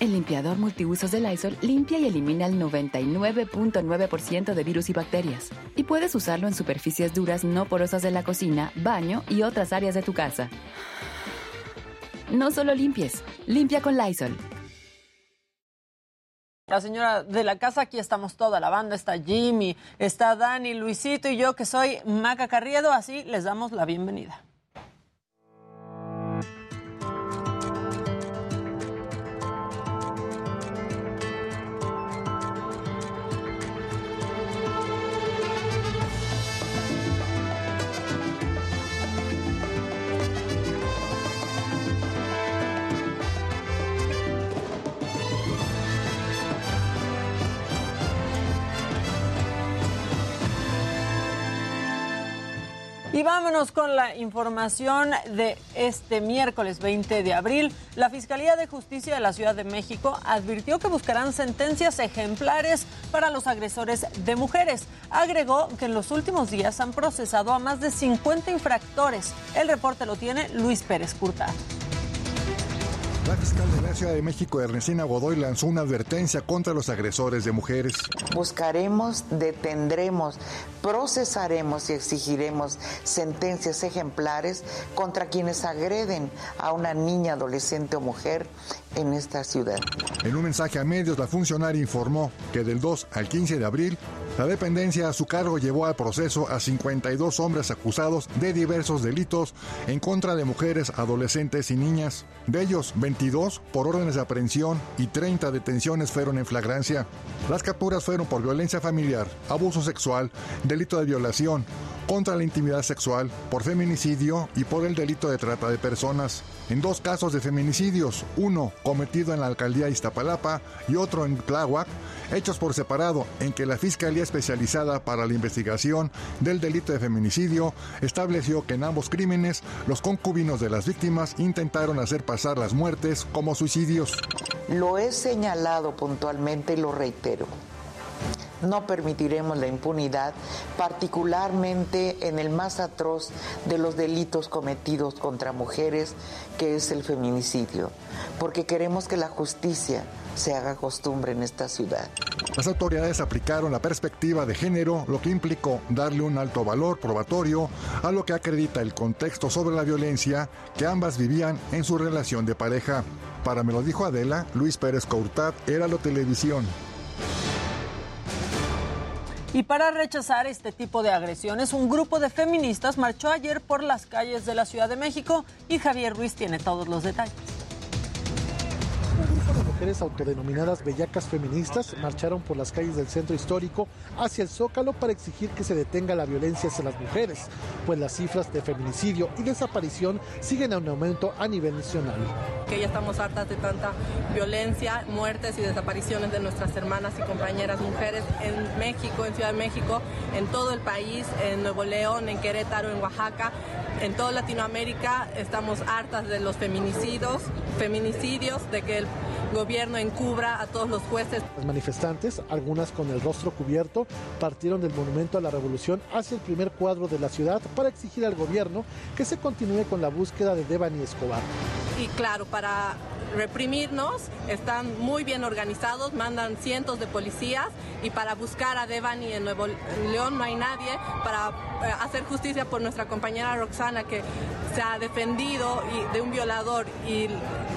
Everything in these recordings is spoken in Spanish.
El limpiador multiusos de Lysol limpia y elimina el 99.9% de virus y bacterias. Y puedes usarlo en superficies duras no porosas de la cocina, baño y otras áreas de tu casa. No solo limpies, limpia con Lysol. La señora de la casa, aquí estamos toda la banda, está Jimmy, está Dani, Luisito y yo que soy Maca Carriedo, así les damos la bienvenida. Y vámonos con la información de este miércoles 20 de abril. La Fiscalía de Justicia de la Ciudad de México advirtió que buscarán sentencias ejemplares para los agresores de mujeres. Agregó que en los últimos días han procesado a más de 50 infractores. El reporte lo tiene Luis Pérez Curta. La fiscal de la Ciudad de México, Ernestina Godoy, lanzó una advertencia contra los agresores de mujeres. Buscaremos, detendremos, procesaremos y exigiremos sentencias ejemplares contra quienes agreden a una niña, adolescente o mujer en esta ciudad. En un mensaje a medios, la funcionaria informó que del 2 al 15 de abril la dependencia a su cargo llevó al proceso a 52 hombres acusados de diversos delitos en contra de mujeres, adolescentes y niñas. De ellos, 22 por órdenes de aprehensión y 30 detenciones fueron en flagrancia. Las capturas fueron por violencia familiar, abuso sexual, delito de violación, contra la intimidad sexual, por feminicidio y por el delito de trata de personas. En dos casos de feminicidios, uno cometido en la alcaldía Iztapalapa y otro en Tláhuac, hechos por separado en que la Fiscalía Especializada para la Investigación del Delito de Feminicidio estableció que en ambos crímenes los concubinos de las víctimas intentaron hacer pasar las muertes como suicidios. Lo he señalado puntualmente y lo reitero. No permitiremos la impunidad, particularmente en el más atroz de los delitos cometidos contra mujeres, que es el feminicidio, porque queremos que la justicia se haga costumbre en esta ciudad. Las autoridades aplicaron la perspectiva de género, lo que implicó darle un alto valor probatorio a lo que acredita el contexto sobre la violencia que ambas vivían en su relación de pareja. Para me lo dijo Adela, Luis Pérez Courtat, era lo televisión. Y para rechazar este tipo de agresiones, un grupo de feministas marchó ayer por las calles de la Ciudad de México y Javier Ruiz tiene todos los detalles mujeres autodenominadas bellacas feministas marcharon por las calles del centro histórico hacia el Zócalo para exigir que se detenga la violencia hacia las mujeres, pues las cifras de feminicidio y desaparición siguen en aumento a nivel nacional. Que ya estamos hartas de tanta violencia, muertes y desapariciones de nuestras hermanas y compañeras mujeres en México, en Ciudad de México, en todo el país, en Nuevo León, en Querétaro, en Oaxaca, en toda Latinoamérica. Estamos hartas de los feminicidios, feminicidios, de que el gobierno encubra a todos los jueces. Las manifestantes, algunas con el rostro cubierto, partieron del Monumento a la Revolución hacia el primer cuadro de la ciudad para exigir al gobierno que se continúe con la búsqueda de Devani Escobar. Y claro, para reprimirnos, están muy bien organizados, mandan cientos de policías y para buscar a Devani en Nuevo León no hay nadie, para eh, hacer justicia por nuestra compañera Roxana que se ha defendido de un violador y,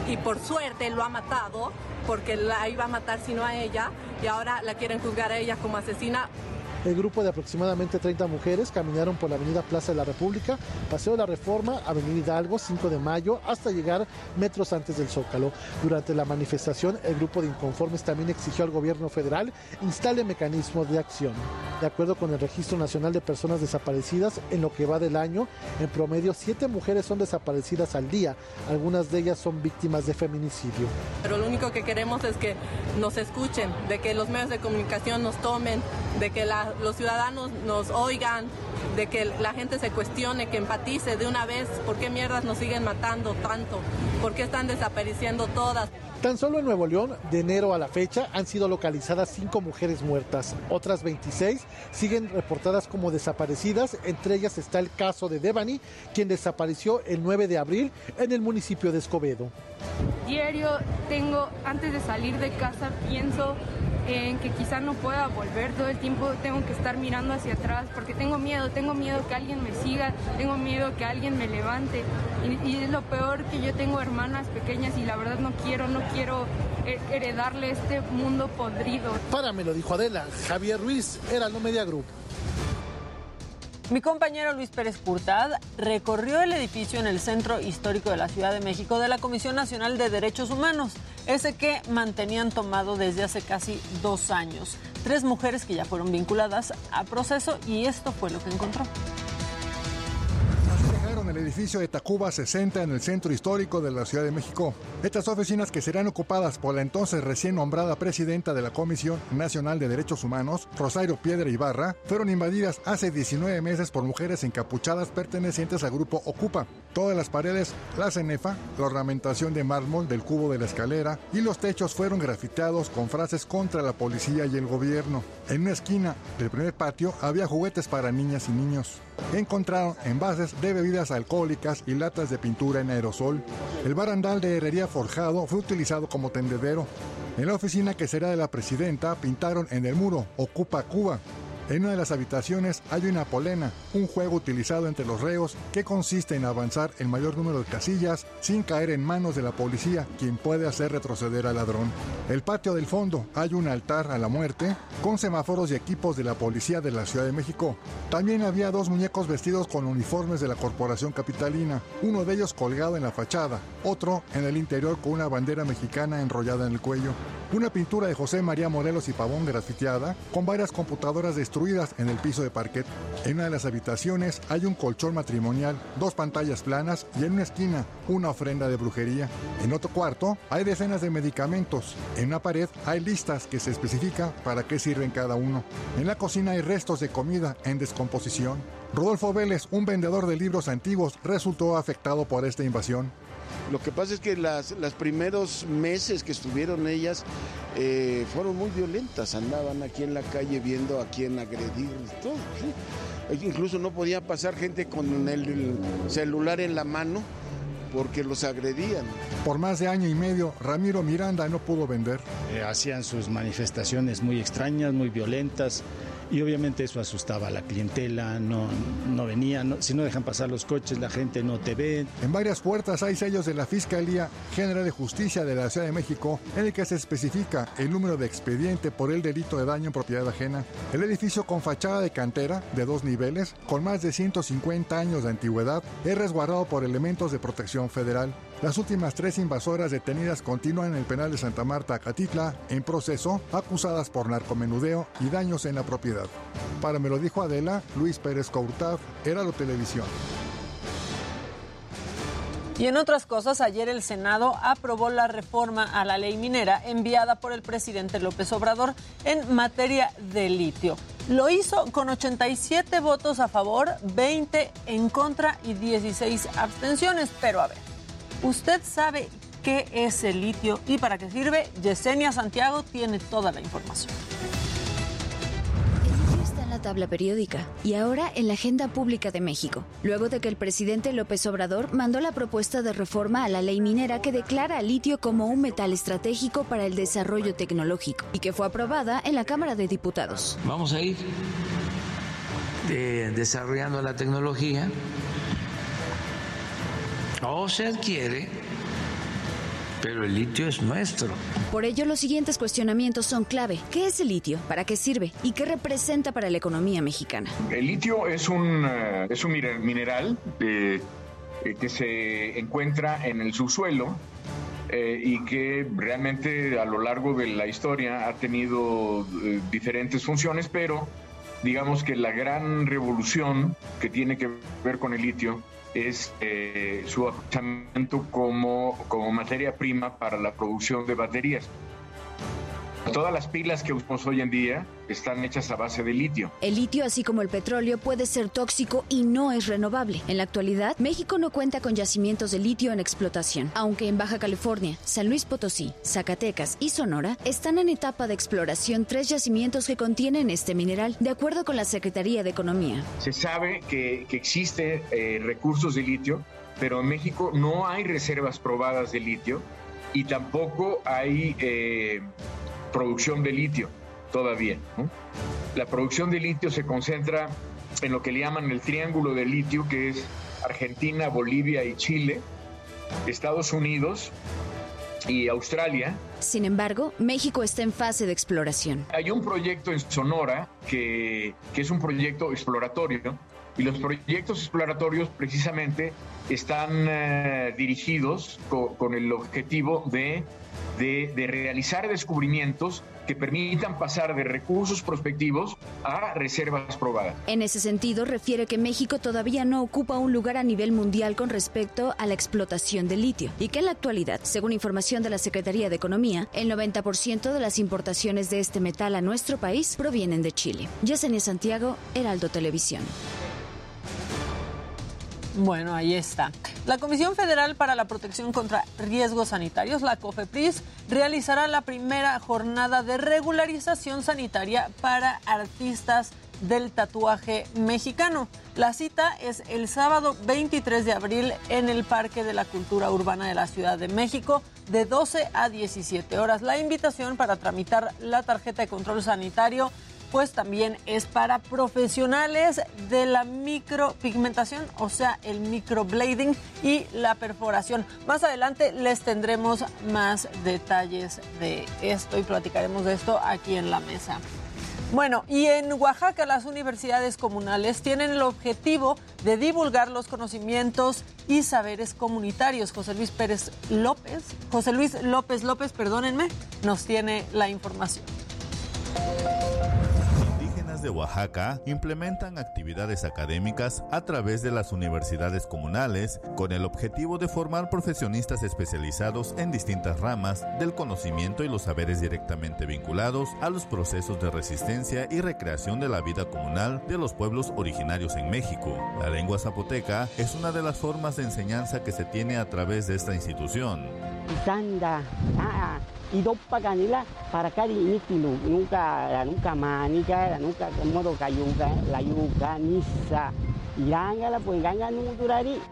y por suerte lo ha matado porque la iba a matar sino a ella y ahora la quieren juzgar a ella como asesina El grupo de aproximadamente 30 mujeres caminaron por la avenida Plaza de la República, Paseo de la Reforma, Avenida Hidalgo, 5 de Mayo, hasta llegar metros antes del Zócalo. Durante la manifestación, el grupo de inconformes también exigió al gobierno federal instale mecanismos de acción. De acuerdo con el Registro Nacional de Personas Desaparecidas, en lo que va del año, en promedio, siete mujeres son desaparecidas al día. Algunas de ellas son víctimas de feminicidio. Pero lo único que queremos es que nos escuchen, de que los medios de comunicación nos tomen, de que los ciudadanos nos oigan, de que la gente se cuestione, que empatice de una vez por qué mierdas nos siguen matando tanto, por qué están desapareciendo todas. Tan solo en Nuevo León, de enero a la fecha, han sido localizadas cinco mujeres muertas. Otras 26 siguen reportadas como desaparecidas. Entre ellas está el caso de Devani, quien desapareció el 9 de abril en el municipio de Escobedo. Diario tengo, antes de salir de casa, pienso en que quizá no pueda volver todo el tiempo, tengo que estar mirando hacia atrás porque tengo miedo, tengo miedo que alguien me siga, tengo miedo que alguien me levante y, es lo peor que yo tengo hermanas pequeñas y la verdad no quiero, no quiero heredarle este mundo podrido. Para me lo dijo Adela, Javier Ruiz, era no Media Group. Mi compañero Luis Pérez Curtad recorrió el edificio en el centro histórico de la Ciudad de México de la Comisión Nacional de Derechos Humanos, ese que mantenían tomado desde hace casi dos años. Tres mujeres que ya fueron vinculadas a proceso y esto fue lo que encontró el edificio de Tacuba 60 en el centro histórico de la Ciudad de México. Estas oficinas que serán ocupadas por la entonces recién nombrada presidenta de la Comisión Nacional de Derechos Humanos, Rosario Piedra Ibarra, fueron invadidas hace 19 meses por mujeres encapuchadas pertenecientes al grupo Ocupa. Todas las paredes, la cenefa, la ornamentación de mármol del cubo de la escalera y los techos fueron grafiteados con frases contra la policía y el gobierno. En una esquina del primer patio había juguetes para niñas y niños. Encontraron envases de bebidas alcohólicas y latas de pintura en aerosol. El barandal de herrería forjado fue utilizado como tendedero. En la oficina que será de la presidenta pintaron en el muro Ocupa Cuba en una de las habitaciones hay una polena, un juego utilizado entre los reos que consiste en avanzar el mayor número de casillas sin caer en manos de la policía, quien puede hacer retroceder al ladrón. El patio del fondo hay un altar a la muerte con semáforos y equipos de la policía de la Ciudad de México. También había dos muñecos vestidos con uniformes de la corporación capitalina, uno de ellos colgado en la fachada, otro en el interior con una bandera mexicana enrollada en el cuello. Una pintura de José María Morelos y Pavón grafiteada con varias computadoras destruidas en el piso de parquet. En una de las habitaciones hay un colchón matrimonial, dos pantallas planas y en una esquina una ofrenda de brujería. En otro cuarto hay decenas de medicamentos. En una pared hay listas que se especifica para qué sirven cada uno. En la cocina hay restos de comida en descomposición. Rodolfo Vélez, un vendedor de libros antiguos, resultó afectado por esta invasión. Lo que pasa es que las, los primeros meses que estuvieron ellas eh, fueron muy violentas, andaban aquí en la calle viendo a quién agredir, todo, incluso no podía pasar gente con el celular en la mano porque los agredían. Por más de año y medio, Ramiro Miranda no pudo vender. Eh, hacían sus manifestaciones muy extrañas, muy violentas y obviamente eso asustaba a la clientela, no, no venían, si no dejan pasar los coches la gente no te ve. En varias puertas hay sellos de la Fiscalía General de Justicia de la Ciudad de México en el que se especifica el número de expediente por el delito de daño en propiedad ajena. El edificio con fachada de cantera de dos niveles, con más de 150 años de antigüedad, es resguardado por elementos de protección federal. Las últimas tres invasoras detenidas continúan en el penal de Santa Marta, Catitla, en proceso, acusadas por narcomenudeo y daños en la propiedad. Para me lo dijo Adela, Luis Pérez Courtad, lo Televisión. Y en otras cosas, ayer el Senado aprobó la reforma a la ley minera enviada por el presidente López Obrador en materia de litio. Lo hizo con 87 votos a favor, 20 en contra y 16 abstenciones. Pero a ver, ¿Usted sabe qué es el litio y para qué sirve? Yesenia Santiago tiene toda la información está en la tabla periódica y ahora en la agenda pública de México, luego de que el presidente López Obrador mandó la propuesta de reforma a la ley minera que declara al litio como un metal estratégico para el desarrollo tecnológico y que fue aprobada en la Cámara de Diputados. Vamos a ir eh, desarrollando la tecnología o se adquiere pero el litio es nuestro. Por ello, los siguientes cuestionamientos son clave. ¿Qué es el litio? ¿Para qué sirve? ¿Y qué representa para la economía mexicana? El litio es un, eh, es un mineral eh, que se encuentra en el subsuelo eh, y que realmente a lo largo de la historia ha tenido diferentes funciones, pero digamos que la gran revolución que tiene que ver con el litio es eh, su aprovechamiento como, como materia prima para la producción de baterías. Todas las pilas que usamos hoy en día están hechas a base de litio. El litio, así como el petróleo, puede ser tóxico y no es renovable. En la actualidad, México no cuenta con yacimientos de litio en explotación, aunque en Baja California, San Luis Potosí, Zacatecas y Sonora están en etapa de exploración tres yacimientos que contienen este mineral, de acuerdo con la Secretaría de Economía. Se sabe que, que existen eh, recursos de litio, pero en México no hay reservas probadas de litio y tampoco hay... Eh, producción de litio todavía. La producción de litio se concentra en lo que le llaman el triángulo de litio, que es Argentina, Bolivia y Chile, Estados Unidos y Australia. Sin embargo, México está en fase de exploración. Hay un proyecto en Sonora que, que es un proyecto exploratorio y los proyectos exploratorios precisamente están eh, dirigidos con el objetivo de de, realizar descubrimientos que permitan pasar de recursos prospectivos a reservas probadas. En ese sentido, refiere que México todavía no ocupa un lugar a nivel mundial con respecto a la explotación de litio y que en la actualidad, según información de la Secretaría de Economía, el 90% de las importaciones de este metal a nuestro país provienen de Chile. Yesenia Santiago, Heraldo Televisión. Bueno, ahí está. La Comisión Federal para la Protección contra Riesgos Sanitarios, la COFEPRIS, realizará la primera jornada de regularización sanitaria para artistas del tatuaje mexicano. La cita es el sábado 23 de abril en el Parque de la Cultura Urbana de la Ciudad de México de 12 a 17 horas. La invitación para tramitar la tarjeta de control sanitario pues también es para profesionales de la micropigmentación, o sea, el microblading y la perforación. Más adelante les tendremos más detalles de esto y platicaremos de esto aquí en la mesa. Bueno, y en Oaxaca las universidades comunales tienen el objetivo de divulgar los conocimientos y saberes comunitarios. José Luis Pérez López, José Luis López López, perdónenme, nos tiene la información de Oaxaca implementan actividades académicas a través de las universidades comunales con el objetivo de formar profesionistas especializados en distintas ramas del conocimiento y los saberes directamente vinculados a los procesos de resistencia y recreación de la vida comunal de los pueblos originarios en México. La lengua zapoteca es una de las formas de enseñanza que se tiene a través de esta institución y dos para nunca nunca manica nunca pues,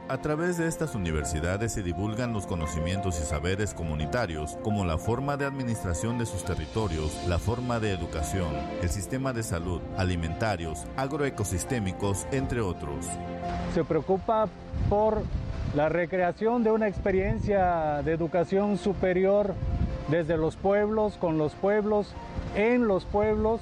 a través de estas universidades se divulgan los conocimientos y saberes comunitarios, como la forma de administración de sus territorios, la forma de educación, el sistema de salud, alimentarios, agroecosistémicos, entre otros. Se preocupa por la recreación de una experiencia de educación superior desde los pueblos, con los pueblos, en los pueblos.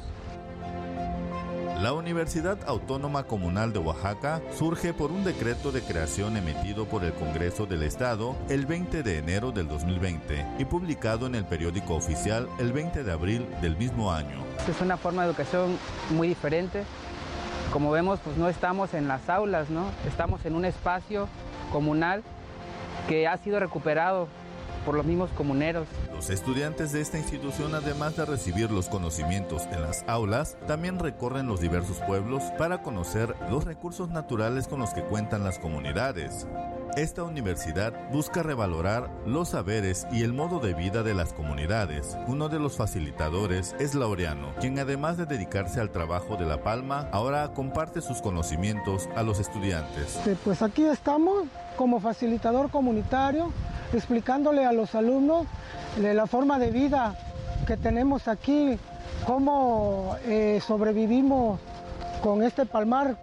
La Universidad Autónoma Comunal de Oaxaca surge por un decreto de creación emitido por el Congreso del Estado el 20 de enero del 2020 y publicado en el periódico oficial el 20 de abril del mismo año. Es una forma de educación muy diferente. Como vemos, pues no estamos en las aulas, ¿no? Estamos en un espacio comunal que ha sido recuperado por los mismos comuneros. Los estudiantes de esta institución, además de recibir los conocimientos en las aulas, también recorren los diversos pueblos para conocer los recursos naturales con los que cuentan las comunidades. Esta universidad busca revalorar los saberes y el modo de vida de las comunidades. Uno de los facilitadores es Laureano, quien además de dedicarse al trabajo de la palma, ahora comparte sus conocimientos a los estudiantes. Pues aquí estamos como facilitador comunitario explicándole a los alumnos la forma de vida que tenemos aquí, cómo eh, sobrevivimos con este palmar.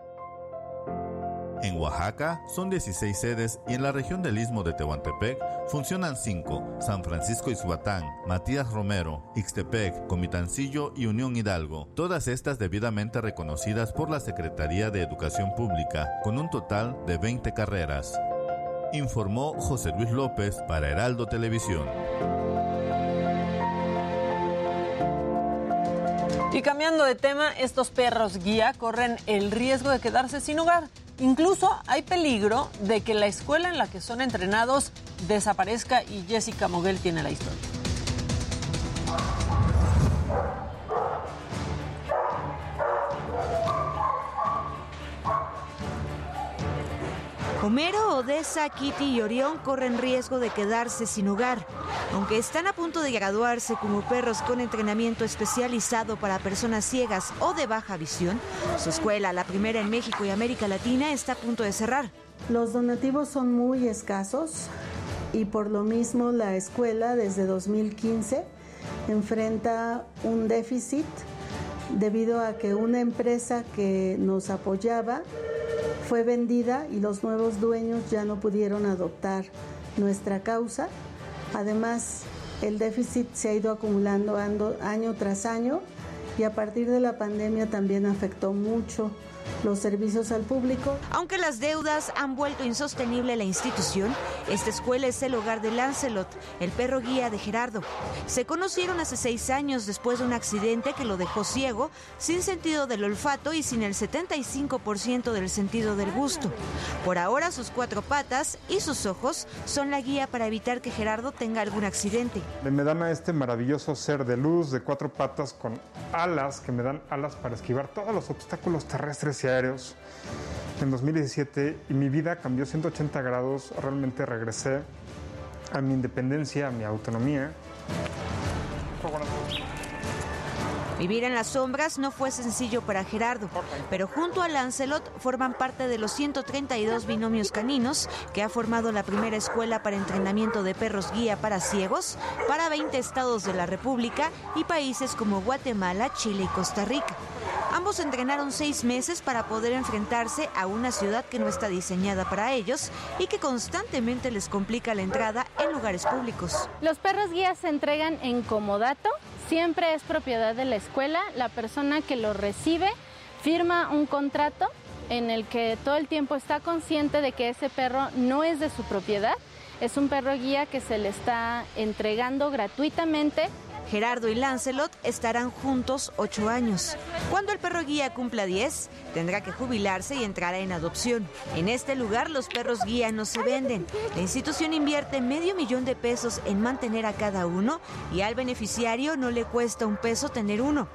En Oaxaca son 16 sedes y en la región del Istmo de Tehuantepec funcionan 5, San Francisco Izhuatán, Matías Romero, Ixtepec, Comitancillo y Unión Hidalgo, todas estas debidamente reconocidas por la Secretaría de Educación Pública, con un total de 20 carreras. Informó José Luis López para Heraldo Televisión. Y cambiando de tema, estos perros guía corren el riesgo de quedarse sin hogar. Incluso hay peligro de que la escuela en la que son entrenados desaparezca y Jessica Moguel tiene la historia. Homero, Odessa, Kitty y Orión corren riesgo de quedarse sin hogar. Aunque están a punto de graduarse como perros con entrenamiento especializado para personas ciegas o de baja visión, su escuela, la primera en México y América Latina, está a punto de cerrar. Los donativos son muy escasos y por lo mismo la escuela desde 2015 enfrenta un déficit debido a que una empresa que nos apoyaba fue vendida y los nuevos dueños ya no pudieron adoptar nuestra causa. Además, el déficit se ha ido acumulando año tras año y a partir de la pandemia también afectó mucho los servicios al público. Aunque las deudas han vuelto insostenible la institución, esta escuela es el hogar de Lancelot, el perro guía de Gerardo. Se conocieron hace seis años después de un accidente que lo dejó ciego, sin sentido del olfato y sin el 75% del sentido del gusto. Por ahora sus cuatro patas y sus ojos son la guía para evitar que Gerardo tenga algún accidente. Me dan a este maravilloso ser de luz de cuatro patas con alas que me dan alas para esquivar todos los obstáculos terrestres aéreos en 2017 y mi vida cambió 180 grados. Realmente regresé a mi independencia, a mi autonomía. Vivir en las sombras no fue sencillo para Gerardo, pero junto a Lancelot forman parte de los 132 binomios caninos que ha formado la primera escuela para entrenamiento de perros guía para ciegos para 20 estados de la República y países como Guatemala, Chile y Costa Rica. Ambos entrenaron seis meses para poder enfrentarse a una ciudad que no está diseñada para ellos y que constantemente les complica la entrada en lugares públicos. Los perros guías se entregan en comodato, siempre es propiedad de la escuela. La persona que lo recibe firma un contrato en el que todo el tiempo está consciente de que ese perro no es de su propiedad. Es un perro guía que se le está entregando gratuitamente Gerardo y Lancelot estarán juntos ocho años. Cuando el perro guía cumpla 10, tendrá que jubilarse y entrará en adopción. En este lugar los perros guía no se venden. La institución invierte medio millón de pesos en mantener a cada uno y al beneficiario no le cuesta un peso tener uno.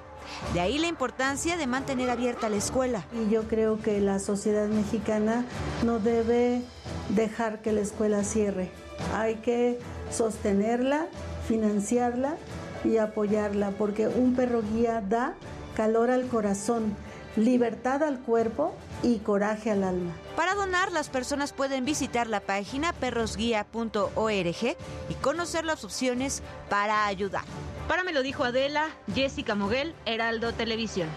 De ahí la importancia de mantener abierta la escuela. Y yo creo que la sociedad mexicana no debe dejar que la escuela cierre. Hay que sostenerla, financiarla y apoyarla, porque un perro guía da calor al corazón, libertad al cuerpo y coraje al alma. Para donar, las personas pueden visitar la página perrosguía.org y conocer las opciones para ayudar. Para me lo dijo Adela, Jessica Moguel, Heraldo Televisión.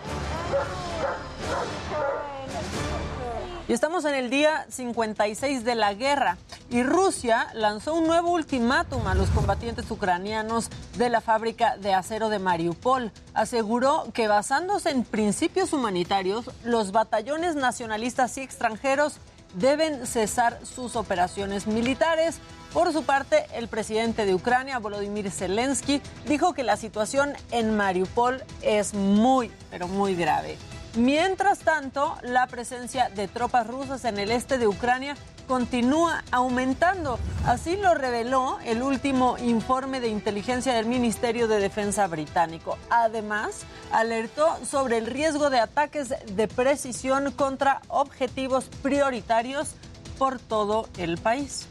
Estamos en el día 56 de la guerra y Rusia lanzó un nuevo ultimátum a los combatientes ucranianos de la fábrica de acero de Mariupol. Aseguró que basándose en principios humanitarios, los batallones nacionalistas y extranjeros deben cesar sus operaciones militares. Por su parte, el presidente de Ucrania, Volodymyr Zelensky, dijo que la situación en Mariupol es muy, pero muy grave. Mientras tanto, la presencia de tropas rusas en el este de Ucrania continúa aumentando. Así lo reveló el último informe de inteligencia del Ministerio de Defensa británico. Además, alertó sobre el riesgo de ataques de precisión contra objetivos prioritarios por todo el país.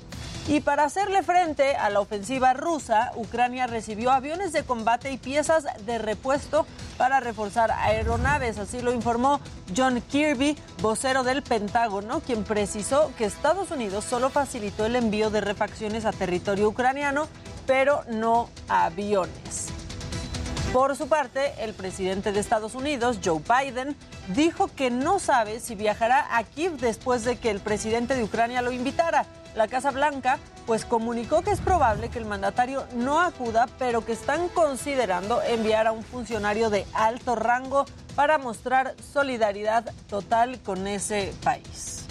Y para hacerle frente a la ofensiva rusa, Ucrania recibió aviones de combate y piezas de repuesto para reforzar aeronaves. Así lo informó John Kirby, vocero del Pentágono, quien precisó que Estados Unidos solo facilitó el envío de refacciones a territorio ucraniano, pero no aviones. Por su parte, el presidente de Estados Unidos, Joe Biden, dijo que no sabe si viajará a Kiev después de que el presidente de Ucrania lo invitara. La Casa Blanca pues comunicó que es probable que el mandatario no acuda, pero que están considerando enviar a un funcionario de alto rango para mostrar solidaridad total con ese país.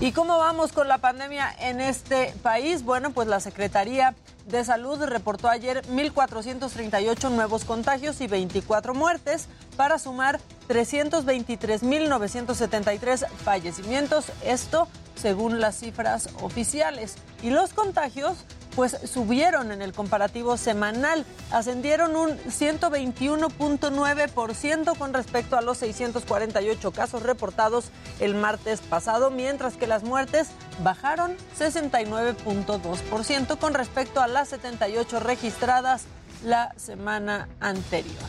¿Y cómo vamos con la pandemia en este país? Bueno, pues la Secretaría de Salud reportó ayer 1.438 nuevos contagios y 24 muertes para sumar 323.973 fallecimientos. Esto según las cifras oficiales. Y los contagios pues subieron en el comparativo semanal, ascendieron un 121.9% con respecto a los 648 casos reportados el martes pasado, mientras que las muertes bajaron 69.2% con respecto a las 78 registradas la semana anterior.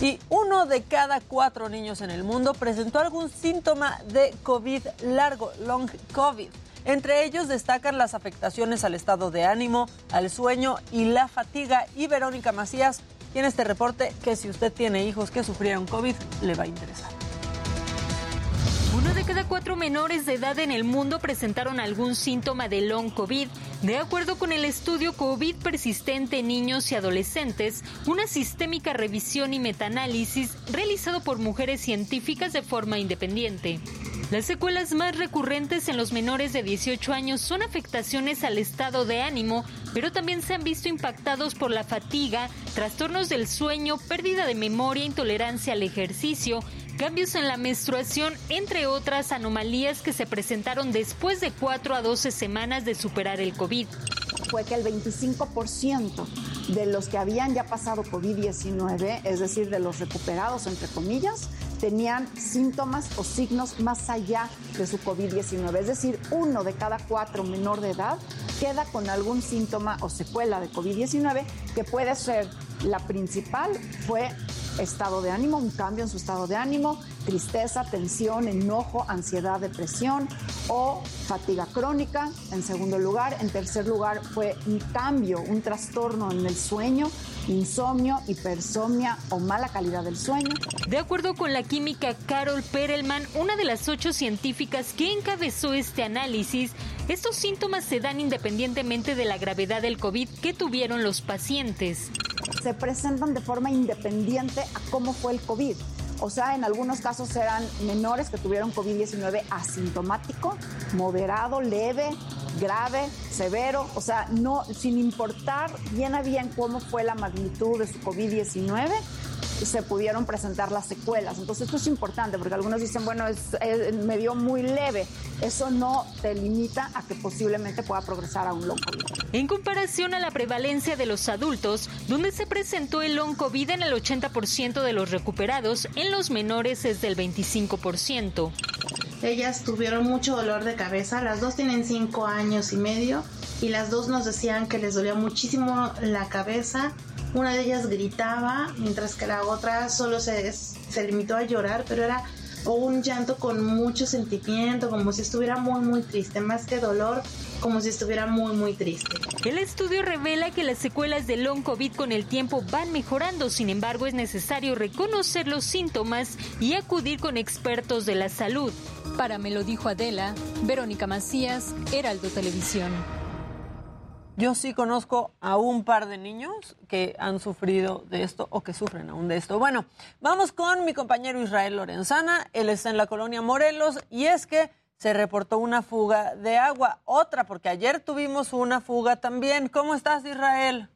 Y uno de cada cuatro niños en el mundo presentó algún síntoma de COVID largo, long COVID. Entre ellos destacan las afectaciones al estado de ánimo, al sueño y la fatiga. Y Verónica Macías tiene este reporte que si usted tiene hijos que sufrieron COVID, le va a interesar. Uno de cada cuatro menores de edad en el mundo presentaron algún síntoma de long COVID. De acuerdo con el estudio COVID persistente en niños y adolescentes, una sistémica revisión y metaanálisis realizado por mujeres científicas de forma independiente. Las secuelas más recurrentes en los menores de 18 años son afectaciones al estado de ánimo, pero también se han visto impactados por la fatiga, trastornos del sueño, pérdida de memoria, intolerancia al ejercicio, cambios en la menstruación, entre otras anomalías que se presentaron después de 4 a 12 semanas de superar el COVID. Fue que el 25% de los que habían ya pasado COVID-19, es decir, de los recuperados, entre comillas, tenían síntomas o signos más allá de su COVID-19. Es decir, uno de cada cuatro menor de edad queda con algún síntoma o secuela de COVID-19 que puede ser la principal, fue estado de ánimo, un cambio en su estado de ánimo, tristeza, tensión, enojo, ansiedad, depresión o fatiga crónica. En segundo lugar, en tercer lugar fue un cambio, un trastorno en el sueño, insomnio, hipersomnia o mala calidad del sueño. De acuerdo con la química Carol Perelman, una de las ocho científicas que encabezó este análisis, estos síntomas se dan independientemente de la gravedad del COVID que tuvieron los pacientes. Se presentan de forma independiente a cómo fue el COVID. O sea, en algunos casos eran menores que tuvieron COVID-19 asintomático, moderado, leve, grave, severo, o sea, no, sin importar bien a bien cómo fue la magnitud de su COVID-19, se pudieron presentar las secuelas. Entonces esto es importante porque algunos dicen, bueno, es, me dio muy leve. Eso no te limita a que posiblemente pueda progresar a un long COVID. En comparación a la prevalencia de los adultos, donde se presentó el long COVID en el 80% de los recuperados, en los menores es del 25%. Ellas tuvieron mucho dolor de cabeza, las dos tienen 5 años y medio y las dos nos decían que les dolía muchísimo la cabeza una de ellas gritaba, mientras que la otra solo se, se limitó a llorar, pero era un llanto con mucho sentimiento, como si estuviera muy muy triste, más que dolor, como si estuviera muy muy triste. El estudio revela que las secuelas del long COVID con el tiempo van mejorando, sin embargo es necesario reconocer los síntomas y acudir con expertos de la salud. Para me lo dijo Adela, Verónica Macías, Heraldo Televisión. Yo sí conozco a un par de niños que han sufrido de esto o que sufren aún de esto. Bueno, vamos con mi compañero Israel Lorenzana. Él está en la colonia Morelos y es que se reportó una fuga de agua. Otra, porque ayer tuvimos una fuga también. ¿Cómo estás, Israel?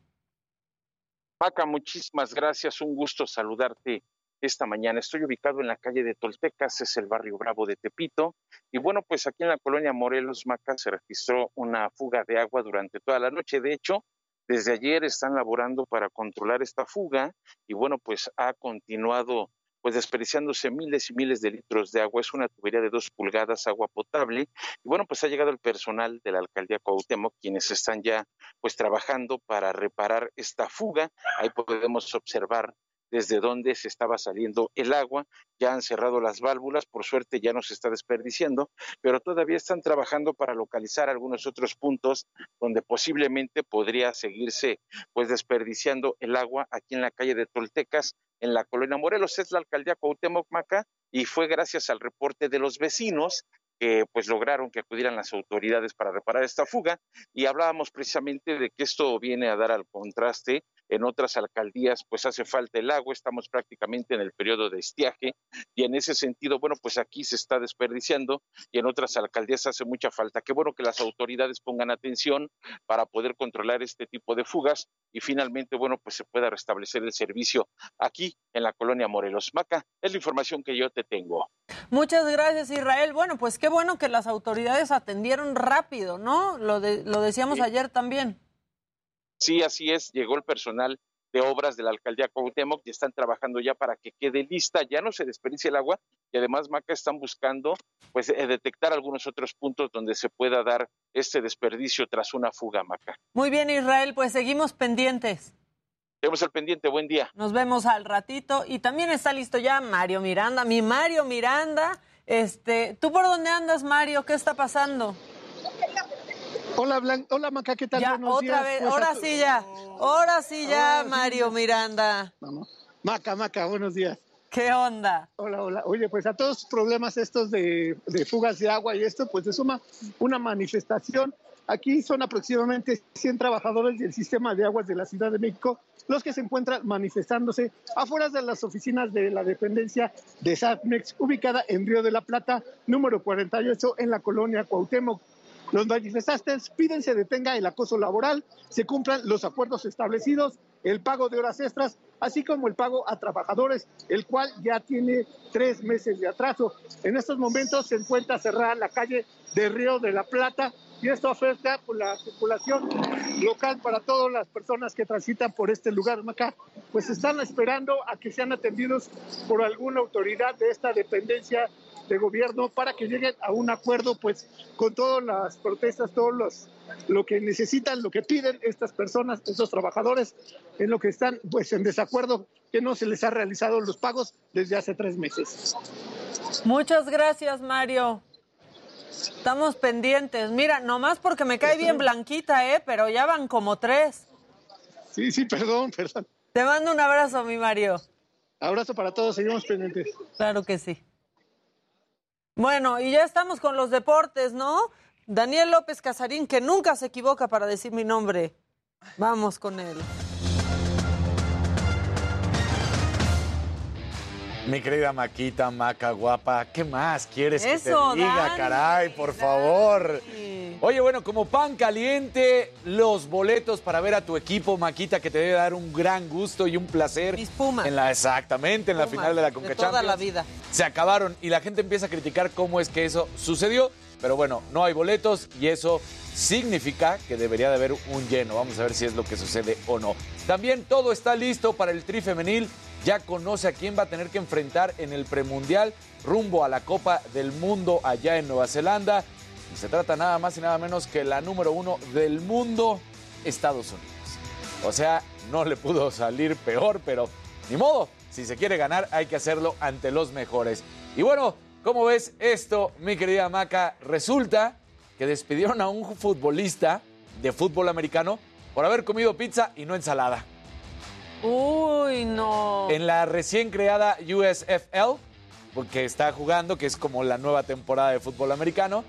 Paca, muchísimas gracias. Un gusto saludarte esta mañana. Estoy ubicado en la calle de Toltecas, es el barrio Bravo de Tepito. Y bueno, pues aquí en la colonia Morelos Maca se registró una fuga de agua durante toda la noche. De hecho, desde ayer están laborando para controlar esta fuga y bueno, pues ha continuado pues desperdiciándose miles y miles de litros de agua. Es una tubería de dos pulgadas, agua potable. Y bueno, pues ha llegado el personal de la alcaldía Cuauhtémoc, quienes están ya pues trabajando para reparar esta fuga. Ahí podemos observar desde donde se estaba saliendo el agua. Ya han cerrado las válvulas, por suerte ya no se está desperdiciando, pero todavía están trabajando para localizar algunos otros puntos donde posiblemente podría seguirse pues desperdiciando el agua aquí en la calle de Toltecas, en la colonia Morelos. Es la alcaldía Cuauhtémoc Maca y fue gracias al reporte de los vecinos que pues lograron que acudieran las autoridades para reparar esta fuga y hablábamos precisamente de que esto viene a dar al contraste en otras alcaldías pues hace falta el agua, estamos prácticamente en el periodo de estiaje y en ese sentido, bueno, pues aquí se está desperdiciando y en otras alcaldías hace mucha falta. Qué bueno que las autoridades pongan atención para poder controlar este tipo de fugas y finalmente, bueno, pues se pueda restablecer el servicio aquí en la colonia Morelos. Maca, es la información que yo te tengo. Muchas gracias, Israel. Bueno, pues qué bueno que las autoridades atendieron rápido, ¿no? Lo, de, lo decíamos ayer también. Sí, así es, llegó el personal de obras de la alcaldía Cuauhtémoc y están trabajando ya para que quede lista, ya no se desperdicie el agua y además Maca están buscando pues eh, detectar algunos otros puntos donde se pueda dar este desperdicio tras una fuga Maca. Muy bien Israel, pues seguimos pendientes. Seguimos al pendiente, buen día. Nos vemos al ratito y también está listo ya Mario Miranda, mi Mario Miranda. Este, ¿tú por dónde andas Mario? ¿Qué está pasando? Hola, Blan Hola, Maca, ¿qué tal? Ya, otra vez, pues, ahora sí ya, ahora sí ya, Mario Miranda. Maca, Maca, buenos días. ¿Qué onda? Hola, hola. Oye, pues a todos los problemas estos de, de fugas de agua y esto, pues se suma una manifestación. Aquí son aproximadamente 100 trabajadores del sistema de aguas de la Ciudad de México los que se encuentran manifestándose afuera de las oficinas de la dependencia de SATMEX, ubicada en Río de la Plata, número 48, en la colonia Cuauhtémoc. Los manifestantes piden se detenga el acoso laboral, se cumplan los acuerdos establecidos, el pago de horas extras, así como el pago a trabajadores, el cual ya tiene tres meses de atraso. En estos momentos se encuentra cerrada la calle de Río de la Plata y esto afecta por la circulación local para todas las personas que transitan por este lugar. Acá, pues están esperando a que sean atendidos por alguna autoridad de esta dependencia de gobierno para que lleguen a un acuerdo pues con todas las protestas, todos los lo que necesitan, lo que piden estas personas, estos trabajadores, en lo que están pues en desacuerdo que no se les ha realizado los pagos desde hace tres meses. Muchas gracias, Mario. Estamos pendientes. Mira, nomás porque me cae bien Blanquita, ¿eh? Pero ya van como tres. Sí, sí, perdón, perdón. Te mando un abrazo, mi Mario. Abrazo para todos, seguimos pendientes. Claro que sí. Bueno, y ya estamos con los deportes, ¿no? Daniel López Casarín, que nunca se equivoca para decir mi nombre. Vamos con él. Mi querida Maquita, Maca, guapa, ¿qué más quieres que te diga, caray? Por favor. Oye, bueno, como pan caliente, los boletos para ver a tu equipo, Maquita, que te debe dar un gran gusto y un placer. Mis Pumas. En la, exactamente, en la final de la Conca de toda la vida. Se acabaron y la gente empieza a criticar cómo es que eso sucedió. Pero bueno, no hay boletos y eso significa que debería de haber un lleno. Vamos a ver si es lo que sucede o no. También todo está listo para el tri femenil. Ya conoce a quién va a tener que enfrentar en el premundial rumbo a la Copa del Mundo allá en Nueva Zelanda. Y se trata nada más y nada menos que la número uno del mundo, Estados Unidos. O sea, no le pudo salir peor, pero ni modo. Si se quiere ganar, hay que hacerlo ante los mejores. Y bueno, ¿cómo ves esto, mi querida Maca? Resulta que despidieron a un futbolista de fútbol americano por haber comido pizza y no ensalada. Uy, no. En la recién creada USFL, porque está jugando, que es como la nueva temporada de fútbol americano,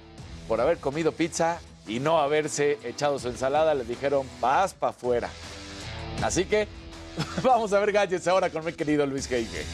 por haber comido pizza y no haberse echado su ensalada, le dijeron, paz para afuera. Así que vamos a ver gadgets ahora con mi querido Luis Geige.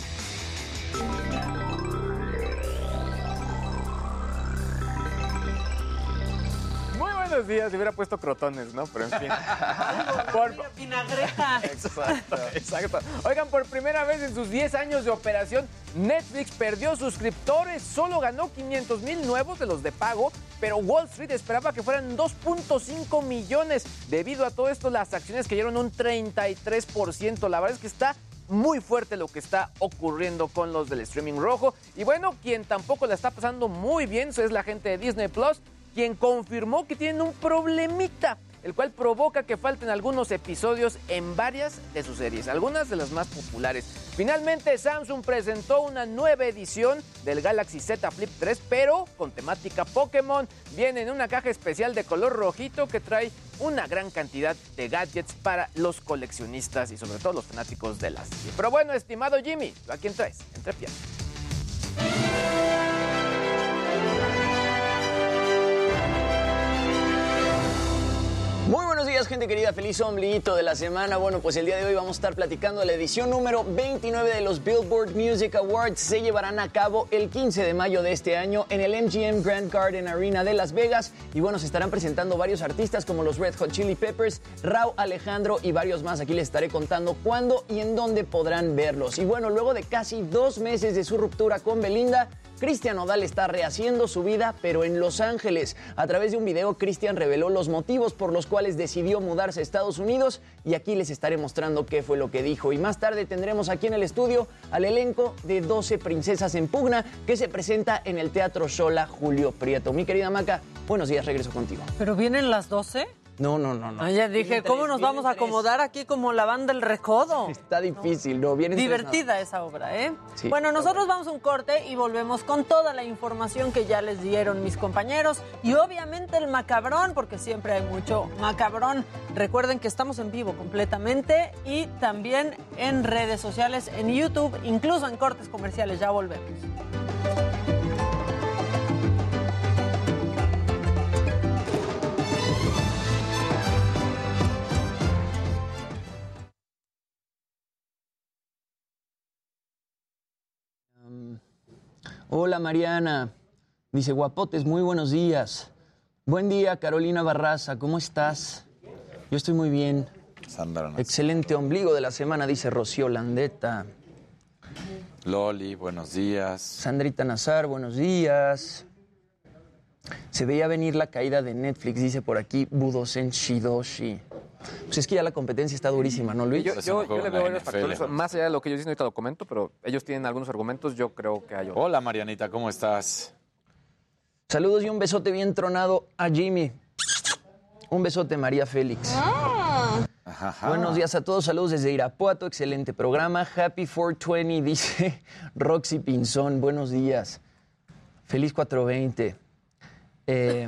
Buenos días, le hubiera puesto crotones, ¿no? Pero en fin. por... Vinagreta. Exacto, exacto. Oigan, por primera vez en sus 10 años de operación, Netflix perdió suscriptores, solo ganó 500 mil nuevos de los de pago, pero Wall Street esperaba que fueran 2.5 millones. Debido a todo esto, las acciones cayeron un 33%. La verdad es que está muy fuerte lo que está ocurriendo con los del streaming rojo. Y bueno, quien tampoco la está pasando muy bien es la gente de Disney Plus quien confirmó que tienen un problemita. el cual provoca que falten algunos episodios en varias de sus series, algunas de las más populares. Finalmente, Samsung presentó una nueva edición del Galaxy Z Flip 3, pero con temática Pokémon. Viene en una caja especial de color rojito que trae una gran cantidad de gadgets para los coleccionistas y sobre todo los fanáticos de las serie. Pero bueno, estimado Jimmy, ¿a quién traes? Entre piernas. Muy buenos días, gente querida. Feliz ombliguito de la semana. Bueno, pues el día de hoy vamos a estar platicando de la edición número 29 de los Billboard Music Awards. Se llevarán a cabo el 15 de mayo de este año en el MGM Grand Garden Arena de Las Vegas. Y bueno, se estarán presentando varios artistas como los Red Hot Chili Peppers, Rao Alejandro y varios más. Aquí les estaré contando cuándo y en dónde podrán verlos. Y bueno, luego de casi dos meses de su ruptura con Belinda, Cristian Nodal está rehaciendo su vida, pero en Los Ángeles. A través de un video, Cristian reveló los motivos por los cuales decidió mudarse a Estados Unidos y aquí les estaré mostrando qué fue lo que dijo. Y más tarde tendremos aquí en el estudio al elenco de 12 Princesas en Pugna que se presenta en el Teatro Shola Julio Prieto. Mi querida Maca, buenos días, regreso contigo. ¿Pero vienen las 12? No, no, no, no. Ah, ya dije, ¿cómo nos vamos a acomodar aquí como la banda del recodo? Está difícil, ¿no? Vienen Divertida esa obra, ¿eh? Sí. bueno, nosotros vamos a un corte y volvemos con toda la información que ya les dieron mis compañeros y obviamente el macabrón, porque siempre hay mucho macabrón. Recuerden que estamos en vivo completamente y también en redes sociales, en YouTube, incluso en cortes comerciales. Ya volvemos. Hola Mariana, dice Guapotes, muy buenos días. Buen día Carolina Barraza, ¿cómo estás? Yo estoy muy bien. Sandra Excelente ombligo de la semana, dice Rocío Landeta. Loli, buenos días. Sandrita Nazar, buenos días. Se veía venir la caída de Netflix, dice por aquí Budosen Shidoshi. Pues es que ya la competencia está durísima, ¿no, Luis? Yo, yo- yo le veo varios factores, más allá de lo que ellos dicen, ahorita lo comento, pero ellos tienen algunos argumentos, yo creo que hay otros. Hola Marianita, ¿cómo estás? Saludos y un besote bien tronado a Jimmy. Un besote, María Félix. Buenos días a todos, saludos desde Irapuato, excelente programa. Happy 420, dice Roxy Pinzón, buenos días. Feliz 420. Eh,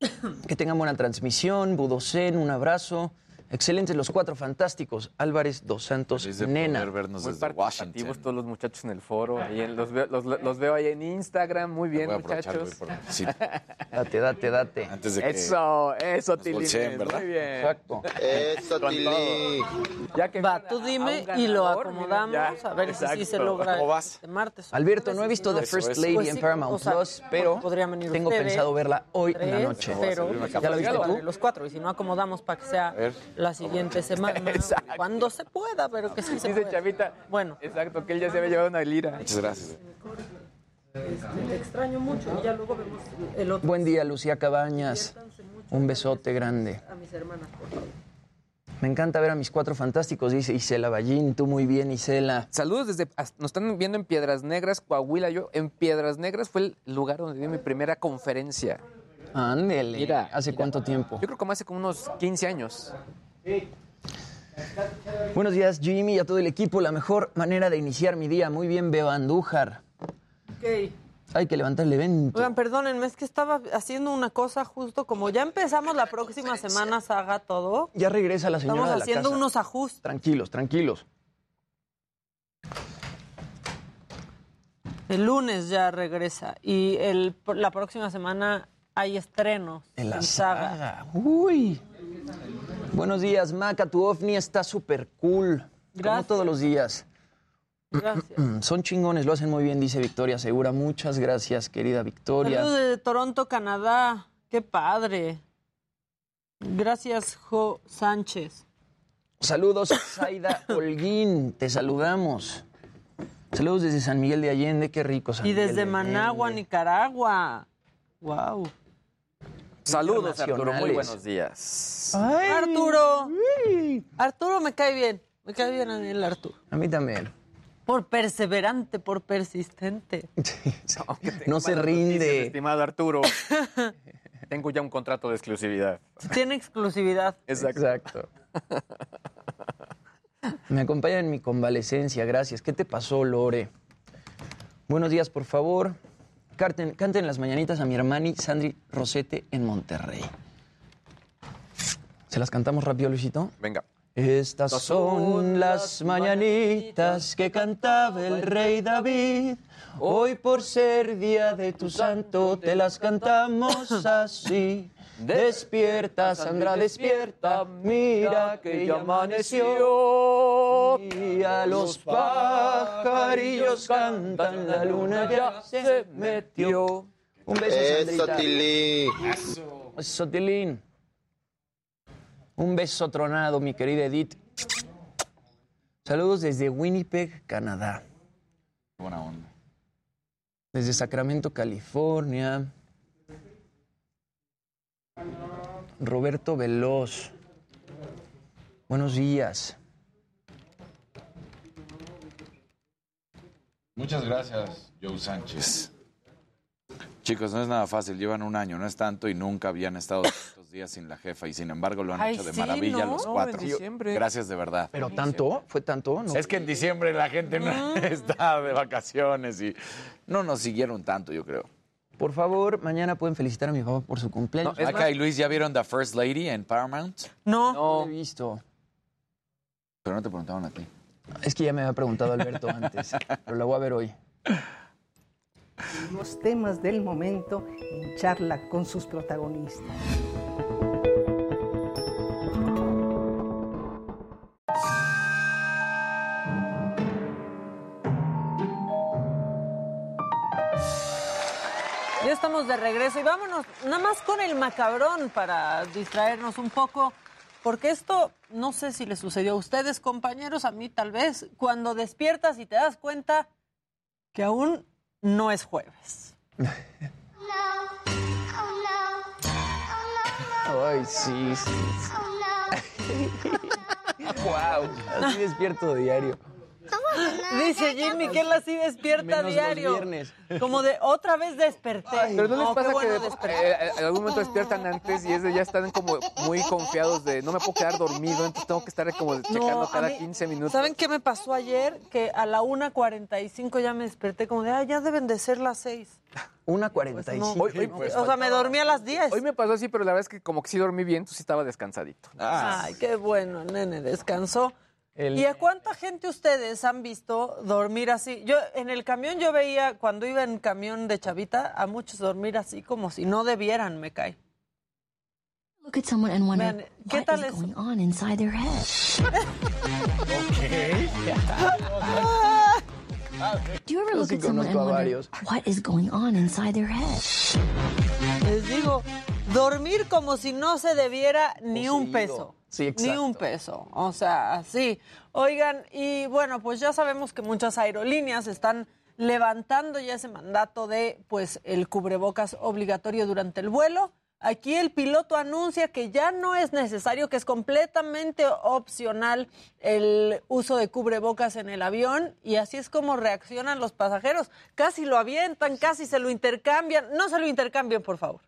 que tengan buena transmisión, Budocen, un abrazo. Excelentes los cuatro fantásticos. Álvarez dos Santos, Nena. Muy participativos todos los muchachos en el foro. ahí en- los, veo, los, los veo ahí en Instagram. Muy bien, muchachos. por- sí. Date, date, date. Antes de que Eso, eso, ¿verdad? Muy bien. Exacto. Eso, todo. Ya que Va, tú dime un y lo ganador, acomodamos ya. a ver si sí se Exacto. logra ¿Cómo vas? este martes. Alberto, no he visto The First eso. Lady Pues en sí, Paramount o sea, Plus, pero venir tengo ustedes, pensado verla hoy en la tres, noche. Pero ¿Ya la viste tú? Los cuatro, y si no acomodamos para que sea ver. La siguiente semana. Cuando se pueda, pero que sí se Dice pueda. Chavita. Bueno. Exacto, que él ya se había llevado una lira. Muchas gracias. Este, te extraño mucho y ya luego vemos el otro. Buen día, Lucía Cabañas. Un besote grande. A mis hermanas, por favor. Me encanta ver a mis cuatro fantásticos, dice Isela Ballín. Tú muy bien, Isela. Saludos desde. Nos están viendo en Piedras Negras, Coahuila. Yo en Piedras Negras fue el lugar donde di mi primera conferencia. Ándele. Mira. ¿Hace cuánto tiempo? Yo creo que hace como unos 15 años. Buenos días, Jimmy, y a todo el equipo. La mejor manera de iniciar mi día. Muy bien, veo a Andújar. Ok. Hay que levantar el evento. Oigan, perdónenme, es que estaba haciendo una cosa justo como ya empezamos la próxima semana, Saga, todo. Ya regresa la señora Estamos de la haciendo casa. unos ajustes. Tranquilos, tranquilos. El lunes ya regresa y el, la próxima semana hay estrenos En la Saga. saga. Uy. Buenos días, Maca. Tu ovni está súper cool. Como Gracias. todos los días. Gracias. Son chingones, lo hacen muy bien, dice Victoria Segura. Muchas gracias, querida Victoria. Saludos de Toronto, Canadá. Qué padre. Gracias, Jo Sánchez. Saludos, Zaida Holguín. Te saludamos. Saludos desde San Miguel de Allende. Qué rico, San Y Miguel desde de Managua. Nicaragua. Wow. Saludos, Arturo. Muy buenos días. Arturo. Arturo me cae bien. Me cae bien a mí el Arturo. A mí también. Por perseverante, por persistente. No se rinde. estimado Arturo. Tengo ya un contrato de exclusividad. Tiene exclusividad. Exacto. Me acompaña en mi convalecencia, gracias. ¿Qué te pasó, Lore? Buenos días, por favor. Canten, canten las mañanitas a mi hermani Sandri Rosete en Monterrey. ¿Se las cantamos rápido, Luisito? Venga. Estas son las mañanitas que cantaba el rey David. Hoy por ser día de tu santo te las cantamos así. Despierta, Sandra, despierta, mira que ya amaneció. Y a los pajarillos cantan, la luna ya se metió. Un beso, Eso, Sandrita. Tilín. Eso, Tilín. Un beso tronado, mi querida Edith. Saludos desde Winnipeg, Canadá. Buena onda. Desde Sacramento, California. Roberto Veloz. Buenos días. Muchas gracias, Joe Sánchez. Chicos, no es nada fácil, llevan un año, no es tanto y nunca habían estado días sin la jefa y sin embargo lo han Ay, hecho de sí, maravilla ¿no? los No, cuatro. en diciembre. Gracias de verdad. ¿Pero tanto? ¿Fue tanto? No. Es que en diciembre la gente no está de vacaciones y no nos siguieron tanto, yo creo. Por favor, mañana pueden felicitar a mi papá por su cumpleaños. Acá y Luis, ¿ya vieron The First Lady en Paramount? No. No lo he visto. Pero no te preguntaron a ti. Es que ya me había preguntado Alberto antes, pero la voy a ver hoy. Los temas del momento en charla con sus protagonistas. Estamos de regreso y vámonos nada más con el macabrón para distraernos un poco, porque esto no sé si le sucedió a ustedes, compañeros, a mí tal vez, cuando despiertas y te das cuenta que aún no es jueves. Ay, sí, sí. wow, así despierto diario. Dice Jimmy que él así despierta Menos los diario. viernes. Como de otra vez desperté. Pero no les qué pasa bueno que desperté. eh, en algún momento despiertan antes y es de ya están como muy confiados de no me puedo quedar dormido, entonces tengo que estar como checando cada mí- 15 minutos. ¿Saben qué me pasó ayer? Que a la 1.45 ya me desperté como de, ah, ya deben de ser las 6. 1.45. Hoy- hoy- o sea, me dormí a las 10. Hoy me pasó así, pero la verdad es que como que sí dormí bien, entonces sí estaba descansadito. Ay, qué bueno, nene descansó. El- ¿Y a cuánta gente ustedes han visto dormir así? Yo en el camión yo veía, cuando iba en camión de chavita, a muchos dormir así como si no debieran, me cae. Look at someone and wonder Vean, ¿qué what tal is eso? going on inside their head. Do you ever look at someone and wonder what is going on inside their head? Les digo, dormir como si no se debiera ni un peso. Sí, Ni un peso. O sea, así. Oigan, y bueno, pues ya sabemos que muchas aerolíneas están levantando ya ese mandato de pues el cubrebocas obligatorio durante el vuelo. Aquí el piloto anuncia que ya no es necesario, que es completamente opcional el uso de cubrebocas en el avión y así es como reaccionan los pasajeros. Casi lo avientan, casi se lo intercambian. No se lo intercambien, por favor.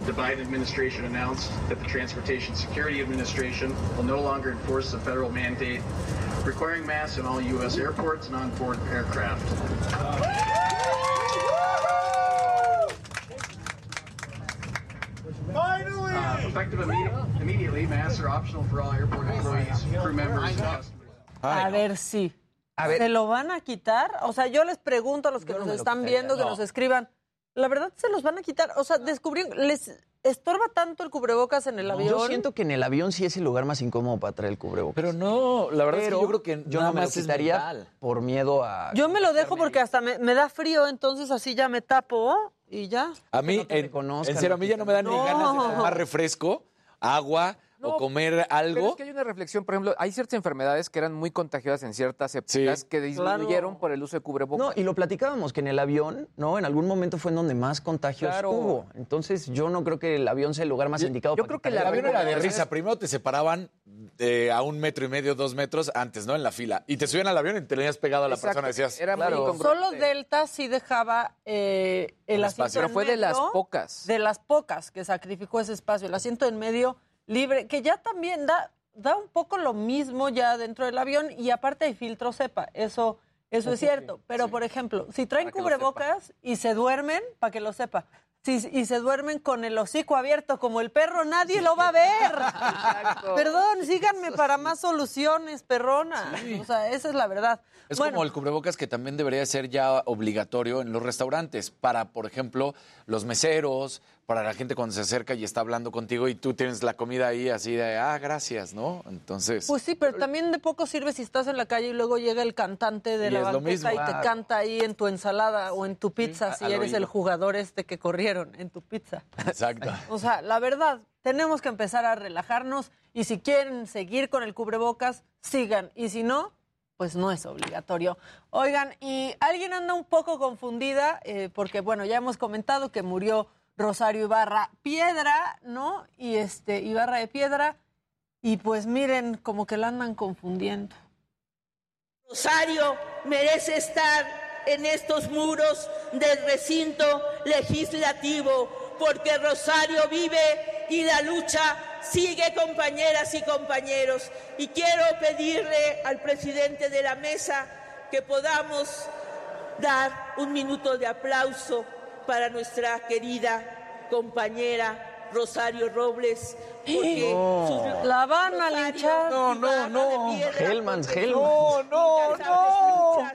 The Biden administration announced that the Transportation Security Administration will no longer enforce the federal mandate requiring masks in all U.S. airports and on board aircraft. Uh, effective immedi- immediately, masks are optional for all airport employees, crew members, and customers. A ver si. ¿Se lo van a quitar? O sea, yo les pregunto a los que nos lo están quitaría, viendo, que no. nos escriban. La verdad, se los van a quitar. O sea, descubrieron. ¿Les estorba tanto el cubrebocas en el avión? Yo siento que en el avión sí es el lugar más incómodo para traer el cubrebocas. Pero no, la verdad es que yo creo que yo nada no me lo más es quitaría por miedo a... Yo me lo dejo porque hasta me, me da frío, entonces así ya me tapo y ya. A mí, no en, en serio, a mí ya no me dan ni ganas de tomar refresco, agua o comer Pero algo. es que hay una reflexión, por ejemplo, hay ciertas enfermedades que eran muy contagiosas en ciertas épocas que disminuyeron por el uso de cubrebocas. No, y lo platicábamos, que en el avión, ¿no? En algún momento fue en donde más contagios Claro. hubo. Entonces, yo no creo que el avión sea el lugar más indicado para El avión era de risa. Primero te separaban eh, a un metro y medio, dos metros antes, ¿no? En la fila. Y te subían al avión y te tenías pegado a la Exacto. persona. Decías, Era muy claro. Solo Delta sí dejaba eh, el Un asiento espacio. Pero fue de las pocas. De las pocas que sacrificó ese espacio, el asiento en medio libre, que ya también da, da un poco lo mismo ya dentro del avión y aparte hay filtro cepa, eso, eso es cierto. Pero, por ejemplo, si traen Para cubrebocas y se duermen, para que lo sepa. Si- y se duermen con el hocico abierto como el perro, nadie lo va a ver. Perdón, síganme para más soluciones, perrona. O sea, esa es la verdad. Es Bueno, como el cubrebocas que también debería ser ya obligatorio en los restaurantes para, por ejemplo, los meseros, para la gente cuando se acerca y está hablando contigo y tú tienes la comida ahí así de, ah, gracias, ¿no? Entonces, Pues sí, pero también de poco sirve si estás en la calle y luego llega el cantante de la banqueta y te canta ahí en tu ensalada o en tu pizza si eres el jugador este que corrieron en tu pizza. exacto. O sea, la verdad, tenemos que empezar a relajarnos y si quieren seguir con el cubrebocas, sigan. Y si no, pues no es obligatorio. Oigan, y alguien anda un poco confundida eh, porque, bueno, ya hemos comentado que murió Rosario Ibarra Piedra, ¿no? Y este, Ibarra de Piedra. Y pues miren, como que la andan confundiendo. Rosario merece estar en estos muros del recinto legislativo porque Rosario vive y la lucha sigue compañeras y compañeros. Y quiero pedirle al presidente de la mesa que podamos dar un minuto de aplauso para nuestra querida compañera Rosario Robles. Porque sus- La van a linchar. No, no, no. Hellmans, Hellmans. No, no, no.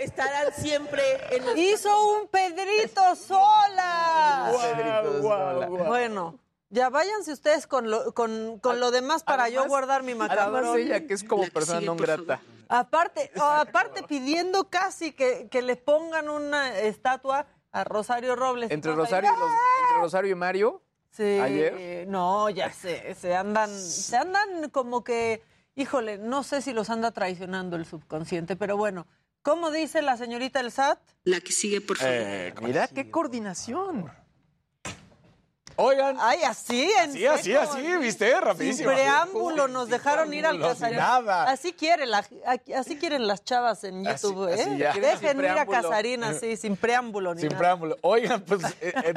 Estarán siempre en Hizo un Pedrito sola. Pedrito sola. Bueno, ya váyanse ustedes con lo, con, con lo demás para yo guardar mi macabrón. Además ella, que es como persona no grata. Aparte, o aparte pidiendo casi que, que le pongan una estatua a Rosario Robles. Entre ahí, Rosario, y los- entre Rosario y Mario, Sí, ayer. no, ya sé, se andan, se andan como que, híjole, no sé si los anda traicionando el subconsciente, pero bueno, ¿cómo dice la señorita el SAT? La que sigue, por favor. Eh, mira qué coordinación. Oigan. Ay, así, en Sí, así, así, ¿viste? Rapidísimo. Sin preámbulo, nos dejaron ir al Casarín. nada. Así quiere la, así quieren las chavas en Así- YouTube, así ¿eh? ya. Dejen Sin ir a. Casarín así, sin preámbulo ni Sin nada. preámbulo. Oigan, pues, eh, eh,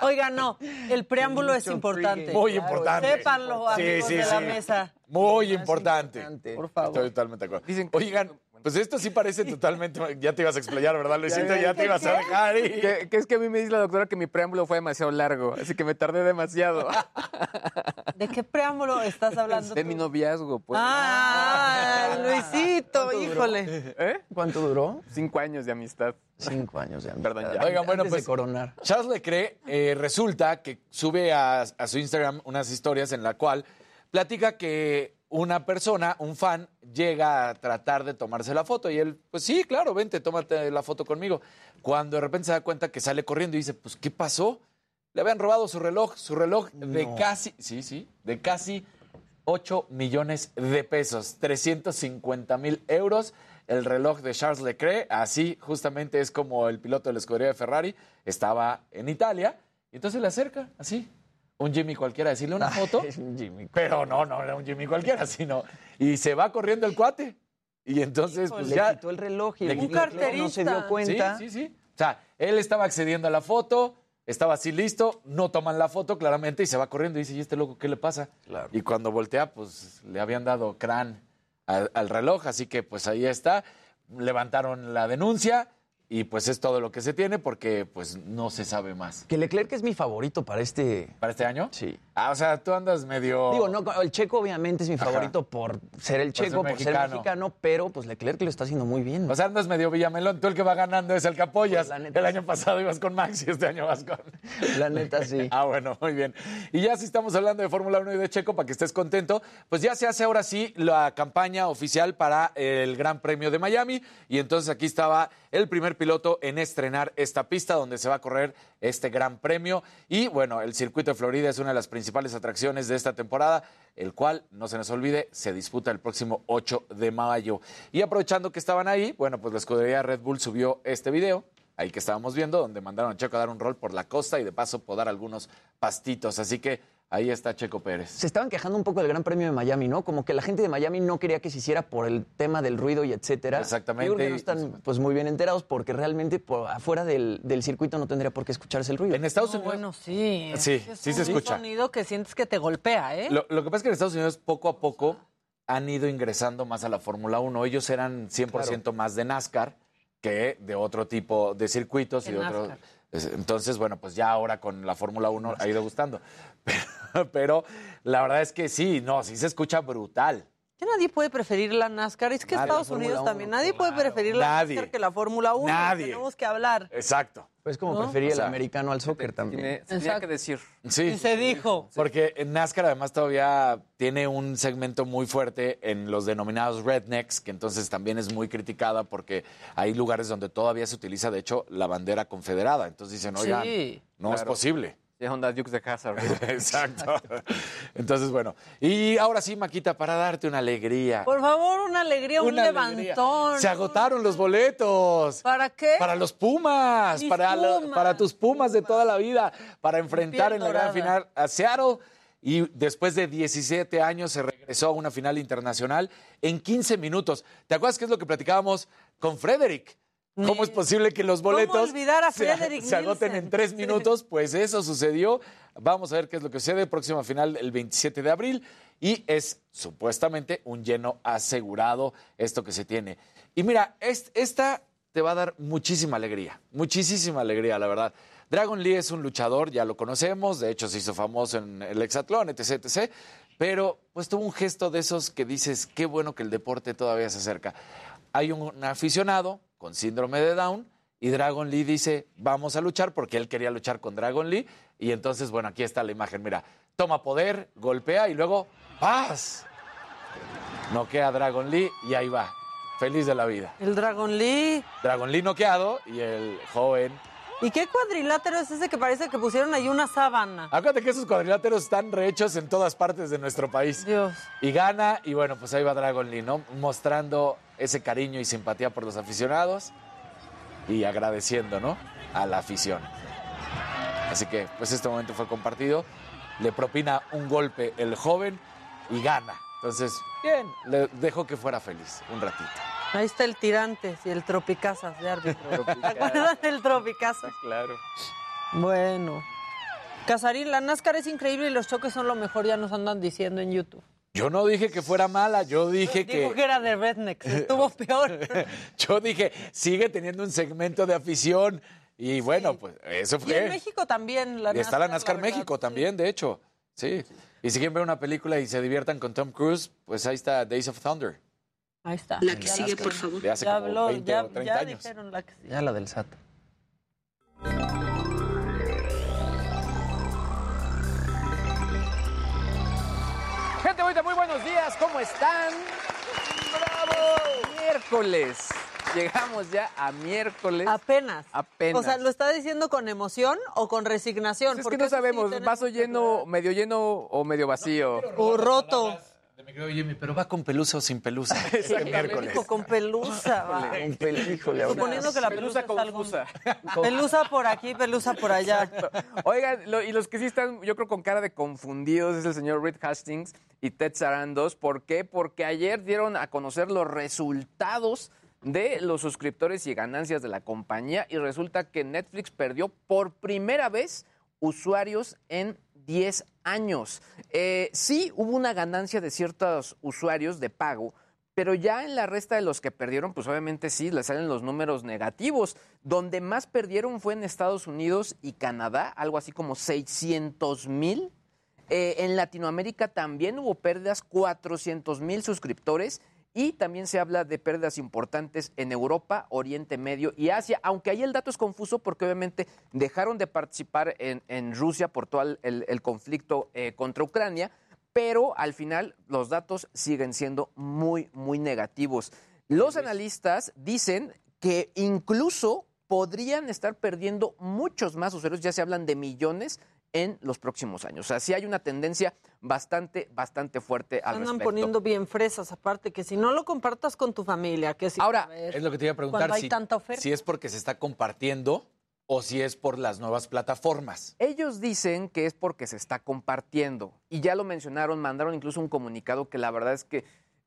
Oiga, no, el preámbulo es importante. Muy importante. Sépanlo, Sí, amigos sí, de la sí. mesa. muy importante. Por favor. Estoy totalmente de acuerdo. Oigan, pues esto sí parece totalmente. Ya te ibas a explayar, ¿verdad, Luisito? Ya, Ya te ibas a dejar. y- Que, que es que a mí me dice la doctora que mi preámbulo fue demasiado largo, así que me tardé demasiado. ¿De qué preámbulo estás hablando? De tú? mi noviazgo, pues. Ah, Luisito, híjole. ¿Eh? ¿Cuánto duró? Cinco años de amistad. Cinco años de amistad. Perdón, ya. Oigan, bueno, Antes de pues coronar. Charles Leclerc eh, resulta que sube a, a su Instagram unas historias en la cual platica que una persona, un fan, llega a tratar de tomarse la foto y él, pues sí, claro, vente, tómate la foto conmigo. Cuando de repente se da cuenta que sale corriendo y dice, pues, ¿qué pasó? Le habían robado su reloj, su reloj de No. casi, sí, sí, de casi 8 millones de pesos, 350 mil euros. El reloj de Charles Leclerc, así justamente es como el piloto de la escudería de Ferrari, estaba en Italia, y entonces le acerca, así, un Jimmy cualquiera, decirle una foto. Es un Jimmy. Pero no, no era un Jimmy cualquiera, sino. Y se va corriendo el cuate. Y entonces, pues le ya. quitó el reloj y le quitó- Leclerc no se dio cuenta. Sí, sí, sí. O sea, él estaba accediendo a la foto, estaba así listo, no toman la foto claramente y se va corriendo y dice, ¿y este loco qué le pasa? Y cuando voltea, pues le habían dado crán al, al reloj, así que pues ahí está. Levantaron la denuncia y pues es todo lo que se tiene porque pues no se sabe más. Que Leclerc es mi favorito para este. ¿Para este año? Sí. Ah, o sea, tú andas medio... Digo, no, el checo obviamente es mi Ajá. favorito por ser el Por ser checo, por ser mexicano. mexicano, pero pues Leclerc lo está haciendo muy bien. O sea, andas medio Villamelón. Tú el que va ganando es el que apoyas. Pues, la neta, el año pasado ibas con Max y este año vas con... La neta, sí. Ah, bueno, muy bien. Y ya si estamos hablando de Fórmula 1 y de Checo, para que estés contento, pues ya se hace ahora sí la campaña oficial para el Gran Premio de Miami. Y entonces aquí estaba el primer piloto en estrenar esta pista donde se va a correr este gran premio. Y bueno, el circuito de Florida es una de las principales atracciones de esta temporada, el cual, no se nos olvide, se disputa el próximo 8 de mayo. Y aprovechando que estaban ahí, bueno, pues la escudería Red Bull subió este video ahí que estábamos viendo, donde mandaron a Checo a dar un rol por la costa y de paso podar algunos pastitos. Así que ahí está Checo Pérez. Se estaban quejando un poco del Gran Premio de Miami, ¿no? Como que la gente de Miami no quería que se hiciera por el tema del ruido y etcétera. Exactamente. Yo creo que no están pues muy bien enterados porque realmente por afuera del, del circuito no tendría por qué escucharse el ruido. En Estados No, Unidos. bueno, sí. Sí, Es sí se un escucha. sonido que sientes que te golpea, ¿eh? Lo, lo que pasa es que en Estados Unidos poco a poco han ido ingresando más a la Fórmula 1. Ellos eran 100% más de NASCAR que de otro tipo de circuitos y De de otro... NASCAR. es- Entonces, bueno, pues ya ahora con la Fórmula 1 ha ido gustando. Pero, pero la verdad es que sí, no, sí se escucha brutal. Que nadie puede preferir la NASCAR. Es que Nadie. Estados Unidos también. Nadie puede preferir la Nadie. NASCAR que la Fórmula 1. Nadie. Tenemos que hablar. Exacto. Pues como ¿No? prefería O sea, el americano al soccer también. Tiene, se tenía Exacto. que decir. Sí. Y se dijo. Porque en NASCAR además todavía tiene un segmento muy fuerte en los denominados rednecks, que entonces también es muy criticada porque hay lugares donde todavía se utiliza, de hecho, la bandera confederada. Entonces dicen, oigan, Sí. no es posible. Sí, Honda Dukes de casa. ¿verdad? Exacto. Entonces, bueno. Y ahora sí, Maquita, para darte una alegría. Por favor, una alegría, un alegría. levantón. Se agotaron los boletos. ¿Para qué? Para los Pumas, para, tus Pumas de toda la vida, para enfrentar en la gran final a Seattle. Y después de 17 años se regresó a una final internacional en 15 minutos. ¿Te acuerdas qué es lo que platicábamos con Frederick? ¿Cómo es posible que los ¿Cómo boletos se- se, agoten en tres minutos? Pues eso sucedió. Vamos a ver qué es lo que sucede. Próxima final el 27 de abril. Y es supuestamente un lleno asegurado esto que se tiene. Y mira, es- esta te va a dar muchísima alegría. Muchísima alegría, la verdad. Dragon Lee es un luchador, ya lo conocemos. De hecho, se hizo famoso en el hexatlón, etc, etc. Pero pues tuvo un gesto de esos que dices, qué bueno que el deporte todavía se acerca. Hay un aficionado con síndrome de Down y Dragon Lee dice, vamos a luchar porque él quería luchar con Dragon Lee. Y entonces, bueno, aquí está la imagen, mira, toma poder, golpea y luego, ¡paz! Noquea a Dragon Lee y ahí va, feliz de la vida. El Dragon Lee. Dragon Lee noqueado y el joven... ¿Y qué cuadrilátero es ese que parece que pusieron ahí una sábana? Acuérdate que esos cuadriláteros están rehechos en todas partes de nuestro país. Dios. Y gana, y bueno, pues ahí va Dragon Lee, ¿no? Mostrando ese cariño y simpatía por los aficionados y agradeciendo, ¿no? A la afición. Así que, pues este momento fue compartido. Le propina un golpe el joven y gana. Entonces, bien, le dejó que fuera feliz un ratito. Ahí está el Tirantes y el Tropicazas de árbitro. ¿Te acuerdas del Tropicazas? Claro. Bueno. Casarín, la NASCAR es increíble y los choques son lo mejor, ya nos andan diciendo en YouTube. Yo no dije que fuera mala, yo dije Dijo que... que era de Rednecks, estuvo peor. Yo dije, sigue teniendo un segmento de afición. Y bueno, pues eso Y en fue. México también. La Y está la NASCAR verdad, México también, de hecho. Sí. Y si quieren ver una película y se diviertan con Tom Cruise, pues ahí está Days of Thunder. Ahí está. La que sigue, por favor. Ya habló, 20 ya, o 30 ya años. dijeron la que sigue. Ya la del SAT. Gente bonita, muy buenos días, ¿cómo están? ¡Bravo! Miércoles. Llegamos ya a miércoles. Apenas. Apenas. O sea, ¿lo está diciendo con emoción o con resignación? Pues es que Porque no sí sabemos, tenemos vaso lleno, medio lleno o medio vacío. O roto. Me creo, Jimmy, pero va con pelusa o sin pelusa. Exactamente. miércoles. Dijo, con pelusa. va. Suponiendo que la Pelusa pelusa, confusa. Pelusa por aquí, pelusa por allá. Oigan, lo- y los que sí están, yo creo, con cara de confundidos es el señor Reed Hastings y Ted Sarandos. ¿Por qué? Porque ayer dieron a conocer los resultados de los suscriptores y ganancias de la compañía y resulta que Netflix perdió por primera vez usuarios en 10 años. Eh, sí hubo una ganancia de ciertos usuarios de pago, pero ya en la resta de los que perdieron, pues obviamente sí, les salen los números negativos. Donde más perdieron fue en Estados Unidos y Canadá, algo así como 600 mil. Eh, en Latinoamérica también hubo pérdidas, 400 mil suscriptores. Y también se habla de pérdidas importantes en Europa, Oriente Medio y Asia, aunque ahí el dato es confuso porque obviamente dejaron de participar en, en Rusia por todo el, el- el conflicto eh, contra Ucrania, pero al final los datos siguen siendo muy, muy negativos. Los analistas dicen que incluso podrían estar perdiendo muchos más usuarios, ya se hablan de millones en los próximos años. O sea, sí hay una tendencia bastante, bastante fuerte al Andan respecto. poniendo bien fresas, aparte, que si no lo compartas con tu familia, que si... Ahora, ver, Es lo que te iba a preguntar. hay Si, tanta oferta. si es porque se está compartiendo o si es por las nuevas plataformas. Ellos dicen que es porque se está compartiendo. Y ya lo mencionaron, mandaron incluso un comunicado que la verdad es que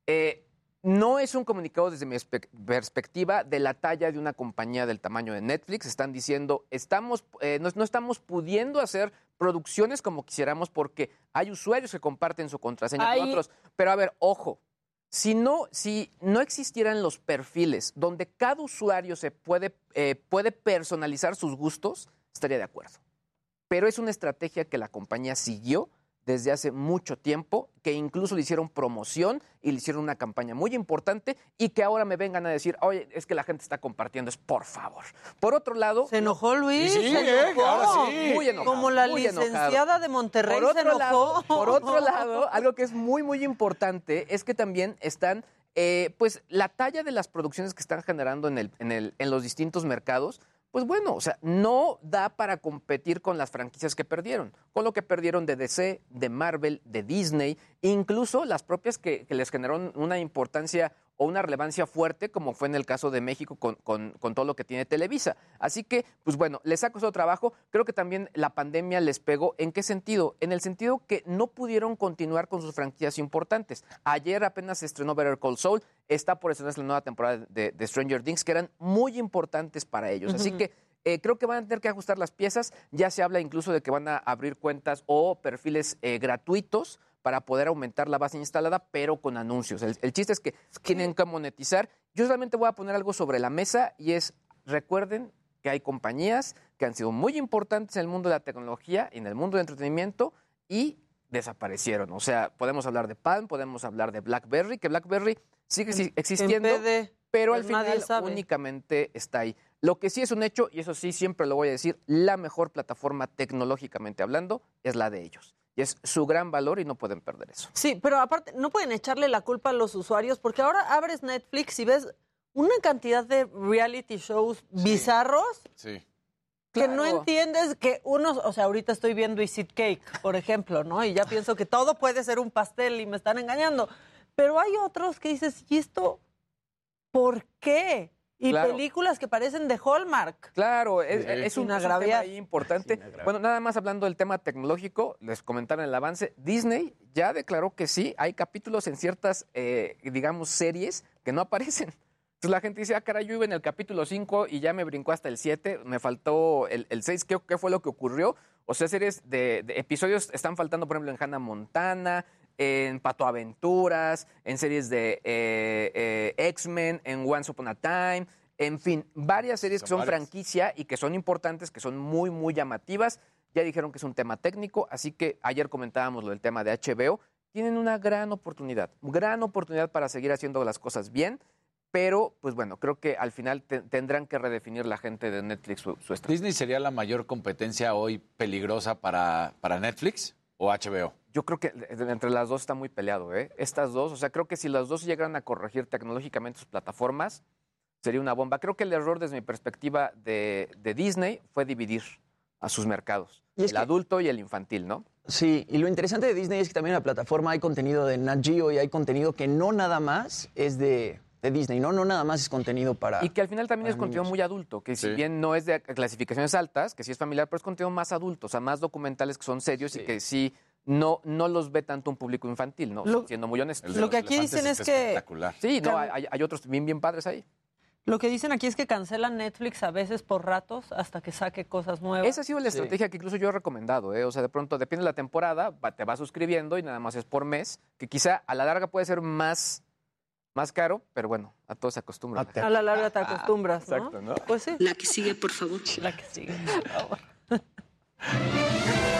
eh, no es un comunicado desde mi perspectiva de la talla de una compañía del tamaño de Netflix. Están diciendo, estamos, eh, no, no estamos pudiendo hacer producciones como quisiéramos porque hay usuarios que comparten su contraseña con otros. Pero a ver, ojo, si no, si no existieran los perfiles donde cada usuario se puede, eh, puede personalizar sus gustos, estaría de acuerdo. Pero es una estrategia que la compañía siguió desde hace mucho tiempo, que incluso le hicieron promoción y le hicieron una campaña muy importante y que ahora me vengan a decir, oye, es que la gente está compartiendo, es por favor. Por otro lado... Se enojó Luis, Sí, se ¿eh? Ahora sí. Muy enojado, Como la muy enojado. licenciada de Monterrey Por se enojó. lado, por otro lado, algo que es muy, muy importante es que también están, eh, pues, la talla de las producciones que están generando en, el, en, el, en los distintos mercados, pues bueno, o sea, no da para competir con las franquicias que perdieron, con lo que perdieron de DC, de Marvel, de Disney, incluso las propias que, que les generaron una importancia o una relevancia fuerte, como fue en el caso de México con, con- con todo lo que tiene Televisa. Así que, pues bueno, les ha costado trabajo. Creo que también la pandemia les pegó. ¿En qué sentido? En el sentido que no pudieron continuar con sus franquicias importantes. Ayer apenas se estrenó Better Call Saul, está por estrenarse la nueva temporada de, de Stranger Things, que eran muy importantes para ellos. Así que eh, creo que van a tener que ajustar las piezas. Ya se habla incluso de que van a abrir cuentas o perfiles eh, gratuitos para poder aumentar la base instalada, pero con anuncios. El, el chiste es que tienen que monetizar. Yo solamente voy a poner algo sobre la mesa y es, recuerden que hay compañías que han sido muy importantes en el mundo de la tecnología y en el mundo del entretenimiento y desaparecieron. O sea, podemos hablar de Palm, podemos hablar de BlackBerry, que BlackBerry sigue exi- existiendo, PD, pero al pues final sabe. únicamente está ahí. Lo que sí es un hecho, y eso sí siempre lo voy a decir, la mejor plataforma tecnológicamente hablando es la de ellos. Y es su gran valor y no pueden perder eso. Sí, pero aparte, no pueden echarle la culpa a los usuarios, porque ahora abres Netflix y ves una cantidad de reality shows bizarros Sí. que no entiendes que unos, o sea, ahorita estoy viendo It Cake, por ejemplo, ¿no? Y ya pienso que todo puede ser un pastel y me están engañando. Pero hay otros que dices, ¿y esto por qué? Y Claro. películas que parecen de Hallmark. Claro, es, Sí. es un, es un tema ahí importante. Bueno, nada más hablando del tema tecnológico, les comentaron el avance. Disney ya declaró que sí, hay capítulos en ciertas, eh, digamos, series que no aparecen. Entonces la gente dice, ah, caray, yo iba en el capítulo 5 y ya me brincó hasta el 7, me faltó el, el 6, ¿qué, qué fue lo que ocurrió? O sea, series de, de episodios están faltando, por ejemplo, en Hannah Montana, en Pato Aventuras, en series de eh, eh, X-Men, en Once Upon a Time, en fin, varias series que Son varias. franquicia y que son importantes, que son muy, muy llamativas. Ya dijeron que es un tema técnico, así que ayer comentábamos lo del tema de HBO. Tienen una gran oportunidad, gran oportunidad para seguir haciendo las cosas bien, pero pues bueno, creo que al final te- tendrán que redefinir la gente de Netflix su, su estrategia. ¿Disney sería la mayor competencia hoy peligrosa para, para Netflix o HBO? Yo creo que entre las dos está muy peleado, ¿eh? Estas dos, o sea, creo que si las dos llegaran a corregir tecnológicamente sus plataformas, sería una bomba. Creo que el error desde mi perspectiva de, de Disney fue dividir a sus mercados, el que- adulto y el infantil, ¿no? Sí, y lo interesante de Disney es que también en la plataforma hay contenido de Nat Geo y hay contenido que no nada más es de, de Disney, ¿no? No nada más es contenido para... Y que al final también es contenido niños. muy adulto, que si bien no es de clasificaciones altas, que sí es familiar, pero es contenido más adulto, o sea, más documentales que son serios y que sí no, no los ve tanto un público infantil, ¿no? Lo- Siendo muy honesto. Lo que aquí dicen es que- espectacular. Sí, no, hay, hay otros bien, bien padres ahí. Lo que dicen aquí es que cancelan Netflix a veces por ratos hasta que saque cosas nuevas. Esa ha sido la estrategia que incluso yo he recomendado, ¿eh? O sea, de pronto, depende de la temporada, va- te vas suscribiendo y nada más es por mes, que quizá a la larga puede ser más, más caro, pero bueno, a todos se acostumbran. A la larga te acostumbras, ¿no? Exacto, ¿no? Pues sí. La que sigue, por favor. La que sigue, por favor.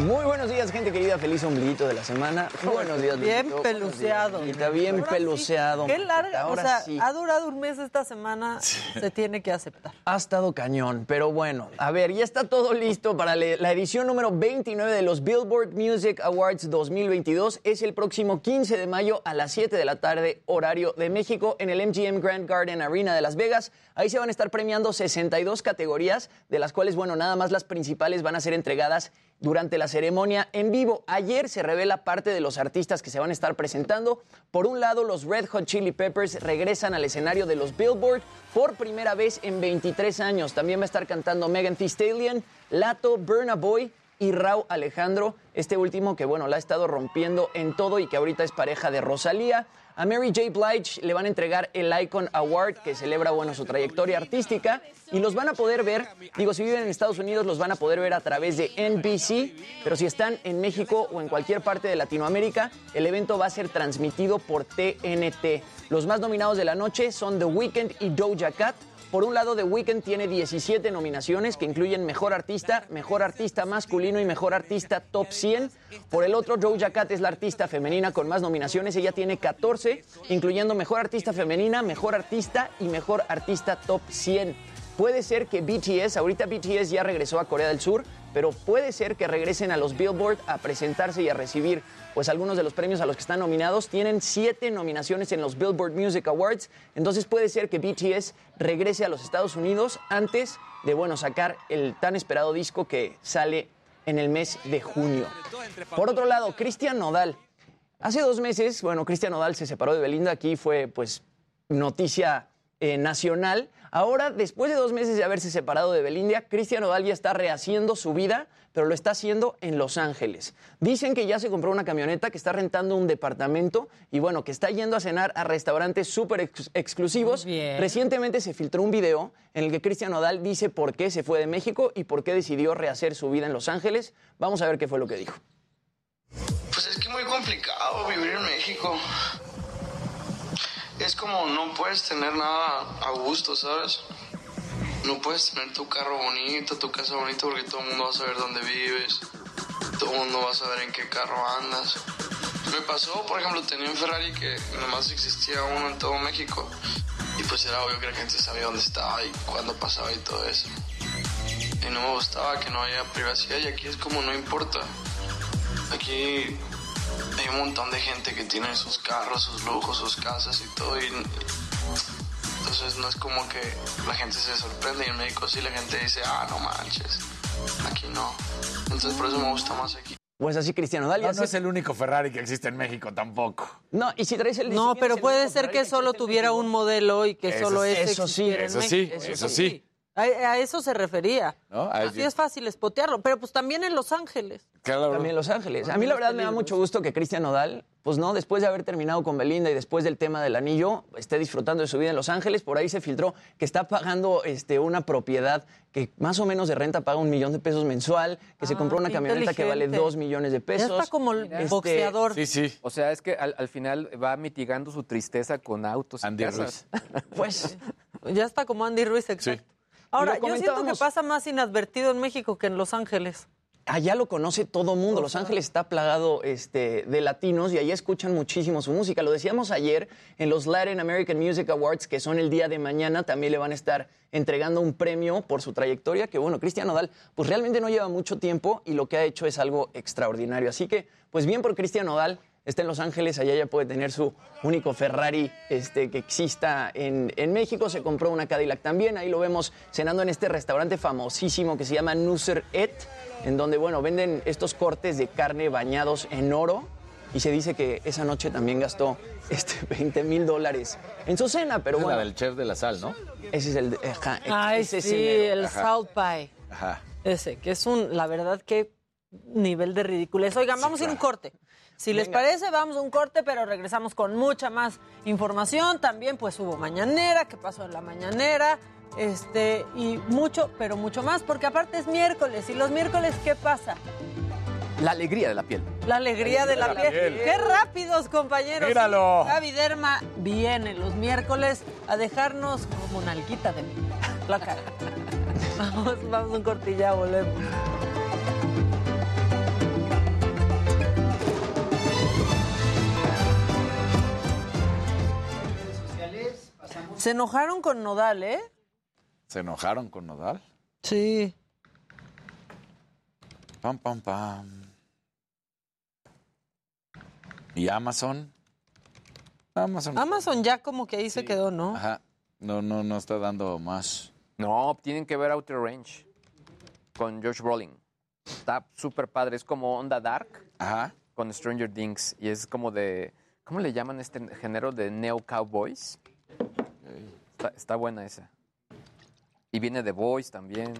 Muy buenos días, gente querida. Feliz ombliguito de la semana. Buenos días, Bien Luisito. peluceado. Está bien Ahora sí. peluceado. Qué larga, Ahora o sea, sí. ha durado un mes esta semana, se tiene que aceptar. Ha estado cañón, pero bueno, a ver, ya está todo listo para la edición número 29 de los Billboard Music Awards 2022. Es el próximo 15 de mayo a las 7 de la tarde, horario de México, en el MGM Grand Garden Arena de Las Vegas. Ahí se van a estar premiando 62 categorías, de las cuales, bueno, nada más las principales van a ser entregadas durante la ceremonia en vivo. Ayer se revela parte de los artistas que se van a estar presentando. Por un lado, los Red Hot Chili Peppers regresan al escenario de los Billboard por primera vez en 23 años. También va a estar cantando Megan Thee Stallion, Lato, Burna Boy y Rau Alejandro, este último que bueno, la ha estado rompiendo en todo y que ahorita es pareja de Rosalía. A Mary J. Blige le van a entregar el Icon Award que celebra bueno su trayectoria artística y los van a poder ver, digo, si viven en Estados Unidos los van a poder ver a través de NBC, pero si están en México o en cualquier parte de Latinoamérica, el evento va a ser transmitido por TNT. Los más nominados de la noche son The Weeknd y Doja Cat. Por un lado, The Weeknd tiene 17 nominaciones que incluyen Mejor Artista, Mejor Artista Masculino y Mejor Artista Top 100. Por el otro, Doja Cat es la artista femenina con más nominaciones. Ella tiene 14, incluyendo Mejor Artista Femenina, Mejor Artista y Mejor Artista Top 100. Puede ser que BTS, ahorita BTS ya regresó a Corea del Sur, pero puede ser que regresen a los Billboard a presentarse y a recibir pues algunos de los premios a los que están nominados. Tienen siete nominaciones en los Billboard Music Awards, entonces puede ser que BTS regrese a los Estados Unidos antes de bueno sacar el tan esperado disco que sale en el mes de junio. Por otro lado, Cristian Nodal. Hace dos meses, bueno, Cristian Nodal se separó de Belinda, aquí fue pues noticia eh, nacional. Ahora, después de dos meses de haberse separado de Belinda, Cristian Nodal ya está rehaciendo su vida, pero lo está haciendo en Los Ángeles. Dicen que ya se compró una camioneta, que está rentando un departamento y bueno, que está yendo a cenar a restaurantes súper ex- exclusivos. Recientemente se filtró un video en el que Cristian Nodal dice por qué se fue de México y por qué decidió rehacer su vida en Los Ángeles. Vamos a ver qué fue lo que dijo. Pues es que es muy complicado vivir en México. Es como no puedes tener nada a gusto, ¿sabes? No puedes tener tu carro bonito, tu casa bonita porque todo el mundo va a saber dónde vives. Todo el mundo va a saber en qué carro andas. Me pasó, por ejemplo, tenía un Ferrari que nomás existía uno en todo México. Y pues era obvio que la gente sabía dónde estaba y cuándo pasaba y todo eso. Y no me gustaba que no haya privacidad y aquí es como no importa. Aquí hay un montón de gente que tiene sus carros, sus lujos, sus casas y todo. Y entonces no es como que la gente se sorprende y en México sí la gente dice, ah, no manches, aquí no. Entonces por eso me gusta más aquí. Pues así Cristian Nodal ya No, no es el único Ferrari que existe en México tampoco. No, y si traes el No, pero es puede ser Ferrari que solo tuviera un modelo y que Eso solo sí, ese eso sí, existiera en eso sí, eso sí. A, a eso se refería. ¿No? A Así eso- es fácil espotearlo, pero pues también en Los Ángeles. Claro. También en Los Ángeles. A mí la verdad me da mucho gusto que Cristian Nodal, pues no, después de haber terminado con Belinda y después del tema del anillo, esté disfrutando de su vida en Los Ángeles. Por ahí se filtró que está pagando este, una propiedad que más o menos de renta paga un millón de pesos mensual, que se Ah, compró una camioneta que vale dos millones de pesos. Ya está como el Este, boxeador. Sí, sí. O sea, es que al, al final va mitigando su tristeza con autos y Andy casas. Pues Ya está como Andy Ruiz, exacto. Ahora, yo siento que pasa más inadvertido en México que en Los Ángeles. allá lo conoce todo mundo. Los Ángeles está plagado este, de latinos y allá escuchan muchísimo su música. Lo decíamos ayer en los Latin American Music Awards, que son el día de mañana, también le van a estar entregando un premio por su trayectoria, que bueno, Cristian Nodal, pues realmente no lleva mucho tiempo y lo que ha hecho es algo extraordinario. Así que, pues bien por Cristian Nodal, está en Los Ángeles, allá ya puede tener su único Ferrari este, que exista en, en México. Se compró una Cadillac también, ahí lo vemos cenando en este restaurante famosísimo que se llama Nusser Et, en donde, bueno, venden estos cortes de carne bañados en oro. Y se dice que esa noche también gastó este, 20 mil dólares en su cena, pero Es bueno. la del chef de la sal, ¿no? Ese es el... ajá, Ay, ese es sí, el Ajá. Pie. Ajá. Ese, que es un, la verdad, que nivel de ridiculez. Oigan, vamos a ir a un corte. Si les parece, vamos a un corte, pero regresamos con mucha más información. También, pues, hubo mañanera, qué pasó en la mañanera, este, y mucho, pero mucho más, porque aparte es miércoles, y los miércoles, ¿qué pasa? La alegría de la piel. La alegría de la, piel. ¡Qué rápidos, compañeros! Míralo. Gaby Derma viene los miércoles a dejarnos como nalguita de la cara. Vamos, vamos a un ya volvemos. Se enojaron con Nodal, ¿eh? ¿Se enojaron con Nodal? Sí. Pam, pam, pam. ¿Y Amazon? Amazon. Amazon ya como que ahí se quedó, ¿no? Ajá. No, no, no está dando más. No, tienen que ver Outer Range con Josh Brolin. Está súper padre. Es como onda dark Ajá. con Stranger Things. Y es como de. ¿Cómo le llaman este género de Neo Cowboys? Está, está buena esa. Y viene The Boys también.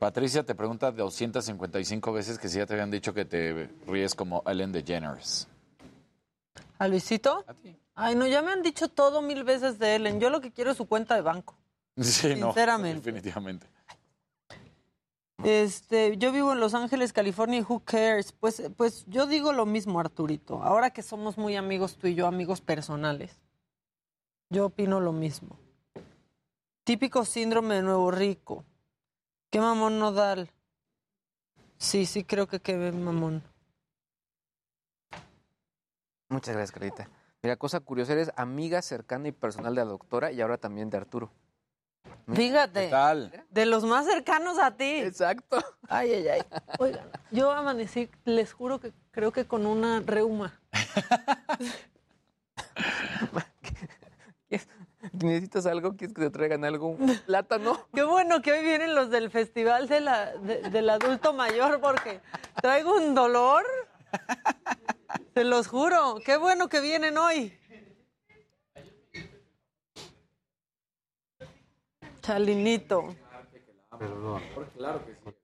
Patricia te pregunta 255 veces que si ya te habían dicho que te ríes como Ellen DeGeneres. ¿A Luisito? Ay, no, ya me han dicho todo mil veces de Ellen. Yo lo que quiero es su cuenta de banco. Sí, no. Sinceramente. Definitivamente. Este, yo vivo en Los Ángeles, California, y who cares? Pues, pues yo digo lo mismo, Arturito. Ahora que somos muy amigos tú y yo, amigos personales, yo opino lo mismo. Típico síndrome de nuevo rico. Qué mamón nodal. Sí, sí creo que qué mamón. Muchas gracias, Carlita. Mira, cosa curiosa, eres amiga cercana y personal de la doctora y ahora también de Arturo. Fíjate. De los más cercanos a ti. Exacto. Ay, ay, ay. Oigan, yo amanecí, les juro que creo que con una reuma. ¿Necesitas algo? ¿Quieres que te traigan algo? ¿Un plátano? Qué bueno que hoy vienen los del Festival de la, de- del Adulto Mayor porque traigo un dolor. Se los juro. Qué bueno que vienen hoy. Chalinito. Claro que sí.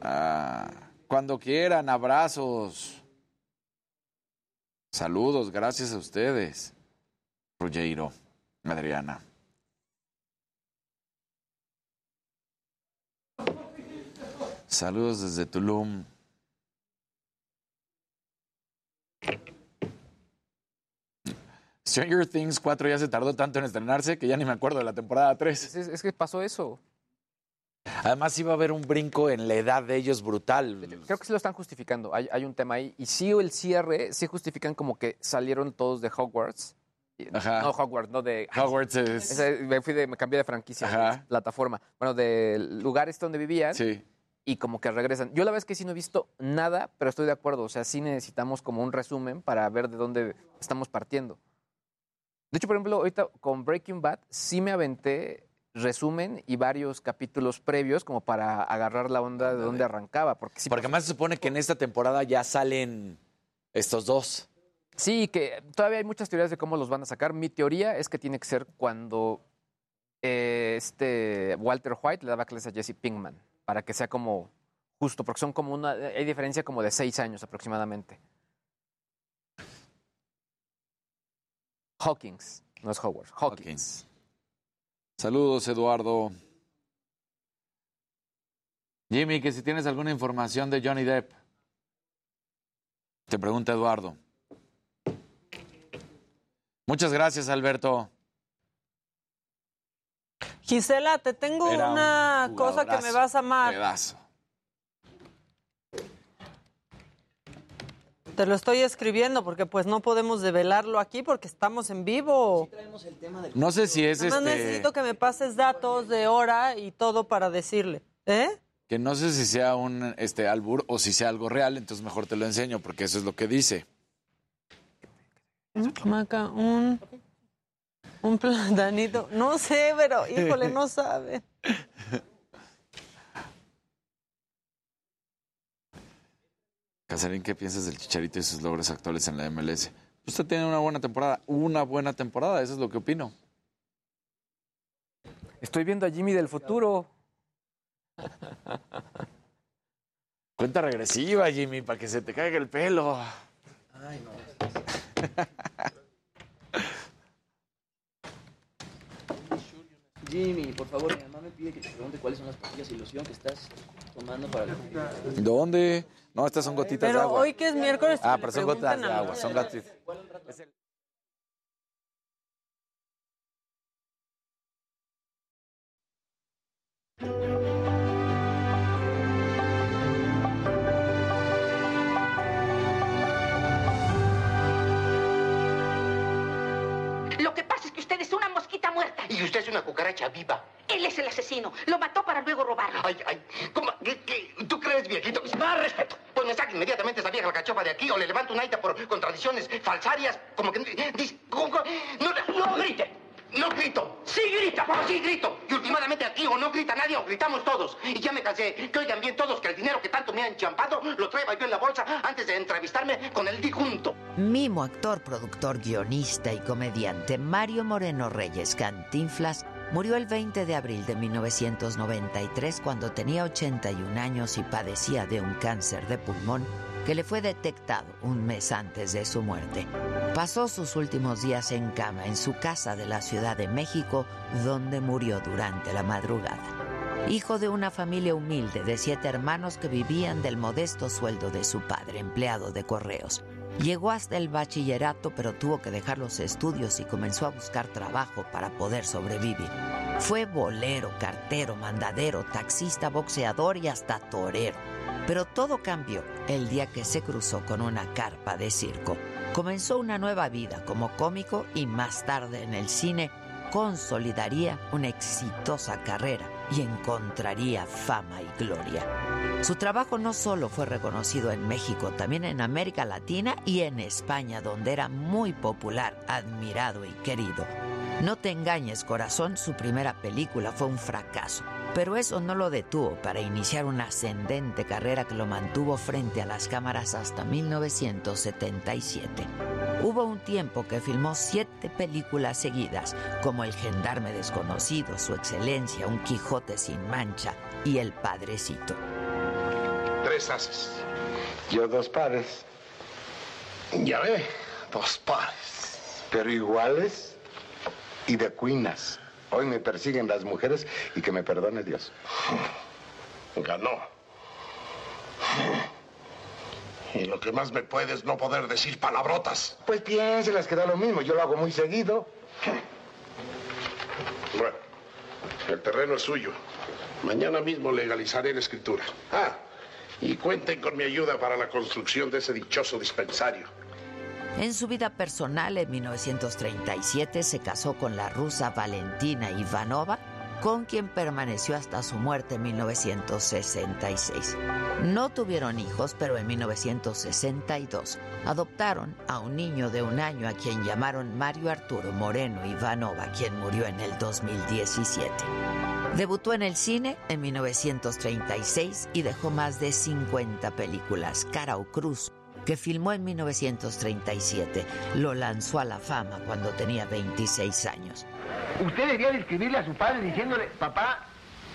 Ah, cuando quieran, abrazos. Saludos, gracias a ustedes. Ruggiero, Adriana. Saludos desde Tulum. Stranger Things 4 ya se tardó tanto en estrenarse que ya ni me acuerdo de la temporada 3. Es, es que pasó eso. Además iba a haber un brinco en la edad de ellos brutal. Creo que sí lo están justificando. Hay, hay un tema ahí. Y sí, el cierre, sí justifican como que salieron todos de Hogwarts. Ajá. No, Hogwarts, no de... Hogwarts es... Me, fui de- me cambié de franquicia, Ajá. de plataforma. Bueno, del lugar este donde vivían. Sí. Y como que regresan. Yo la verdad es que sí no he visto nada, pero estoy de acuerdo. O sea, sí necesitamos como un resumen para ver de dónde estamos partiendo. De hecho, por ejemplo, ahorita con Breaking Bad sí me aventé resumen y varios capítulos previos como para agarrar la onda de dónde arrancaba. Porque, sí Porque además se supone que en esta temporada ya salen estos dos. Sí, que todavía hay muchas teorías de cómo los van a sacar. Mi teoría es que tiene que ser cuando eh, este Walter White le daba clases a Jesse Pinkman, para que sea como justo, porque son como una, hay diferencia como de seis años aproximadamente. Hawkins, no es Howard, Hawkins. Saludos, Eduardo. Jimmy, que si tienes alguna información de Johnny Depp. Te pregunta Eduardo. Muchas gracias, Alberto. Gisela, te tengo Era una un cosa que me vas a amar. Pedazo. Te lo estoy escribiendo porque pues no podemos develarlo aquí porque estamos en vivo. No sé si es Nada más este. necesito que me pases datos de hora y todo para decirle. ¿Eh? Que no sé si sea un este albur o si sea algo real, entonces mejor te lo enseño porque eso es lo que dice. Maca, un, un platanito. No sé, pero híjole, no sabe. Casarín, ¿qué piensas del Chicharito y sus logros actuales en la MLS? Usted tiene una buena temporada, una buena temporada, eso es lo que opino. Estoy viendo a Jimmy del futuro. Cuenta regresiva, Jimmy, para que se te caiga el pelo. Ay, no. Jimmy, por favor, mi mamá me pide que te pregunte cuáles son las pastillas de ilusión que estás tomando para el ¿Dónde? No, estas son gotitas Pero de agua. hoy que es miércoles. Ah, pero son gotas de agua, son gotitas. Una muerta. Y usted es una cucaracha viva. Él es el asesino. Lo mató para luego robarlo. Ay, ay, ¿cómo? ¿Qué, qué? ¿Tú crees, viejito? Más respeto. Pues me saca inmediatamente esa vieja la cachofa de aquí o le levanto un aita por contradicciones falsarias, como que... no grite. No grito. Sí grita. No, sí grito. Y últimamente aquí o no grita nadie o gritamos todos. Y ya me cansé. Que oigan bien todos que el dinero que tanto me han champado lo traigo yo en la bolsa antes de entrevistarme con el disjunto. Mimo, actor, productor, guionista y comediante Mario Moreno Reyes Cantinflas murió el 20 de abril de 1993 cuando tenía 81 años y padecía de un cáncer de pulmón que le fue detectado un mes antes de su muerte. Pasó sus últimos días en cama en su casa de la Ciudad de México, donde murió durante la madrugada. Hijo de una familia humilde de siete hermanos que vivían del modesto sueldo de su padre, empleado de correos. Llegó hasta el bachillerato, pero tuvo que dejar los estudios y comenzó a buscar trabajo para poder sobrevivir. Fue bolero, cartero, mandadero, taxista, boxeador y hasta torero. Pero todo cambió el día que se cruzó con una carpa de circo. Comenzó una nueva vida como cómico y más tarde en el cine consolidaría una exitosa carrera y encontraría fama y gloria. Su trabajo no solo fue reconocido en México, también en América Latina y en España, donde era muy popular, admirado y querido. No te engañes, corazón, su primera película fue un fracaso, pero eso no lo detuvo para iniciar una ascendente carrera que lo mantuvo frente a las cámaras hasta 1977. Hubo un tiempo que filmó siete películas seguidas, como El Gendarme Desconocido, Su Excelencia, Un Quijote sin Mancha y El Padrecito. Tres haces. Yo dos pares. Ya ve, dos pares. Pero iguales y de cuinas. Hoy me persiguen las mujeres y que me perdone Dios. Ganó. Y lo que más me puede es no poder decir palabrotas. Pues piénselas que da lo mismo. Yo lo hago muy seguido. Bueno, el terreno es suyo. Mañana mismo legalizaré la escritura. Ah, y cuenten con mi ayuda para la construcción de ese dichoso dispensario. En su vida personal, en 1937 se casó con la rusa Valentina Ivanova, con quien permaneció hasta su muerte en 1966. No tuvieron hijos, pero en 1962 adoptaron a un niño de un año a quien llamaron Mario Arturo Moreno Ivanova, quien murió en el 2017. Debutó en el cine en 1936 y dejó más de 50 películas. Cara o Cruz, que filmó en 1937, lo lanzó a la fama cuando tenía 26 años. Usted debería de escribirle a su padre diciéndole, papá,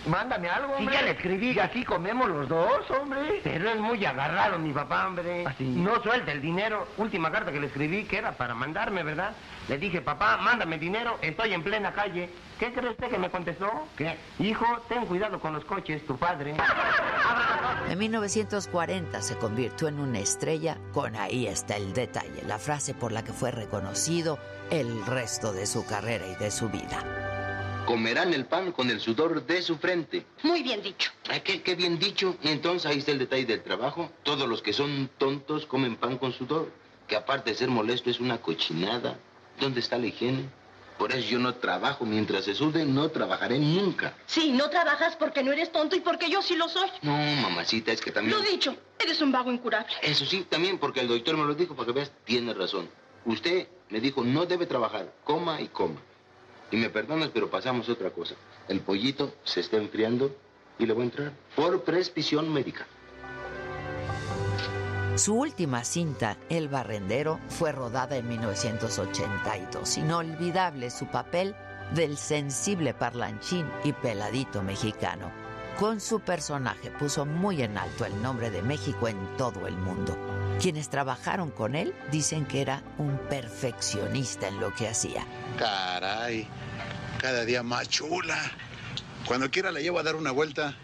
mándame algo, Sí, hombre. ya le escribí. Y así comemos los dos, hombre. Pero es muy agarrado, mi papá, hombre. No suelta el dinero. Última carta que le escribí, que era para mandarme, ¿verdad? Le dije, papá, mándame dinero, estoy en plena calle. ¿Qué cree usted que me contestó? ¿Qué? Hijo, ten cuidado con los coches, tu padre. En 1940 se convirtió en una estrella con ahí está el detalle, la frase por la que fue reconocido el resto de su carrera y de su vida. Comerán el pan con el sudor de su frente. Muy bien dicho. Ay, qué, qué bien dicho. Entonces ahí está el detalle del trabajo. Todos los que son tontos comen pan con sudor. Que aparte de ser molesto es una cochinada. ¿Dónde está la higiene? Por eso yo no trabajo. Mientras se sude, no trabajaré nunca. Sí, no trabajas porque no eres tonto y porque yo sí lo soy. No, mamacita, es que también... Lo dicho, eres un vago incurable. Eso sí, también porque el doctor me lo dijo, para que veas, tiene razón. Usted me dijo, no debe trabajar, coma y coma. Y me perdonas, pero pasamos otra cosa. El pollito se está enfriando y le voy a entrar por prescripción médica. Su última cinta, El Barrendero, fue rodada en 1982. Inolvidable su papel del sensible parlanchín y peladito mexicano. Con su personaje puso muy en alto el nombre de México en todo el mundo. Quienes trabajaron con él dicen que era un perfeccionista en lo que hacía. Caray, cada día más chula. Cuando quiera la llevo a dar una vuelta.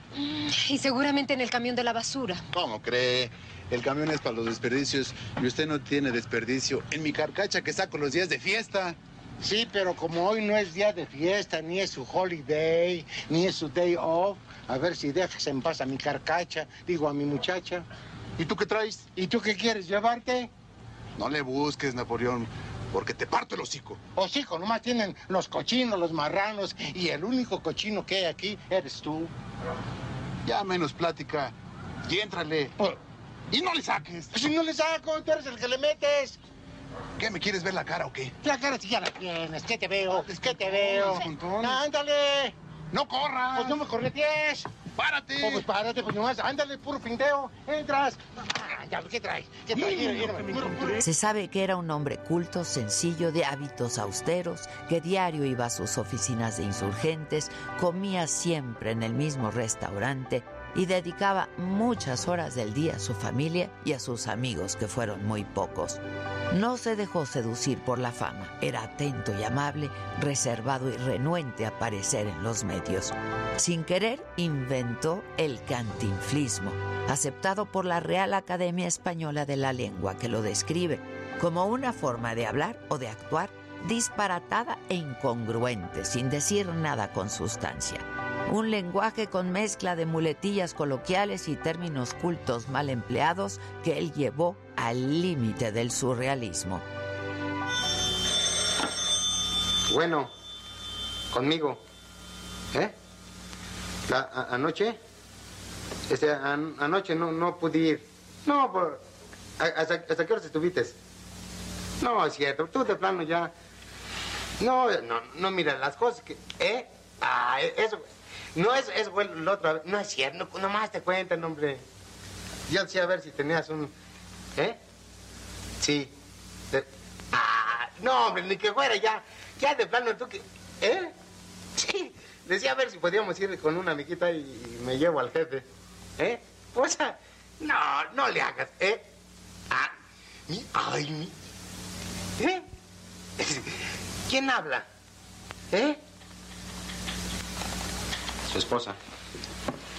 Y seguramente en el camión de la basura. ¿Cómo cree? El camión es para los desperdicios y usted no tiene desperdicio en mi carcacha que saco los días de fiesta. Sí, pero como hoy no es día de fiesta, ni es su holiday, ni es su day off, a ver si dejas en paz a mi carcacha, digo a mi muchacha. ¿Y tú qué traes? ¿Y tú qué quieres llevarte? No le busques, Napoleón. porque te parto el hocico. Hocico, nomás tienen los cochinos, los marranos, y el único cochino que hay aquí eres tú. Ya menos plática y éntrale. Y no le saques. Si no le saco, tú eres el que le metes. ¿Qué, me quieres ver la cara o qué? La cara sí ya la tienes, ¿qué te veo? ¿Qué te veo? ¡Ándale! ¡No corras! Pues no me corretees. ¡Párate! Oh, pues párate, pues nomás, ándale, puro pinteo. Entras. Ah, ya, ¿qué traes? ¿Qué traes? Mira, mira. Se sabe que era un hombre culto, sencillo, de hábitos austeros, que diario iba a sus oficinas de insurgentes, comía siempre en el mismo restaurante y dedicaba muchas horas del día a su familia y a sus amigos, que fueron muy pocos. No se dejó seducir por la fama, era atento y amable, reservado y renuente a aparecer en los medios. Sin querer, inventó el cantinflismo, aceptado por la Real Academia Española de la Lengua, que lo describe como una forma de hablar o de actuar disparatada e incongruente, sin decir nada con sustancia. Un lenguaje con mezcla de muletillas coloquiales y términos cultos mal empleados que él llevó al límite del surrealismo. Bueno, conmigo. ¿Eh? La- anoche. Este, an- anoche no, no pude ir. No, por, hasta, ¿hasta qué horas estuviste? No, es cierto, tú de plano ya. No, no, no, mira, las cosas que. ¿Eh? Ah, eso. No es, es bueno otra vez. No es cierto, no, nomás te cuentan, hombre. Yo decía a ver si tenías un. ¿Eh? Sí. Ah, no, hombre, ni que fuera ya. Ya de plano tú que. ¿Eh? Sí. Decía a ver si podíamos ir con una amiguita y me llevo al jefe. ¿Eh? O sea, no, no le hagas, ¿eh? Ah, mi, ay, mi. ¿Eh? ¿Quién habla? ¿Eh? Su esposa.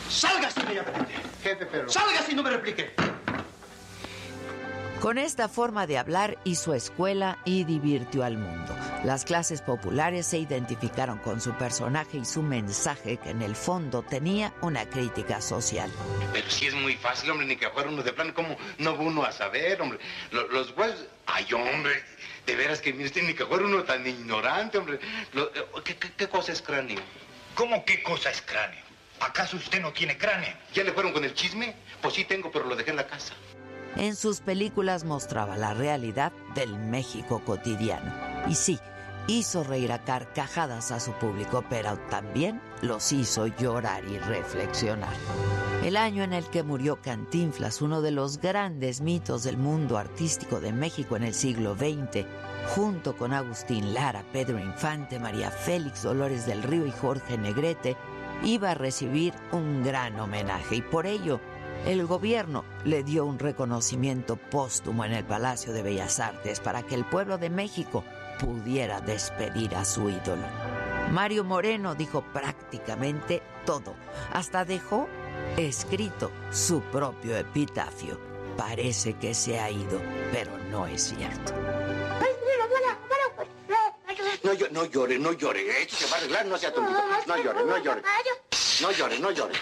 ¡Salgas inmediatamente! Jefe, pero. ¡Salgas y no me replique! Con esta forma de hablar hizo escuela y divirtió al mundo. Las clases populares se identificaron con su personaje y su mensaje que en el fondo tenía una crítica social. Pero sí es muy fácil, hombre, ni que fuera uno de plano. ¿Cómo no va uno a saber, hombre? Lo- Los, huesos... Ay, hombre, de veras que mire ni que fuera uno tan ignorante, hombre. Lo- eh, ¿qué, qué, qué cosa es cráneo? ¿Cómo qué cosa es cráneo? ¿Acaso usted no tiene cráneo? ¿Ya le fueron con el chisme? Pues sí tengo, pero lo dejé en la casa. En sus películas mostraba la realidad del México cotidiano. Y sí, hizo reír a carcajadas a su público, pero también los hizo llorar y reflexionar. El año en el que murió Cantinflas, uno de los grandes mitos del mundo artístico de México en el siglo XX, junto con Agustín Lara, Pedro Infante, María Félix, Dolores del Río y Jorge Negrete, iba a recibir un gran homenaje y por ello el gobierno le dio un reconocimiento póstumo en el Palacio de Bellas Artes para que el pueblo de México pudiera despedir a su ídolo. Mario Moreno dijo prácticamente todo, hasta dejó escrito su propio epitafio. Parece que se ha ido, pero no es cierto. No, llo- no llore, no llore. Esto se va a arreglar, no sea tontito. No llore, no llore. No llore, no llore.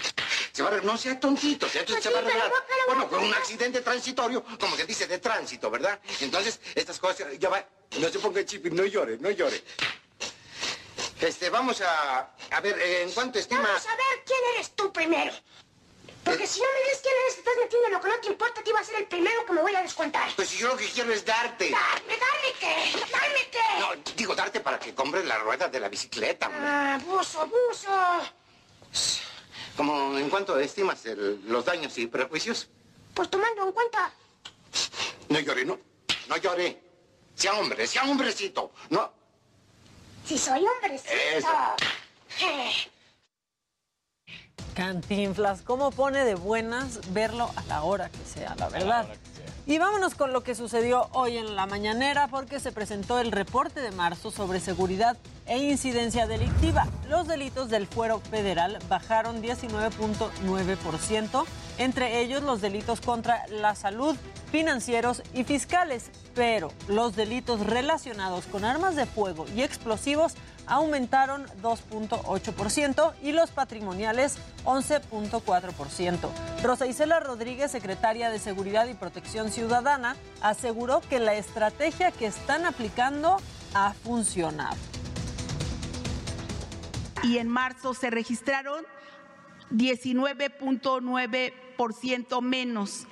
Se va a arreglar, no sea tontito, esto se va a arreglar. Bueno, fue un accidente transitorio, como se dice, de tránsito, ¿verdad? Entonces, estas cosas, ya va. No se ponga chip, no llore, no llore. Este, vamos a, a ver, ¿en cuánto estima? Vamos a ver quién eres tú primero. Porque si no me dices quién eres, estás metiendo en lo que no te importa, te iba a ser el primero que me voy a descontar. Pues si yo lo que quiero es darte. Dame, dame qué. No, digo darte para que compres la rueda de la bicicleta, hombre. Ah, abuso, abuso. ¿Cómo, ¿En cuánto estimas el- los daños y perjuicios? Pues tomando en cuenta. No llore, no. No llore. Sea hombre, sea hombrecito. No. Si soy hombrecito. Eso. Eh, Cantinflas, ¿cómo pone de buenas verlo a la hora que sea, la verdad? Y vámonos con lo que sucedió hoy en la mañanera porque se presentó el reporte de marzo sobre seguridad e incidencia delictiva. Los delitos del fuero federal bajaron 19.9%, entre ellos los delitos contra la salud, financieros y fiscales, pero los delitos relacionados con armas de fuego y explosivos aumentaron 2.8% y los patrimoniales 11.4%. Rosa Isela Rodríguez, secretaria de Seguridad y Protección Ciudadana, aseguró que la estrategia que están aplicando ha funcionado. Y en marzo se registraron 19.9% menos.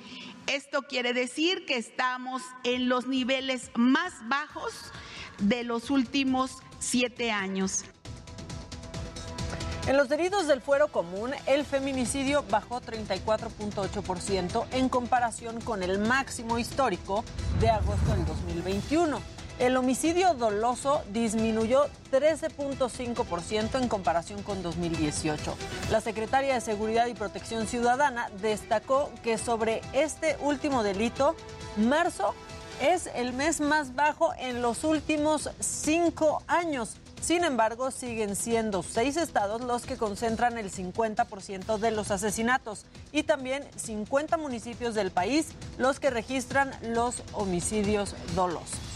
Esto quiere decir que estamos en los niveles más bajos de los últimos siete años. En los delitos del fuero común, el feminicidio bajó 34.8% en comparación con el máximo histórico de agosto del 2021. El homicidio doloso disminuyó 13.5% en comparación con 2018. La secretaria de Seguridad y Protección Ciudadana destacó que sobre este último delito, marzo es el mes más bajo en los últimos cinco años. Sin embargo, siguen siendo seis estados los que concentran el 50% de los asesinatos y también 50 municipios del país los que registran los homicidios dolosos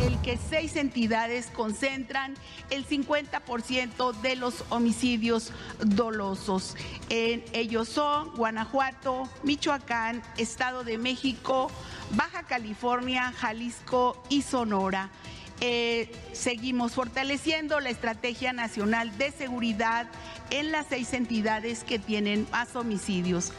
el que seis entidades concentran el 50% de los homicidios dolosos. En ellos son Guanajuato, Michoacán, Estado de México, Baja California, Jalisco y Sonora. Eh, seguimos fortaleciendo la Estrategia Nacional de Seguridad en las seis entidades que tienen más homicidios.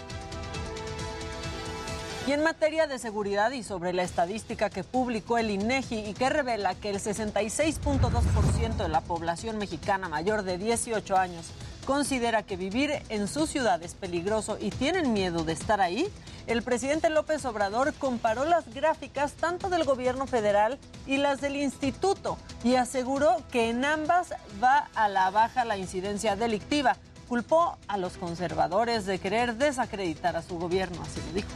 Y en materia de seguridad y sobre la estadística que publicó el INEGI y que revela que el 66.2% de la población mexicana mayor de 18 años considera que vivir en su ciudad es peligroso y tienen miedo de estar ahí, el presidente López Obrador comparó las gráficas tanto del gobierno federal y las del instituto y aseguró que en ambas va a la baja la incidencia delictiva. Culpó a los conservadores de querer desacreditar a su gobierno, así lo dijo.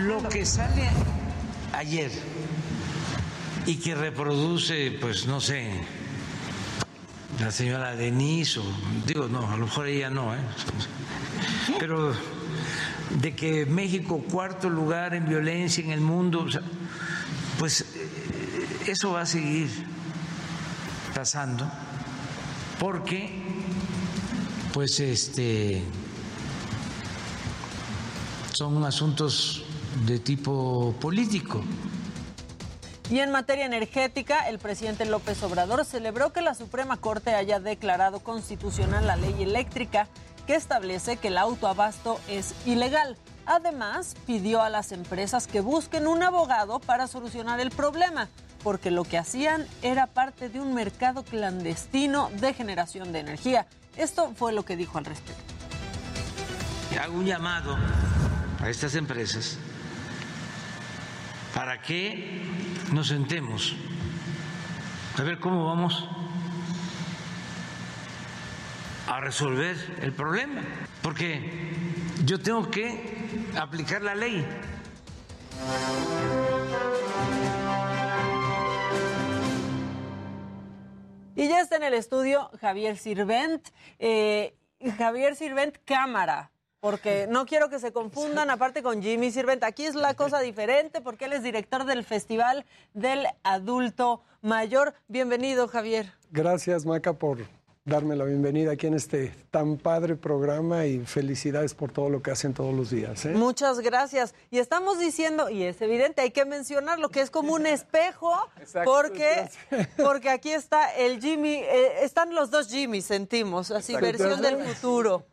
Lo que sale ayer y que reproduce, pues no sé, la señora Denise, o digo, no, a lo mejor ella no, ¿eh? pero de que México cuarto lugar en violencia en el mundo, pues eh, eso va a seguir pasando porque pues este son asuntos de tipo político. Y en materia energética, el presidente López Obrador celebró que la Suprema Corte haya declarado constitucional la ley eléctrica que establece que el autoabasto es ilegal. Además, pidió a las empresas que busquen un abogado para solucionar el problema, porque lo que hacían era parte de un mercado clandestino de generación de energía. Esto fue lo que dijo al respecto. Hago un llamado a estas empresas para que nos sentemos a ver cómo vamos a resolver el problema, porque yo tengo que aplicar la ley. Y ya está en el estudio Javier Sirvent. Eh, Javier Sirvent Cámara, porque no quiero que se confundan, aparte con Jimmy Sirvent. Aquí es la cosa diferente porque él es director del Festival del Adulto Mayor. Bienvenido, Javier. Gracias, Maca, por darme la bienvenida aquí en este tan padre programa y felicidades por todo lo que hacen todos los días. ¿eh? Muchas gracias. Y estamos diciendo, y es evidente, hay que mencionar lo que es como un espejo, porque, porque aquí está el Jimmy, eh, están los dos Jimmy, sentimos, así, versión del futuro.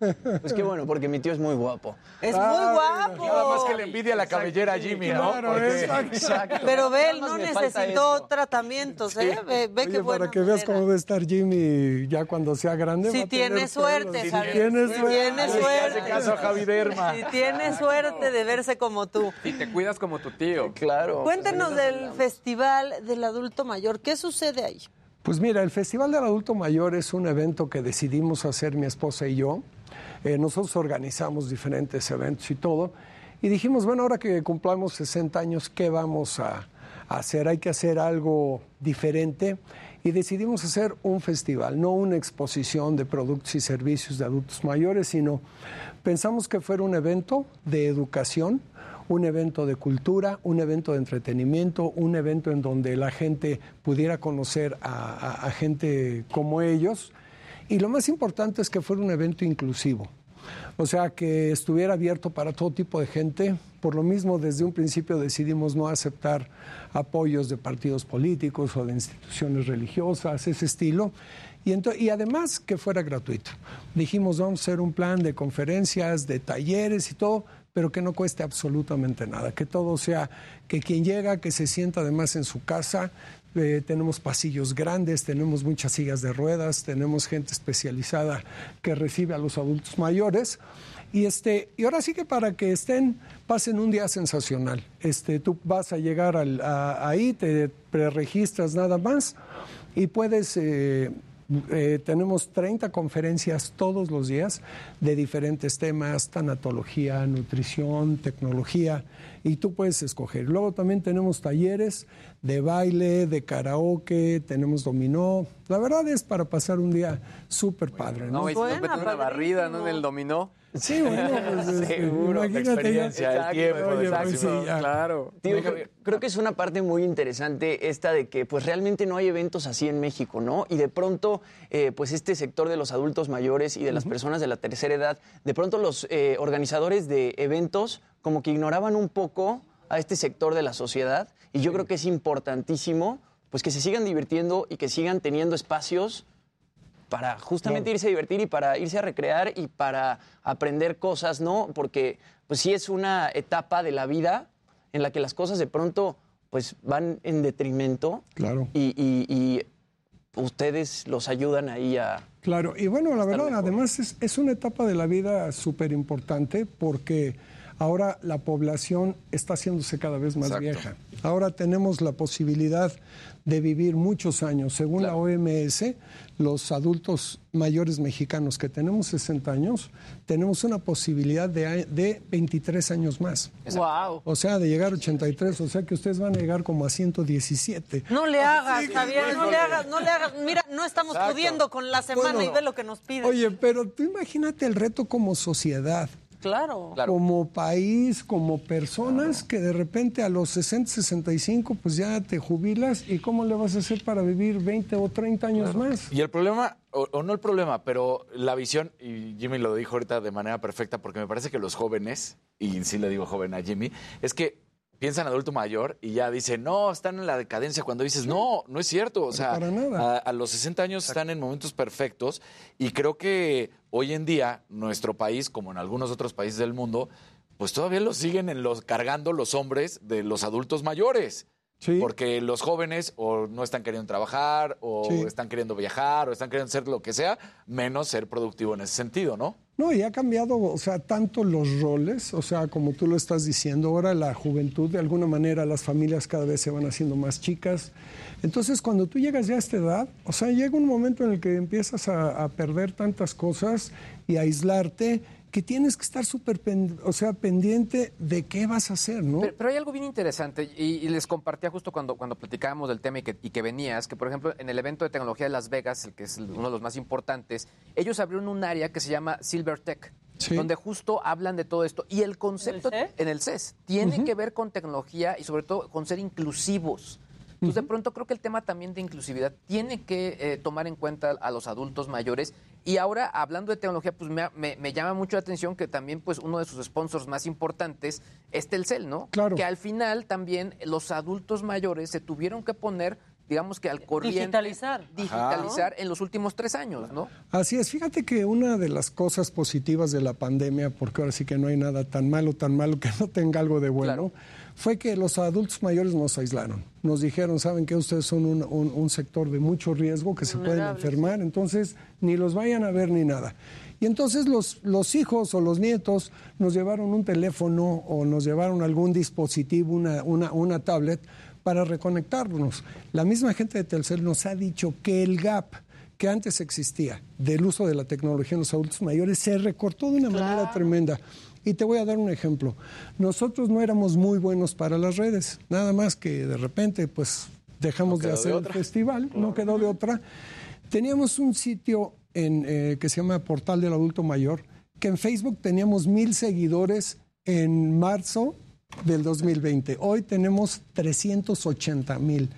Pues qué bueno, porque mi tío es muy guapo. Es muy guapo. Nada más que le envidia la cabellera a Jimmy, ¿no? Claro, Porque- exacto. Pero ve, él no necesitó tratamientos, ¿eh? Ve, ve Oye, qué bueno. para que veas cómo va a estar Jimmy ya cuando sea grande. Si a tiene suerte. Si tiene Si suerte. caso a Javi Derma. Si tiene suerte de verse como tú. Y te cuidas como tu tío. Claro. Cuéntenos del Festival del Adulto Mayor. ¿Qué sucede ahí? Pues mira, el Festival del Adulto Mayor es un evento que decidimos hacer mi esposa y yo. Eh, nosotros organizamos diferentes eventos y todo. Y dijimos, bueno, ahora que cumplamos 60 años, ¿qué vamos a, hacer, hay que hacer algo diferente y decidimos hacer un festival, no una exposición de productos y servicios de adultos mayores, sino pensamos que fuera un evento de educación, un evento de cultura, un evento de entretenimiento, un evento en donde la gente pudiera conocer a, a- gente como ellos. Y lo más importante es que fuera un evento inclusivo. O sea, que estuviera abierto para todo tipo de gente. Por lo mismo, desde un principio decidimos no aceptar apoyos de partidos políticos o de instituciones religiosas, ese estilo. Y, además que fuera gratuito. Dijimos, vamos a hacer un plan de conferencias, de talleres y todo, pero que no cueste absolutamente nada. Que todo sea, que quien llega, que se sienta además en su casa. Eh, tenemos pasillos grandes, tenemos muchas sillas de ruedas, tenemos gente especializada que recibe a los adultos mayores. Y, este, y ahora sí que para que estén, pasen un día sensacional. Este, tú vas a llegar al- a- ahí, te preregistras nada más y puedes... eh, eh, tenemos 30 conferencias todos los días de diferentes temas, tanatología, nutrición, tecnología, y tú puedes escoger. Luego también tenemos talleres de baile, de karaoke, tenemos dominó. La verdad es para pasar un día súper padre. No, ¿no? y si nos meten una barrida, ¿no? En el dominó. Sí, bueno, pues, este, Seguro, la imagínate experiencia, ya. el tiempo, Oye, pues, exacto, sí. Claro. Tío, creo, creo que es una parte muy interesante esta de que pues realmente no hay eventos así en México, ¿no? Y de pronto, eh, pues este sector de los adultos mayores y de las personas de la tercera edad, de pronto los eh, organizadores de eventos como que ignoraban un poco a este sector de la sociedad y yo creo que es importantísimo pues que se sigan divirtiendo y que sigan teniendo espacios para justamente irse a divertir y para irse a recrear y para aprender cosas, ¿no? Porque pues sí es una etapa de la vida en la que las cosas de pronto pues van en detrimento Claro. y, y- y ustedes los ayudan ahí a... Claro, y bueno, la verdad, además es, es una etapa de la vida súper importante porque ahora la población está haciéndose cada vez más Exacto. vieja. Ahora tenemos la posibilidad de vivir muchos años. Según la OMS, los adultos mayores mexicanos que tenemos 60 años, tenemos una posibilidad de, de 23 años más. Wow. O sea, de llegar a 83, o sea que ustedes van a llegar como a 117. No le hagas, Sí, Javier, no le hagas, no le hagas. Mira, no estamos Exacto. pudiendo con la semana Bueno, y ve lo que nos piden. Oye, pero tú imagínate el reto como sociedad. Claro. como país, como personas que de repente a los 60, 65 pues ya te jubilas y cómo le vas a hacer para vivir 20 o 30 años más. Y el problema, o, o no el problema, pero la visión, y Jimmy lo dijo ahorita de manera perfecta, porque me parece que los jóvenes, y sí le digo joven a Jimmy, es que piensan adulto mayor y ya dicen, no, están en la decadencia. Cuando dices, no, no es cierto. O sea, a los 60 años están en momentos perfectos y creo que hoy en día nuestro país, como en algunos otros países del mundo, pues todavía lo siguen en los, cargando los hombres de los adultos mayores. Porque los jóvenes o no están queriendo trabajar, o Sí. están queriendo viajar, o están queriendo hacer lo que sea, menos ser productivo en ese sentido, ¿no? No, y ha cambiado, o sea, tanto los roles, o sea, como tú lo estás diciendo, ahora la juventud, de alguna manera las familias cada vez se van haciendo más chicas. Entonces, cuando tú llegas ya a esta edad, o sea, llega un momento en el que empiezas a, a perder tantas cosas y a aislarte que tienes que estar súper, o sea, pendiente de qué vas a hacer, ¿no? Pero, pero hay algo bien interesante y, y les compartía justo cuando, cuando platicábamos del tema y que, y que venías, que por ejemplo en el evento de tecnología de Las Vegas, el que es uno de los más importantes, ellos abrieron un área que se llama Silver Tech, donde justo hablan de todo esto. Y el concepto en el CES tiene que ver con tecnología y sobre todo con ser inclusivos. Entonces, de pronto creo que el tema también de inclusividad tiene que eh, tomar en cuenta a los adultos mayores. Y ahora, hablando de tecnología, pues me, me- me llama mucho la atención que también pues uno de sus sponsors más importantes es Telcel, ¿no? Claro. Que al final también los adultos mayores se tuvieron que poner, digamos que al corriente. Digitalizar. Digitalizar en los últimos tres años, ¿no? Así es, fíjate que una de las cosas positivas de la pandemia, porque ahora sí que no hay nada tan malo, tan malo que no tenga algo de bueno, fue que los adultos mayores nos aislaron. Nos dijeron, saben que ustedes son un, un- un sector de mucho riesgo, que se pueden enfermar, entonces ni los vayan a ver ni nada. Y entonces los, los hijos o los nietos nos llevaron un teléfono o nos llevaron algún dispositivo, una, una, una tablet, para reconectarnos. La misma gente de Telcel nos ha dicho que el gap que antes existía del uso de la tecnología en los adultos mayores se recortó de una manera tremenda. Y te voy a dar un ejemplo. Nosotros no éramos muy buenos para las redes, nada más que de repente pues dejamos No de quedó de hacer el festival, no quedó de otra. Teníamos un sitio en, eh, que se llama Portal del Adulto Mayor, que en Facebook teníamos mil seguidores en marzo del 2020. Hoy tenemos 380 mil.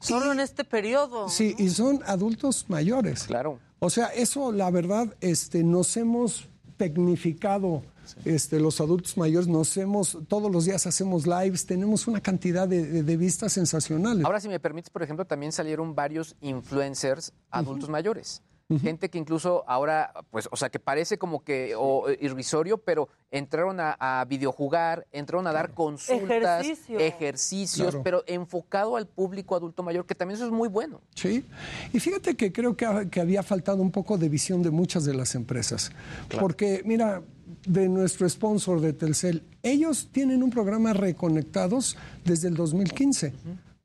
Solo en este periodo. Sí, y son adultos mayores. Claro. O sea, eso la verdad, este, nos hemos tecnificado. Este, los adultos mayores nos hemos, todos los días hacemos lives, tenemos una cantidad de, de- de vistas sensacionales. Ahora, si me permites, por ejemplo, también salieron varios influencers adultos mayores. Gente que incluso ahora, pues, o sea, que parece como que o, eh, irrisorio, pero entraron a, a videojugar, entraron a dar consultas, Ejercicio. ejercicios, Claro. pero enfocado al público adulto mayor, que también eso es muy bueno. Sí, y fíjate que creo que había faltado un poco de visión de muchas de las empresas. Porque, mira, de nuestro sponsor de Telcel, ellos tienen un programa Reconectados desde el 2015.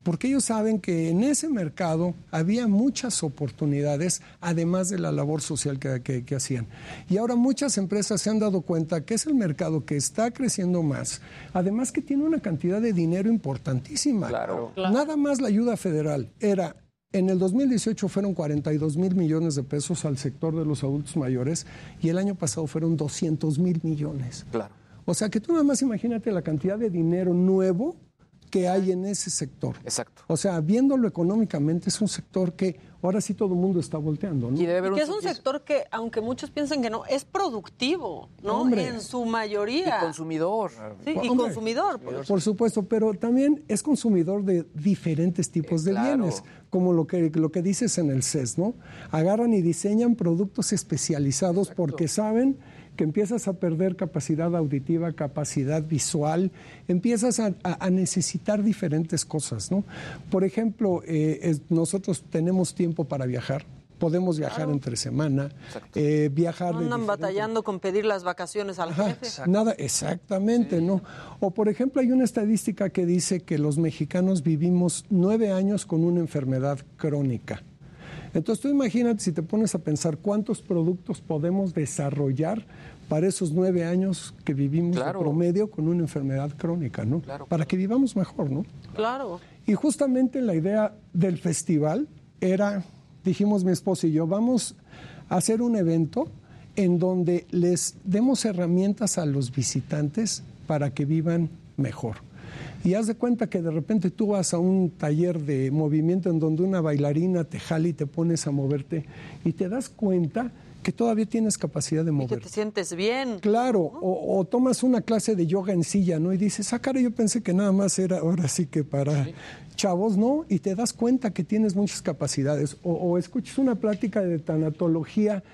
Porque ellos saben que en ese mercado había muchas oportunidades, además de la labor social que, que- que hacían. Y ahora muchas empresas se han dado cuenta que es el mercado que está creciendo más, además que tiene una cantidad de dinero importantísima. Claro. Nada más la ayuda federal era, en el 2018 fueron 42 mil millones de pesos al sector de los adultos mayores y el año pasado fueron 200 mil millones. Claro. O sea que tú nada más imagínate la cantidad de dinero nuevo que hay en ese sector. Exacto. O sea, viéndolo económicamente, es un sector que ahora sí todo el mundo está volteando. ¿no? Y debe haber Y que es un sector que, aunque muchos piensen que no, es productivo, ¿no? Hombre. En su mayoría. Y consumidor. Sí, y Hombre. consumidor. por Por supuesto, pero también es consumidor de diferentes tipos de claro. bienes, como lo que, lo que dices en el CES, ¿no? Agarran y diseñan productos especializados porque saben que empiezas a perder capacidad auditiva, capacidad visual, empiezas a, a- a necesitar diferentes cosas, ¿no? Por ejemplo, eh, es- nosotros tenemos tiempo para viajar, podemos viajar entre semana, eh, viajar No andan batallando con pedir las vacaciones al Ajá, jefe. Nada, exactamente, ¿no? O por ejemplo, hay una estadística que dice que los mexicanos vivimos nueve años con una enfermedad crónica. Entonces tú imagínate si te pones a pensar cuántos productos podemos desarrollar para esos nueve años que vivimos Claro. de promedio con una enfermedad crónica, ¿no? Claro, Para que vivamos mejor, ¿no? Claro. Y justamente la idea del festival era, dijimos mi esposo y yo, vamos a hacer un evento en donde les demos herramientas a los visitantes para que vivan mejor. Y haz de cuenta que de repente tú vas a un taller de movimiento en donde una bailarina te jala y te pones a moverte y te das cuenta que todavía tienes capacidad de Y que moverte. te sientes bien. Claro, o, o tomas una clase de yoga en silla, ¿no? Y dices, ah, cara, yo pensé que nada más era ahora sí que para chavos, ¿no? Y te das cuenta que tienes muchas capacidades. O, o escuchas una plática de tanatología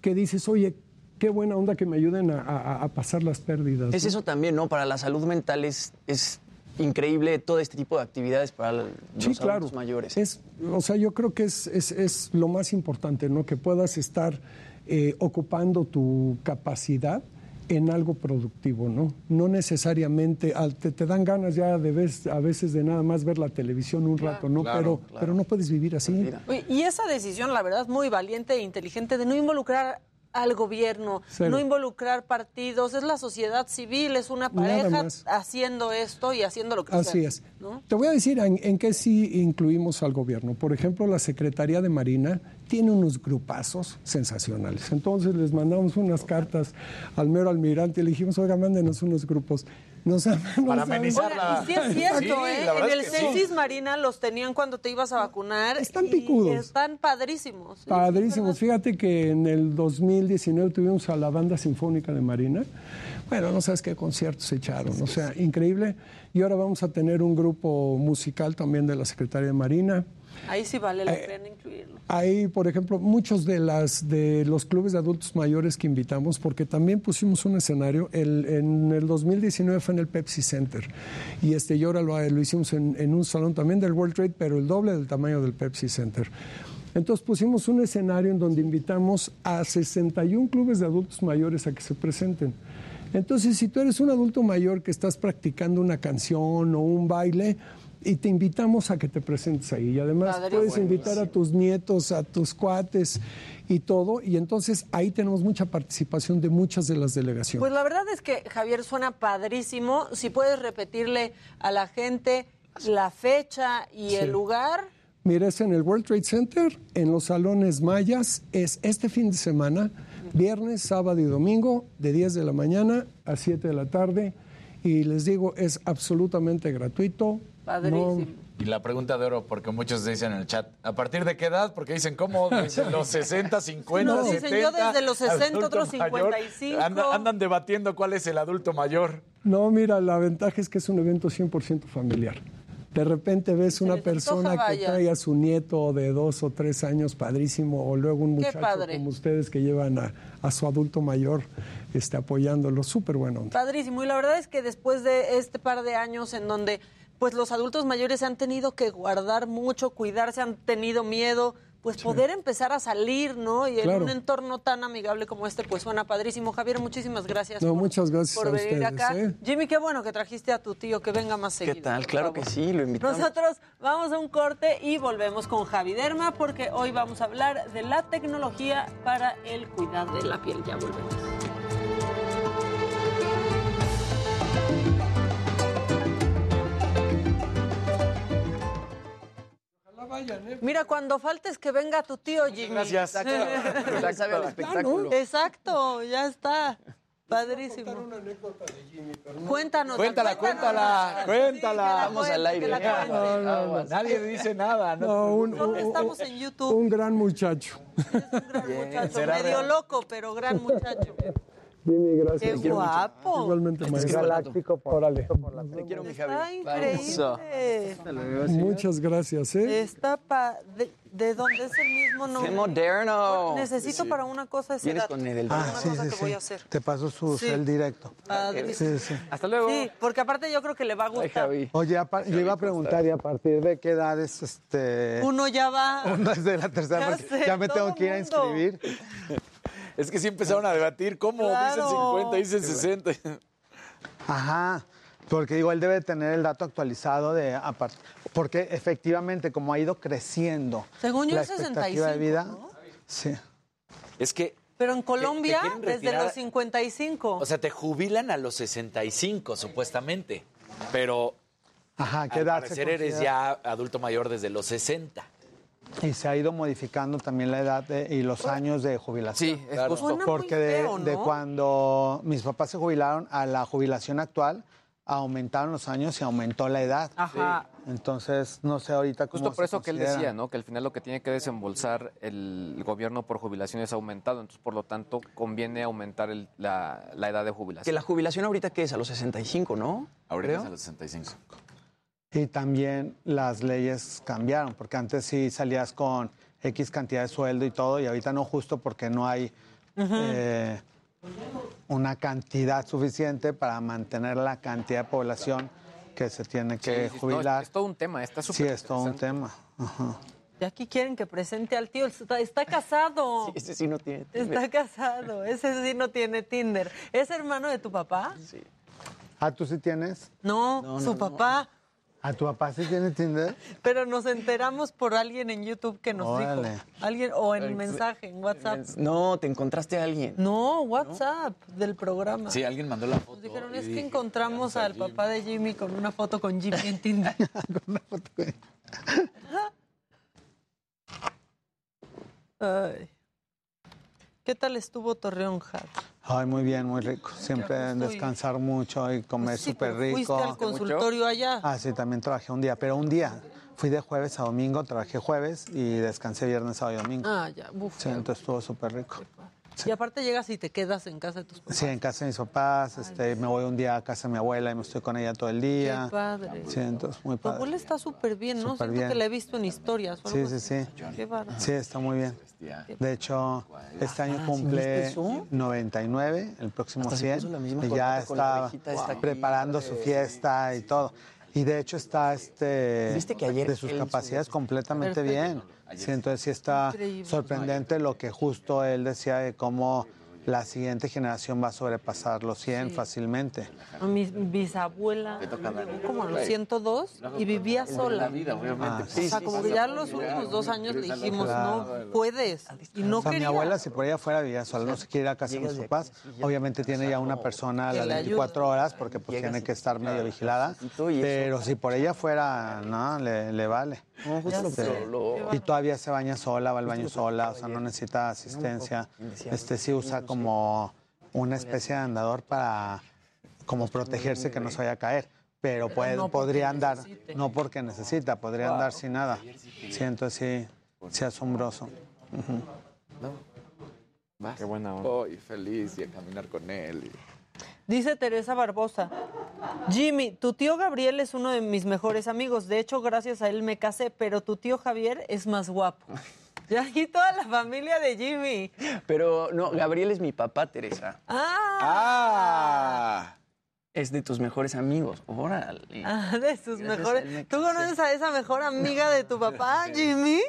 que dices, oye, qué buena onda que me ayuden a, a- a pasar las pérdidas. Es ¿no? eso también, ¿no? Para la salud mental es, es increíble todo este tipo de actividades para los Sí, claro. mayores. Es, o sea, yo creo que es, es- es lo más importante, ¿no? Que puedas estar eh, ocupando tu capacidad en algo productivo, ¿no? No necesariamente, al- te, te dan ganas ya de vez, a veces de nada más ver la televisión un rato, ¿no? claro, pero, claro. pero no puedes vivir así. Oye, Y esa decisión, la verdad, muy valiente e inteligente de no involucrar al gobierno, Cero. no involucrar partidos, es la sociedad civil, es una pareja haciendo esto y haciendo lo que Así sea, es. ¿no? Te voy a decir en, en qué sí incluimos al gobierno. Por ejemplo, la Secretaría de Marina tiene unos grupazos sensacionales. Entonces les mandamos unas cartas al mero almirante y le dijimos, oiga, mándenos unos grupos. Nos, nos Para amenizar y sí es cierto, Sí, ¿eh? la En el sí. Censis Marina los tenían cuando te ibas a vacunar. Están y picudos. Están padrísimos. sí, Padrísimos. Fíjate que en el 2019 tuvimos a la Banda Sinfónica de Marina. Bueno, no sabes qué conciertos se echaron. O sea, increíble. Y ahora vamos a tener un grupo musical también de la Secretaría de Marina. Ahí sí vale la Eh, pena incluirlo. Hay, por ejemplo, muchos de las de los clubes de adultos mayores que invitamos, porque también pusimos un escenario. El, en el 2019 fue en el Pepsi Center y este y ahora lo, lo hicimos en, en un salón también del World Trade, pero el doble del tamaño del Pepsi Center. Entonces pusimos un escenario en donde invitamos a 61 clubes de adultos mayores a que se presenten. Entonces, si tú eres un adulto mayor que estás practicando una canción o un baile, y te invitamos a que te presentes ahí. Y además puedes invitar a tus nietos, a tus cuates, y todo. Y entonces ahí tenemos mucha participación de muchas de las delegaciones. Pues la verdad es que Javier suena padrísimo. Si puedes repetirle a la gente la fecha y el lugar. Mira, es en el World Trade Center, en los salones mayas. Es este fin de semana, viernes, sábado y domingo, de 10 de la mañana a 7 de la tarde. Y les digo, es absolutamente gratuito. Padrísimo. Y la pregunta de oro, porque muchos dicen en el chat, ¿a partir de qué edad? Porque dicen, ¿cómo? Desde los 60, 50, No, 70. dicen yo desde los 60, adulto otros mayor. 55. Anda- andan debatiendo cuál es el adulto mayor. No, mira, la ventaja es que es un evento 100% familiar. De repente ves una persona que trae a su nieto de dos o tres años, padrísimo, o luego un muchacho como ustedes que llevan a, a su adulto mayor este, apoyándolo. Súper bueno. Padrísimo. Y la verdad es que después de este par de años en donde pues los adultos mayores se han tenido que guardar mucho, cuidarse, han tenido miedo, pues poder empezar a salir, ¿no? Y en un entorno tan amigable como este, pues suena padrísimo. Javier, muchísimas gracias. No, por- muchas gracias por a venir ustedes, acá. ¿eh? Jimmy, qué bueno que trajiste a tu tío, que venga más seguido. ¿Qué tal? Claro que sí, lo invitamos. Nosotros vamos a un corte y volvemos con Javi Derma porque hoy vamos a hablar de la tecnología para el cuidado de la piel. Ya volvemos. Mira, cuando faltes que venga tu tío Jimmy. Gracias. Exacto. Ya está. Padrísimo. Cuéntanos. Cuéntala, cuéntala, cuéntala. Vamos al aire. No, no, no. Nadie dice nada. No, No, un, un- estamos en YouTube. un gran muchacho. muchacho, será medio real. loco, pero gran muchacho. Gracias. Qué guapo. Igualmente, maestro. Galáctico, Órale. Te quiero, mi Está Javi. increíble. Muchas gracias, ¿eh? Está pa... ¿De, de dónde es el mismo nombre? ¡Qué moderno! Necesito para una cosa ese Vienes dato. con el Ah, sí, cosa sí, que sí. voy a hacer. Te paso su Sí. cel directo. Padrísimo. Sí, sí. Hasta luego. Sí, porque aparte yo creo que le va a Ay, gustar. Javi. Oye, yo iba a preguntar, ¿y a partir de qué edades este, Uno ya va. uno es de la tercera? Ya sé, ya me tengo que ir a inscribir. Es que sí empezaron a debatir cómo Claro. dicen 50, dicen 60. Ajá, porque digo, él debe tener el dato actualizado de apart- porque efectivamente como ha ido creciendo Según yo la es expectativa 65, de vida, ¿no? sí. Es que, Pero en Colombia, desde los 55. o sea, te jubilan a los 65, supuestamente. Pero Ajá, ¿qué al edad se parecer eres ya adulto mayor desde los 60. Y se ha ido modificando también la edad de- y los años de jubilación. Sí, es justo. Suena muy Porque de, feo, de ¿no? cuando mis papás se jubilaron a la jubilación actual, aumentaron los años y aumentó la edad. Ajá. Entonces, no sé ahorita cómo Justo por se eso que él decía, ¿no? Que al final lo que tiene que desembolsar el gobierno por jubilaciones ha aumentado, entonces por lo tanto conviene aumentar el- la, la edad de Que jubilación. la jubilación ahorita que es a los 65, ¿no? Ahorita Creo. es a los 65. Y también las leyes cambiaron, porque antes sí salías con X cantidad de sueldo y todo, y ahorita no justo porque no hay eh, una cantidad suficiente para mantener la cantidad de población que se tiene que Sí, sí, no, es- jubilar. es todo un tema, está sí, súper es todo un tema. Ajá. Y aquí quieren que presente al tío. Está, está casado. Ese sí no tiene. Está casado. Ese sí no tiene Tinder. ¿Es hermano de tu papá? Sí. Ah, ¿tú sí tienes? No, No, su no, papá. ¿A tu papá sí tiene Tinder? Pero nos enteramos por alguien en YouTube que nos Órale. dijo. Alguien, o en mensaje, en WhatsApp. No, te encontraste a alguien. No, WhatsApp del programa. Sí, alguien mandó la foto. Nos dijeron, es que encontramos al papá de Jimmy con una foto con Jimmy en Tinder. Ay. ¿Qué tal estuvo Torreón, Javi? Ay, muy bien, muy rico. Siempre descansar mucho y comer Pues sí, súper pero rico. Fuiste al consultorio allá. Ah, sí, también trabajé un día, pero un día. Fui de jueves a domingo, trabajé jueves y descansé viernes, sábado y domingo. Ah, ya, uf. Sí, entonces estuvo súper rico. Y aparte llegas y te quedas en casa de tus papás. Sí, en casa de mis papás, este, me voy un día a casa de mi abuela y me estoy con ella todo el día. Qué padre. Sí, entonces muy Tu padre. abuela está súper bien, ¿no? Súper Siento bien. que la he visto en historias. Sí, sí, sí. Qué bárbaro. Sí, está muy bien. De hecho, este año Ah, ¿sí cumple viste eso? 99, el próximo Hasta se 100, puso la misma y ya está preparando su fiesta y todo. Y de hecho está este ¿Viste que ayer de sus capacidades completamente Perfecto. Sí, entonces sí está Increíble. sorprendente lo que justo él decía de cómo la siguiente generación va a sobrepasar los 100 Sí. fácilmente. Mi bisabuela llegó como a los 102 y vivía sola. Ah, o sea, como que ya los últimos dos años le dijimos, no puedes. Y no o sea, mi abuela, si por ella fuera, vivía sola, no se quiere ir a casa de mis papás. Obviamente tiene ya una persona a las le 24 horas porque pues tiene que estar medio vigilada. Pero si por ella fuera, no, le, le vale. Este, y todavía se baña sola, va al baño sola, o sea, no necesita asistencia. Este sí usa como una especie de andador para como protegerse que no se vaya a caer. Pero puede, no podría andar, necesite. no porque necesita, podría andar sin nada. Sí, entonces sí, sí asombroso. Ujú. Qué buena onda. feliz y a caminar con él. Dice Teresa Barbosa, Jimmy, tu tío Gabriel es uno de mis mejores amigos. De hecho, gracias a él me casé, pero tu tío Javier es más guapo. Y aquí toda la familia de Jimmy. Pero no, Gabriel es mi papá, Teresa. Ah, Es de tus mejores amigos. Órale. ah, de sus Gracias mejores. me ¿Tú conoces a esa mejor amiga de tu papá, Jimmy?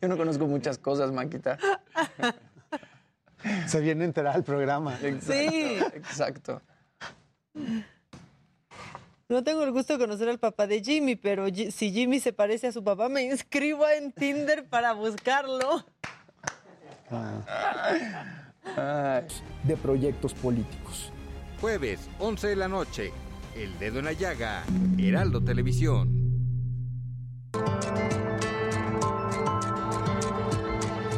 Yo no conozco muchas cosas, Maquita. Se viene a enterar el programa. Sí. Exacto. No tengo el gusto de conocer al papá de Jimmy, pero si Jimmy se parece a su papá, me inscribo en Tinder para buscarlo. de proyectos políticos. Jueves, 11 de la noche. El dedo en la llaga. Heraldo Televisión.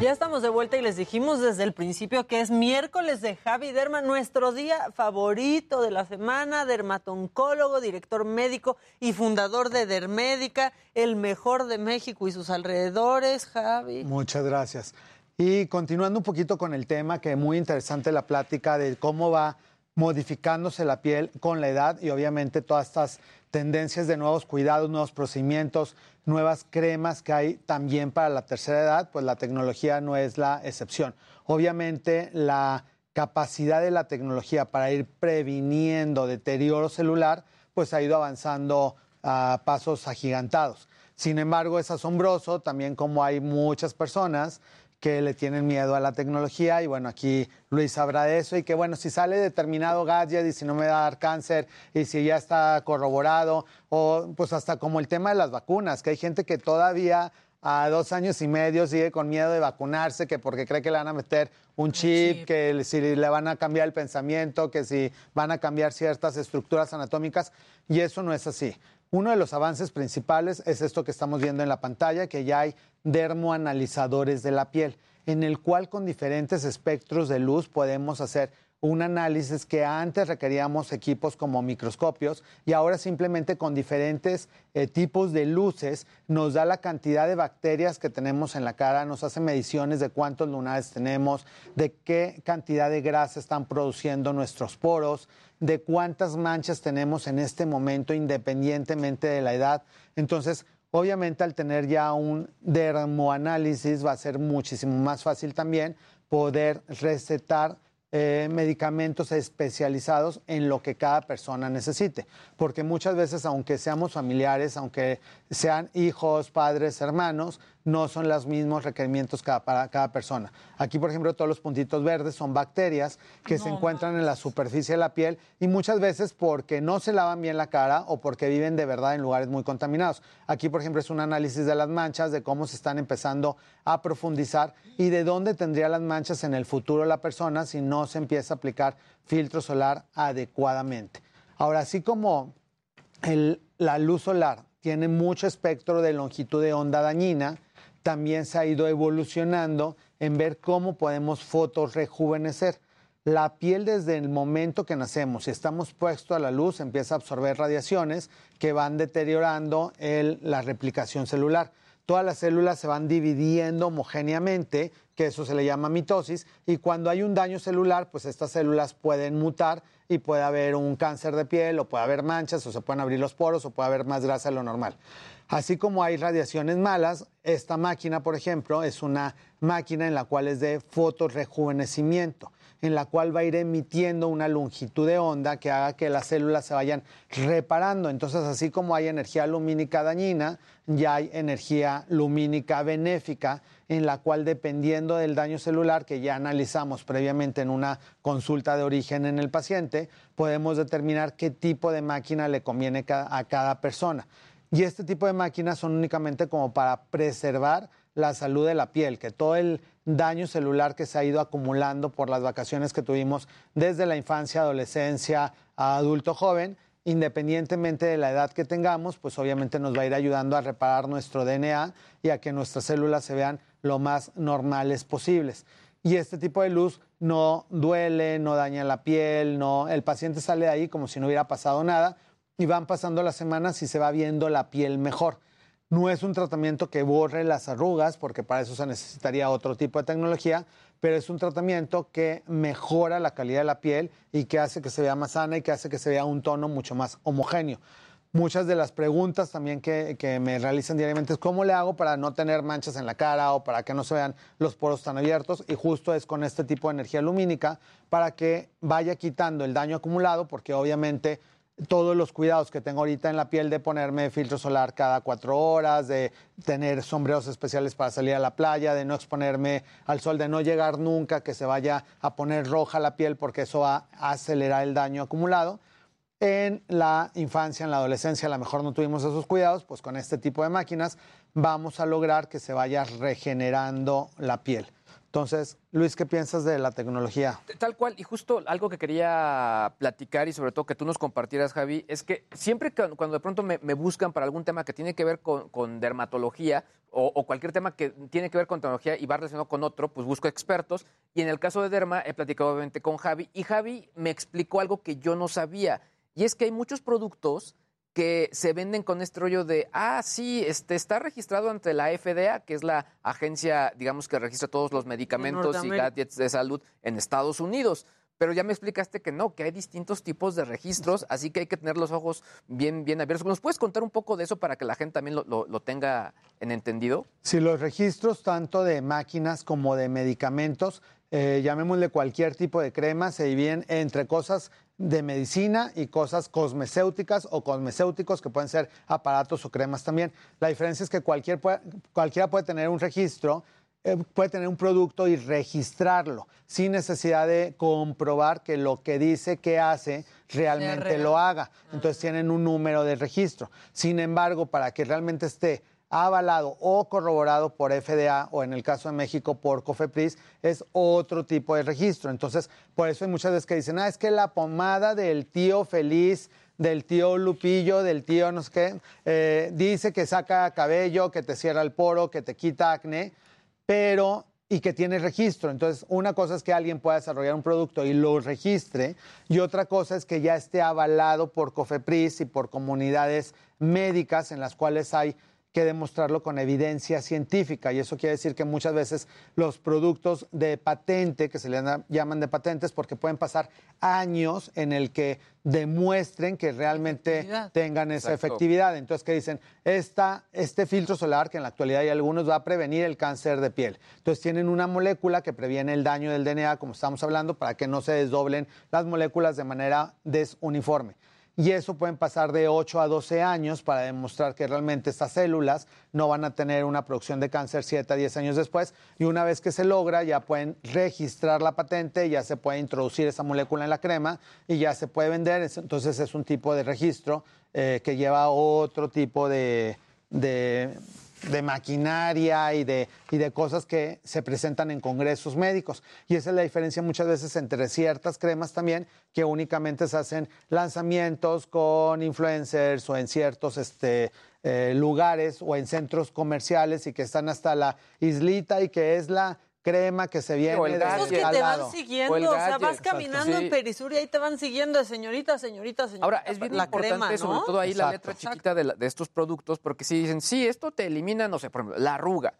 Ya estamos de vuelta y les dijimos desde el principio que es miércoles de Javi Derma, nuestro día favorito de la semana, dermatoncólogo, director médico y fundador de Dermédica, el mejor de México y sus alrededores, Javi. Muchas gracias. Y continuando un poquito con el tema, que es muy interesante la plática de cómo va modificándose la piel con la edad y obviamente todas estas tendencias de nuevos cuidados, nuevos procedimientos, nuevas cremas que hay también para la tercera edad, pues la tecnología no es la excepción. Obviamente la capacidad de la tecnología para ir previniendo deterioro celular, pues ha ido avanzando a pasos agigantados. Sin embargo, es asombroso también como hay muchas personas que le tienen miedo a la tecnología. Y bueno, aquí Luis sabrá de eso. Y que bueno, si sale determinado gadget y si no me va a dar cáncer y si ya está corroborado o pues hasta como el tema de las vacunas, que hay gente que todavía a dos años y medio sigue con miedo de vacunarse, que porque cree que le van a meter un chip, que si le van a cambiar el pensamiento, que si van a cambiar ciertas estructuras anatómicas, y eso no es así. Uno de los avances principales es esto que estamos viendo en la pantalla, que ya hay dermoanalizadores de la piel, en el cual con diferentes espectros de luz podemos hacer un análisis que antes requeríamos equipos como microscopios y ahora simplemente con diferentes eh, tipos de luces nos da la cantidad de bacterias que tenemos en la cara, nos hace mediciones de cuántos lunares tenemos, de qué cantidad de grasa están produciendo nuestros poros, de cuántas manchas tenemos en este momento independientemente de la edad. Entonces, obviamente al tener ya un dermoanálisis va a ser muchísimo más fácil también poder recetar eh, medicamentos especializados en lo que cada persona necesite. Porque muchas veces, aunque seamos familiares, aunque sean hijos, padres, hermanos, no son los mismos requerimientos cada- para cada persona. Aquí, por ejemplo, todos los puntitos verdes son bacterias que se encuentran en la superficie de la piel y muchas veces porque no se lavan bien la cara o porque viven de verdad en lugares muy contaminados. Aquí, por ejemplo, es un análisis de las manchas, de cómo se están empezando a profundizar y de dónde tendría las manchas en el futuro la persona si no se empieza a aplicar filtro solar adecuadamente. Ahora, así como el- la luz solar tiene mucho espectro de longitud de onda dañina, también se ha ido evolucionando en ver cómo podemos fotorrejuvenecer. La piel desde el momento que nacemos, si estamos puestos a la luz, empieza a absorber radiaciones que van deteriorando la replicación celular. Todas las células se van dividiendo homogéneamente, que eso se le llama mitosis, y cuando hay un daño celular, pues estas células pueden mutar y puede haber un cáncer de piel, o puede haber manchas, o se pueden abrir los poros, o puede haber más grasa de lo normal. Así como hay radiaciones malas, esta máquina, por ejemplo, es una máquina en la cual es de fotorrejuvenecimiento, en la cual va a ir emitiendo una longitud de onda que haga que las células se vayan reparando. Entonces, así como hay energía lumínica dañina, ya hay energía lumínica benéfica, en la cual dependiendo del daño celular que ya analizamos previamente en una consulta de origen en el paciente, podemos determinar qué tipo de máquina le conviene a cada persona. Y este tipo de máquinas son únicamente como para preservar la salud de la piel, que todo el daño celular que se ha ido acumulando por las vacaciones que tuvimos desde la infancia, adolescencia a adulto joven, independientemente de la edad que tengamos, pues obviamente nos va a ir ayudando a reparar nuestro DNA y a que nuestras células se vean lo más normales posibles. Y este tipo de luz no duele, no daña la piel, no, el paciente sale de ahí como si no hubiera pasado nada, y van pasando las semanas y se va viendo la piel mejor. No es un tratamiento que borre las arrugas, porque para eso se necesitaría otro tipo de tecnología, pero es un tratamiento que mejora la calidad de la piel y que hace que se vea más sana y que hace que se vea un tono mucho más homogéneo. Muchas de las preguntas también que, me realizan diariamente es cómo le hago para no tener manchas en la cara o para que no se vean los poros tan abiertos y justo es con este tipo de energía lumínica para que vaya quitando el daño acumulado porque obviamente todos los cuidados que tengo ahorita en la piel de ponerme filtro solar cada cuatro horas, de tener sombreros especiales para salir a la playa, de no exponerme al sol, de no llegar nunca que se vaya a poner roja la piel porque eso va a acelerar el daño acumulado. En la infancia, en la adolescencia, a lo mejor no tuvimos esos cuidados, pues con este tipo de máquinas vamos a lograr que se vaya regenerando la piel. Entonces, Luis, ¿qué piensas de la tecnología? Tal cual, y justo algo que quería platicar y sobre todo que tú nos compartieras, Javi, es que siempre que, cuando de pronto me, buscan para algún tema que tiene que ver con, dermatología o, cualquier tema que tiene que ver con tecnología y va relacionado con otro, pues busco expertos. Y en el caso de Derma he platicado obviamente con Javi y Javi me explicó algo que yo no sabía. Y es que hay muchos productos que se venden con este rollo de, ah, sí, este, está registrado ante la FDA, que es la agencia, digamos, que registra todos los medicamentos y gadgets de salud en Estados Unidos. Pero ya me explicaste que no, que hay distintos tipos de registros, así que hay que tener los ojos bien, bien abiertos. ¿Nos puedes contar un poco de eso para que la gente también lo, lo tenga en entendido? Sí, los registros tanto de máquinas como de medicamentos eh, llamémosle cualquier tipo de crema, se dividen entre cosas de medicina y cosas cosmecéuticas o cosmecéuticos que pueden ser aparatos o cremas también. La diferencia es que cualquier cualquiera puede tener un registro, eh, puede tener un producto y registrarlo sin necesidad de comprobar que lo que dice que hace realmente lo haga. Entonces tienen un número de registro. Sin embargo, para que realmente esté avalado o corroborado por FDA o en el caso de México por COFEPRIS, es otro tipo de registro. Entonces, por eso hay muchas veces que dicen, ah, es que la pomada del tío feliz, del tío Lupillo, del tío no sé qué, eh, dice que saca cabello, que te cierra el poro, que te quita acné, pero y que tiene registro. Entonces, una cosa es que alguien pueda desarrollar un producto y lo registre, y otra cosa es que ya esté avalado por COFEPRIS y por comunidades médicas en las cuales hay que demostrarlo con evidencia científica. Y eso quiere decir que muchas veces los productos de patente, que se le llaman de patentes, porque pueden pasar años en el que demuestren que realmente tengan esa efectividad. Entonces, que dicen, Esta, este filtro solar, que en la actualidad hay algunos, va a prevenir el cáncer de piel. Entonces, tienen una molécula que previene el daño del DNA, como estamos hablando, para que no se desdoblen las moléculas de manera desuniforme y eso pueden pasar de 8 a 12 años para demostrar que realmente estas células no van a tener una producción de cáncer 7 a 10 años después. Y una vez que se logra ya pueden registrar la patente, ya se puede introducir esa molécula en la crema y ya se puede vender, entonces es un tipo de registro eh, que lleva otro tipo de de maquinaria y de, y de cosas que se presentan en congresos médicos. Y esa es la diferencia muchas veces entre ciertas cremas también que únicamente se hacen lanzamientos con influencers o en ciertos este, eh, lugares o en centros comerciales y que están hasta la islita y que es la crema que se viene. O el Esos que te van siguiendo, o, sea, vas caminando en Perisur y ahí te van siguiendo, señorita, señorita, señorita. Ahora, es bien importante, sobre todo ahí la letra chiquita de, de, estos productos, porque si dicen, sí, esto te elimina, no sé, por ejemplo, la arruga.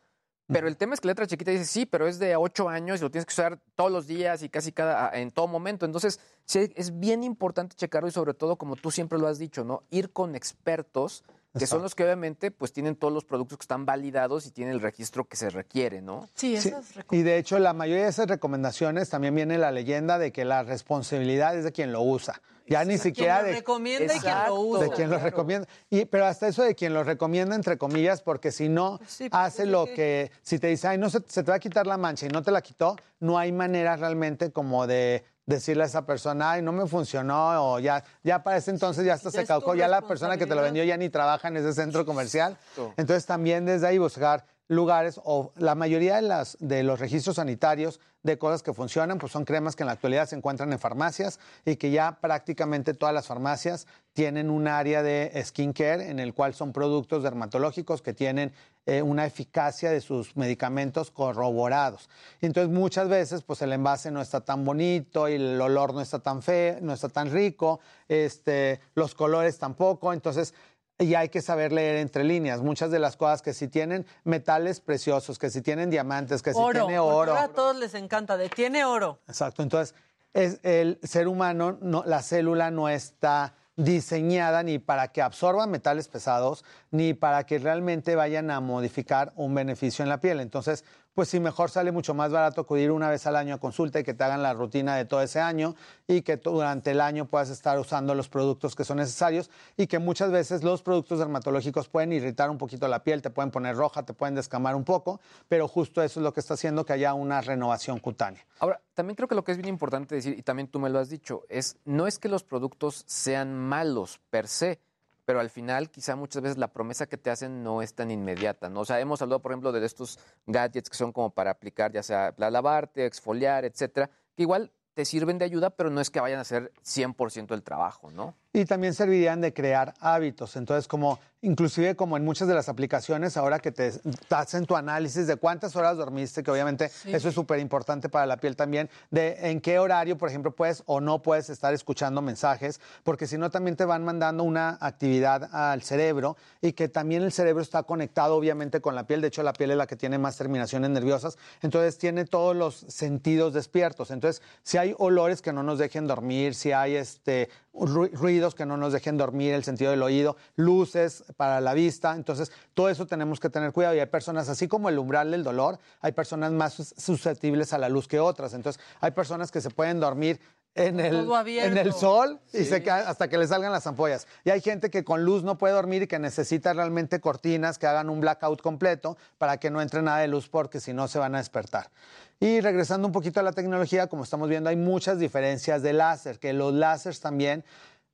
Pero el tema es que la letra chiquita dice, sí, pero es de 8 años y lo tienes que usar todos los días y casi cada, en todo momento. Entonces, sí, es bien importante checarlo y sobre todo, como tú siempre lo has dicho, ¿no? Ir con expertos que son los que obviamente pues tienen todos los productos que están validados y tienen el registro que se requiere, ¿no? Sí, Sí, y de hecho, la mayoría de esas recomendaciones también viene la leyenda de que la responsabilidad es de quien lo usa. Ya ni siquiera Quien lo de. recomienda y quien lo usa. De quien lo recomienda. Y, pero hasta eso de quien lo recomienda, entre comillas, porque si no Sí, pues, hace lo que. Si te dice, ay, no se, se te va a quitar la mancha y no te la quitó, no hay manera realmente como de decirle a esa persona, ay, no me funcionó, o ya, ya para ese entonces ya hasta se caducó, ya la persona que te lo vendió ya ni trabaja en ese centro comercial. Entonces también desde ahí buscar lugares o la mayoría de, las, de los registros sanitarios de cosas que funcionan, pues son cremas que en la actualidad se encuentran en farmacias y que ya prácticamente todas las farmacias tienen un área de skincare en el cual son productos dermatológicos que tienen eh, una eficacia de sus medicamentos corroborados. Entonces muchas veces pues el envase no está tan bonito y el olor no está tan feo, no está tan rico, este, los colores tampoco, entonces y hay que saber leer entre líneas. Muchas de las cosas que si tienen metales preciosos, que si tienen diamantes, que si oro. tiene oro. a todos les encanta. De tiene oro. Exacto. Entonces, es el ser humano, no, la célula no está diseñada ni para que absorba metales pesados, ni para que realmente vayan a modificar un beneficio en la piel. Entonces, pues sí, mejor sale mucho más barato acudir una vez al año a consulta y que te hagan la rutina de todo ese año y que durante el año puedas estar usando los productos que son necesarios y que muchas veces los productos dermatológicos pueden irritar un poquito la piel, te pueden poner roja, te pueden descamar un poco, pero justo eso es lo que está haciendo que haya una renovación cutánea. Ahora, también creo que lo que es bien importante decir, y también tú me lo has dicho, es no es que los productos sean malos per se, pero al final quizá muchas veces la promesa que te hacen no es tan inmediata, ¿no? O sea, hemos hablado, por ejemplo, de estos gadgets que son como para aplicar, ya sea para lavarte, exfoliar, etcétera, que igual te sirven de ayuda, pero no es que vayan a hacer 100% el trabajo, ¿no? Y también servirían de crear hábitos. Entonces, como inclusive como en muchas de las aplicaciones, ahora que te, te hacen tu análisis de cuántas horas dormiste, que obviamente eso es súper importante para la piel también, de en qué horario, por ejemplo, puedes o no puedes estar escuchando mensajes, porque si no también te van mandando una actividad al cerebro y que también el cerebro está conectado obviamente con la piel. De hecho, la piel es la que tiene más terminaciones nerviosas. Entonces, tiene todos los sentidos despiertos. Entonces, si hay olores que no nos dejen dormir, si hay este ruidos que no nos dejen dormir, el sentido del oído, luces para la vista. Entonces, todo eso tenemos que tener cuidado. Y hay personas, así como el umbral del dolor, hay personas más sus- susceptibles a la luz que otras. Entonces, hay personas que se pueden dormir en el, en el sol y se hasta que le salgan las ampollas. Y hay gente que con luz no puede dormir y que necesita realmente cortinas que hagan un blackout completo para que no entre nada de luz porque si no se van a despertar. Y regresando un poquito a la tecnología, como estamos viendo, hay muchas diferencias de láser, que los láseres también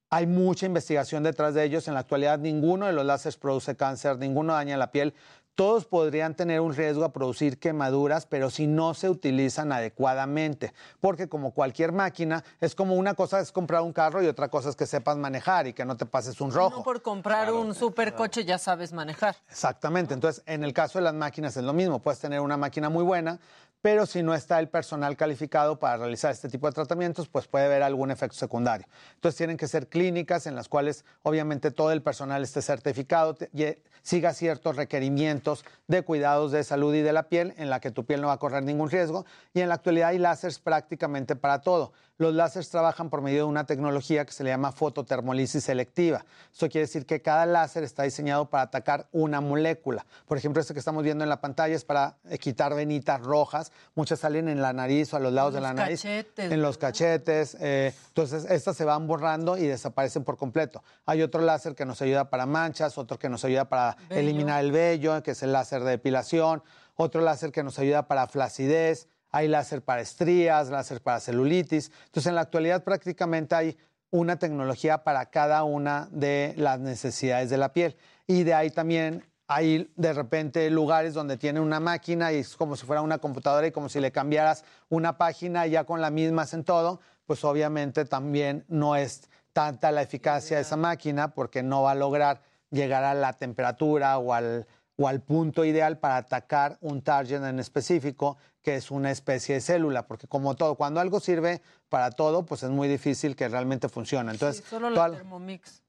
hay mucha investigación detrás de ellos. En la actualidad, ninguno de los láseres produce cáncer, ninguno daña la piel. Todos podrían tener un riesgo a producir quemaduras, pero si no se utilizan adecuadamente. Porque como cualquier máquina, es como una cosa es comprar un carro y otra cosa es que sepas manejar y que no te pases un rojo. No por comprar un supercoche ya sabes manejar. Exactamente. Entonces, en el caso de las máquinas es lo mismo. Puedes tener una máquina muy buena, pero si no está el personal calificado para realizar este tipo de tratamientos, pues puede haber algún efecto secundario. Entonces, tienen que ser clínicas en las cuales obviamente todo el personal esté certificado, y- siga ciertos requerimientos de cuidados de salud y de la piel, en la que tu piel no va a correr ningún riesgo. Y en la actualidad hay láseres prácticamente para todo. Los láseres trabajan por medio de una tecnología que se le llama fototermolisis selectiva. Esto quiere decir que cada láser está diseñado para atacar una molécula. Por ejemplo, este que estamos viendo en la pantalla es para eh, quitar venitas rojas. Muchas salen en la nariz o a los lados de la nariz. cachetes, En los cachetes. eh, entonces, estas se van borrando y desaparecen por completo. Hay otro láser que nos ayuda para manchas, otro que nos ayuda para Vello. eliminar el vello, que es el láser de depilación, otro láser que nos ayuda para flacidez, hay láser para estrías, láser para celulitis. Entonces, en la actualidad prácticamente hay una tecnología para cada una de las necesidades de la piel. Y de ahí también hay de repente lugares donde tienen una máquina y es como si fuera una computadora y como si le cambiaras una página y ya con la misma hacen todo, pues obviamente también no es tanta la eficacia de esa máquina porque no va a lograr llegar a la temperatura o al, o al punto ideal para atacar un target en específico, que es una especie de célula, porque como todo, cuando algo sirve para todo, pues es muy difícil que realmente funcione. Entonces, Solo la Thermomix.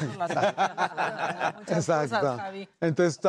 Solo la- cosas, Exacto. Entonces,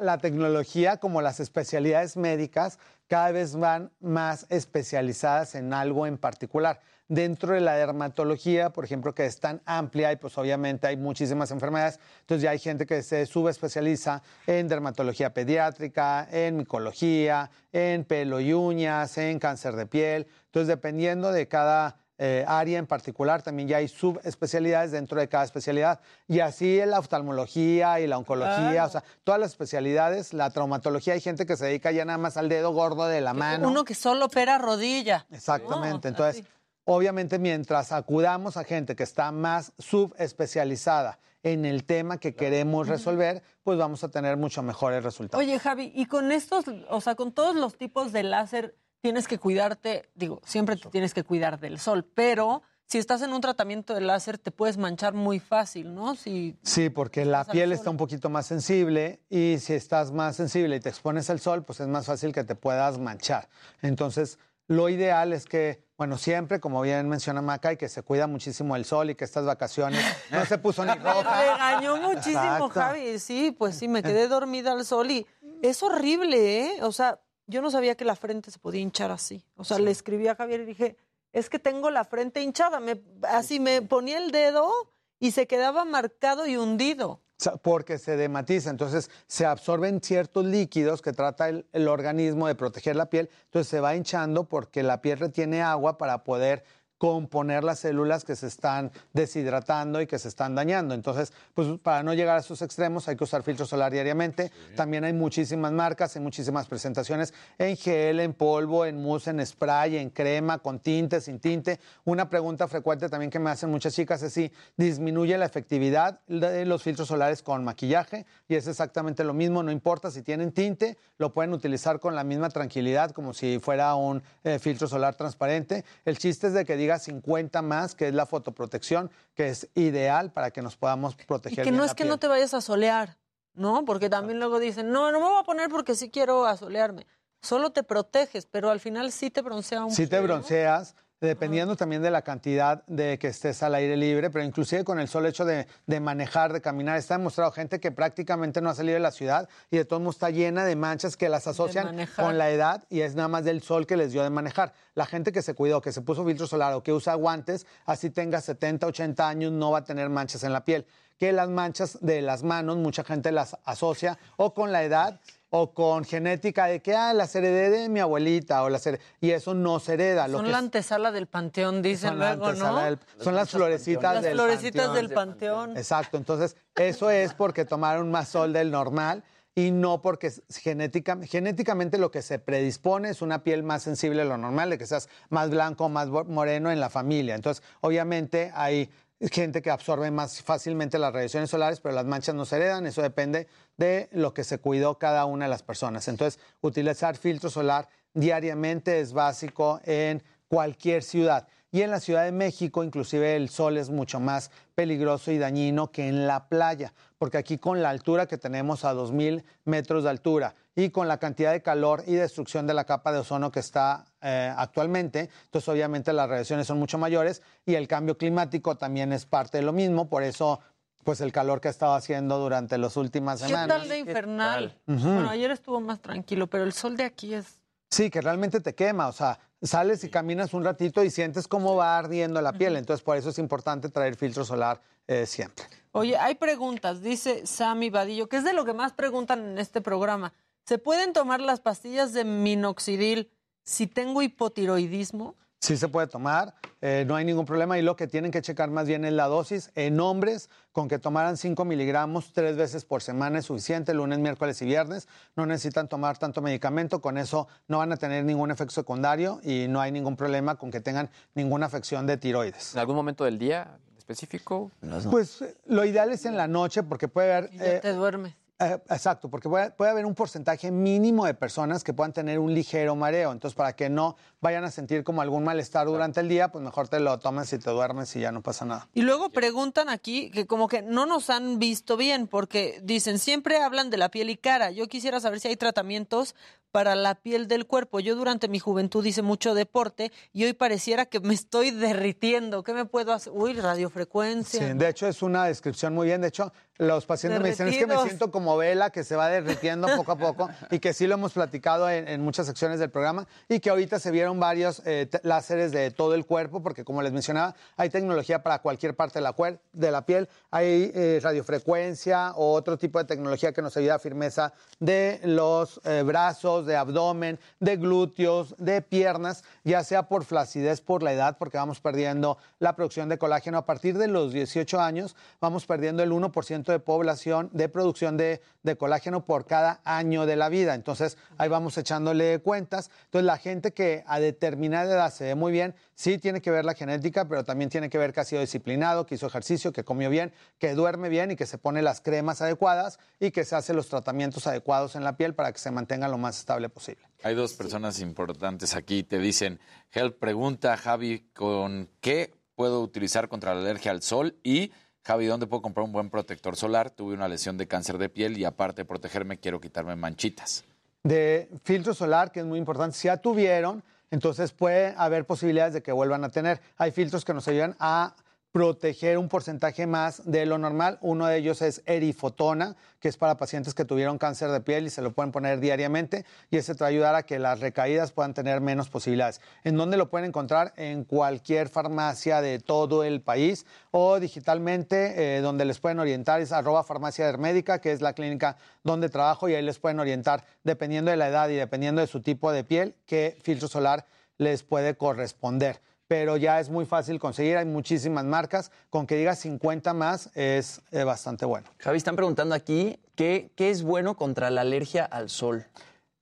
la tecnología, como las especialidades médicas, cada vez van más especializadas en algo en particular. Dentro de la dermatología, por ejemplo, que es tan amplia y pues obviamente hay muchísimas enfermedades, entonces ya hay gente que se subespecializa en dermatología pediátrica, en micología, en pelo y uñas, en cáncer de piel, entonces dependiendo de cada eh, área en particular, también ya hay subespecialidades dentro de cada especialidad. Y así en la oftalmología y la oncología, o sea, todas las especialidades, la traumatología, hay gente que se dedica ya nada más al dedo gordo de la mano. Uno que solo opera rodilla. Exactamente. Entonces, obviamente, mientras acudamos a gente que está más subespecializada en el tema que queremos resolver, pues vamos a tener mucho mejores resultados. Oye, Javi, y con estos, o sea, con todos los tipos de láser, tienes que cuidarte, digo, siempre te tienes que cuidar del sol, pero si estás en un tratamiento de láser, te puedes manchar muy fácil, ¿no? Si Sí, porque la piel está un poquito más sensible y si estás más sensible y te expones al sol, pues es más fácil que te puedas manchar. Entonces, lo ideal es que, bueno, siempre, como bien menciona Maca, y que se cuida muchísimo el sol y que estas vacaciones no se puso ni Me roja. regañó muchísimo, Exacto. Javi. Sí, pues sí, me quedé dormida al sol y es horrible, ¿eh? O sea, yo no sabía que la frente se podía hinchar así. O sea, le escribí a Javier y dije, es que tengo la frente hinchada. Me, así me ponía el dedo y se quedaba marcado y hundido. Porque se dematiza, entonces se absorben ciertos líquidos que trata el, el organismo de proteger la piel, entonces se va hinchando porque la piel retiene agua para poder componer las células que se están deshidratando y que se están dañando. Entonces, pues para no llegar a esos extremos hay que usar filtro solar diariamente. También hay muchísimas marcas, hay muchísimas presentaciones en gel, en polvo, en mousse, en spray, en crema, con tinte, sin tinte. Una pregunta frecuente también que me hacen muchas chicas es si disminuye la efectividad de los filtros solares con maquillaje y es exactamente lo mismo, no importa si tienen tinte, lo pueden utilizar con la misma tranquilidad como si fuera un eh, filtro solar transparente. El chiste es de que diga 50 más, que es la fotoprotección, que es ideal para que nos podamos Y proteger. que bien no la es que piel. no te vayas a solear, ¿no? Porque también luego dicen, no, no me voy a poner porque sí quiero asolearme. Solo te proteges, pero al final sí te broncea un Si te poco, ¿no? bronceas, dependiendo también de la cantidad de que estés al aire libre, pero inclusive con el solo hecho de, de manejar, de caminar, está demostrado gente que prácticamente no ha salido de la ciudad y de todo modo está llena de manchas que las asocian con la edad y es nada más del sol que les dio de manejar. La gente que se cuidó, que se puso filtro solar o que usa guantes, así tenga 70, 80 años, no va a tener manchas en la piel. Que las manchas de las manos, mucha gente las asocia o con la edad o con genética de que, ah, las heredé de mi abuelita o las heredé- y eso no se hereda. Lo Son que la es- antesala del panteón, dicen son la luego, ¿no? del- son las florecitas Las del florecitas panteón. del panteón. Exacto, entonces eso es porque tomaron más sol del normal y no porque genética, genéticamente lo que se predispone es una piel más sensible a lo normal, de que seas más blanco o más moreno en la familia. Entonces, obviamente hay gente que absorbe más fácilmente las radiaciones solares, pero las manchas no se heredan, eso depende de lo que se cuidó cada una de las personas. Entonces, utilizar filtro solar diariamente es básico en cualquier ciudad. Y en la Ciudad de México, inclusive el sol es mucho más peligroso y dañino que en la playa, porque aquí con la altura que tenemos a 2.000 metros de altura y con la cantidad de calor y destrucción de la capa de ozono que está eh, actualmente, entonces obviamente las radiaciones son mucho mayores y el cambio climático también es parte de lo mismo, por eso pues el calor que ha estado haciendo durante las últimas ¿Qué semanas. tal de infernal? Ujú. Bueno, ayer estuvo más tranquilo, pero el sol de aquí es... Sí, que realmente te quema, o sea, sales y caminas un ratito y sientes cómo va ardiendo la piel, entonces por eso es importante traer filtro solar eh, siempre. Oye, hay preguntas, dice Sammy Vadillo, que es de lo que más preguntan en este programa. ¿Se pueden tomar las pastillas de minoxidil si tengo hipotiroidismo? Sí se puede tomar, eh, no hay ningún problema y lo que tienen que checar más bien es la dosis. En hombres, con que tomaran 5 miligramos tres veces por semana es suficiente, lunes, miércoles y viernes. No necesitan tomar tanto medicamento, con eso no van a tener ningún efecto secundario y no hay ningún problema con que tengan ninguna afección de tiroides. ¿En algún momento del día específico? Pues eh, lo ideal es en la noche porque puede haber... Ya eh, te duermes. Eh, exacto, porque puede, puede haber un porcentaje mínimo de personas que puedan tener un ligero mareo. Entonces, para que no vayan a sentir como algún malestar durante el día, pues mejor te lo tomas y te duermes y ya no pasa nada. Y luego preguntan aquí que como que no nos han visto bien porque dicen, siempre hablan de la piel y cara. Yo quisiera saber si hay tratamientos para la piel del cuerpo. Yo durante mi juventud hice mucho deporte y hoy pareciera que me estoy derritiendo. ¿Qué me puedo hacer? Uy, radiofrecuencia. Sí, de hecho es una descripción muy bien. De hecho, los pacientes me dicen, es que me siento como vela que se va derritiendo poco a poco y que sí lo hemos platicado en, en muchas secciones del programa y que ahorita se vieron varios eh, láseres de todo el cuerpo porque como les mencionaba, hay tecnología para cualquier parte de la, cuer- de la piel, hay eh, radiofrecuencia o otro tipo de tecnología que nos ayuda a firmeza de los eh, brazos, de abdomen, de glúteos, de piernas, ya sea por flacidez, por la edad, porque vamos perdiendo la producción de colágeno. A partir de los 18 años vamos perdiendo el 1% de población de producción de, de colágeno por cada año de la vida. Entonces ahí vamos echándole cuentas. Entonces la gente que a determinada edad se ve muy bien, sí tiene que ver la genética, pero también tiene que ver que ha sido disciplinado, que hizo ejercicio, que comió bien, que duerme bien y que se pone las cremas adecuadas y que se hace los tratamientos adecuados en la piel para que se mantenga lo más estable posible. Hay dos personas importantes aquí. Te dicen, Help pregunta, Javi, ¿con qué puedo utilizar contra la alergia al sol? Y, Javi, ¿dónde puedo comprar un buen protector solar? Tuve una lesión de cáncer de piel y aparte de protegerme, quiero quitarme manchitas. de filtro solar, que es muy importante. Si ya tuvieron, entonces puede haber posibilidades de que vuelvan a tener. Hay filtros que nos ayudan a proteger un porcentaje más de lo normal. Uno de ellos es erifotona, que es para pacientes que tuvieron cáncer de piel y se lo pueden poner diariamente y ese te va a ayudar a que las recaídas puedan tener menos posibilidades. ¿En dónde lo pueden encontrar? En cualquier farmacia de todo el país o digitalmente, eh, donde les pueden orientar es arroba farmacia dermédica, que es la clínica donde trabajo y ahí les pueden orientar, dependiendo de la edad y dependiendo de su tipo de piel, qué filtro solar les puede corresponder pero ya es muy fácil conseguir, hay muchísimas marcas, con que diga 50 más es eh, bastante bueno. Javi, están preguntando aquí qué, qué es bueno contra la alergia al sol.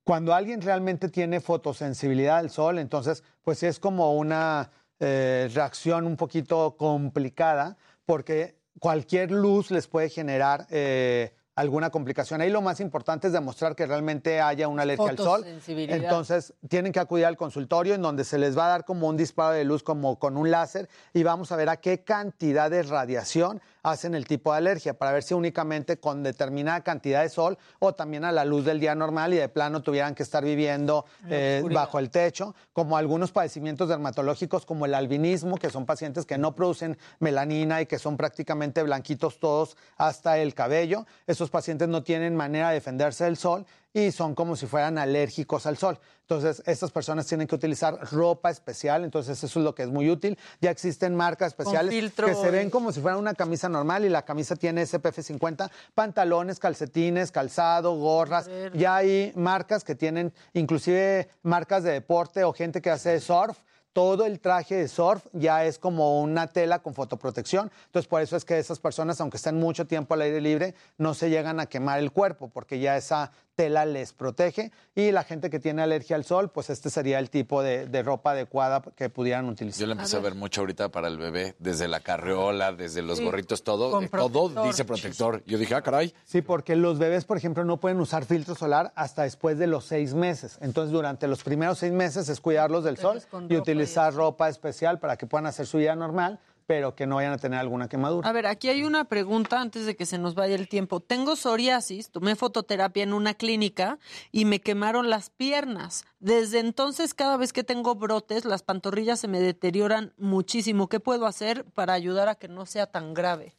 Cuando alguien realmente tiene fotosensibilidad al sol, entonces pues es como una eh, reacción un poquito complicada porque cualquier luz les puede generar eh, alguna complicación. Ahí lo más importante es demostrar que realmente haya una alergia al sol. Entonces tienen que acudir al consultorio en donde se les va a dar como un disparo de luz como con un láser y vamos a ver a qué cantidad de radiación hacen el tipo de alergia para ver si únicamente con determinada cantidad de sol o también a la luz del día normal y de plano tuvieran que estar viviendo eh, bajo el techo, como algunos padecimientos dermatológicos como el albinismo, que son pacientes que no producen melanina y que son prácticamente blanquitos todos hasta el cabello. Esos pacientes no tienen manera de defenderse del sol y son como si fueran alérgicos al sol. Entonces, estas personas tienen que utilizar ropa especial, entonces eso es lo que es muy útil. Ya existen marcas especiales filtro que se ven como si fuera una camisa normal y la camisa tiene SPF 50, pantalones, calcetines, calzado, gorras. Ya hay marcas que tienen inclusive marcas de deporte o gente que hace surf. Todo el traje de surf ya es como una tela con fotoprotección. Entonces, por eso es que esas personas, aunque estén mucho tiempo al aire libre, no se llegan a quemar el cuerpo, porque ya esa tela les protege. Y la gente que tiene alergia al sol, pues este sería el tipo de, de ropa adecuada que pudieran utilizar. Yo le empecé a ver. mucho ahorita para el bebé, desde la carriola, desde los Sí, gorritos, todo. con eh, todo dice protector. Yo dije, ah, caray. Sí, porque los bebés, por ejemplo, no pueden usar filtro solar hasta después de los seis meses. Entonces, durante los primeros seis meses es cuidarlos del sol y utilizar ropa especial para que puedan hacer su vida normal, pero que no vayan a tener alguna quemadura. A ver, aquí hay una pregunta antes de que se nos vaya el tiempo. Tengo psoriasis, tomé fototerapia en una clínica y me quemaron las piernas. Desde entonces, cada vez que tengo brotes, las pantorrillas se me deterioran muchísimo. ¿Qué puedo hacer para ayudar a que no sea tan grave?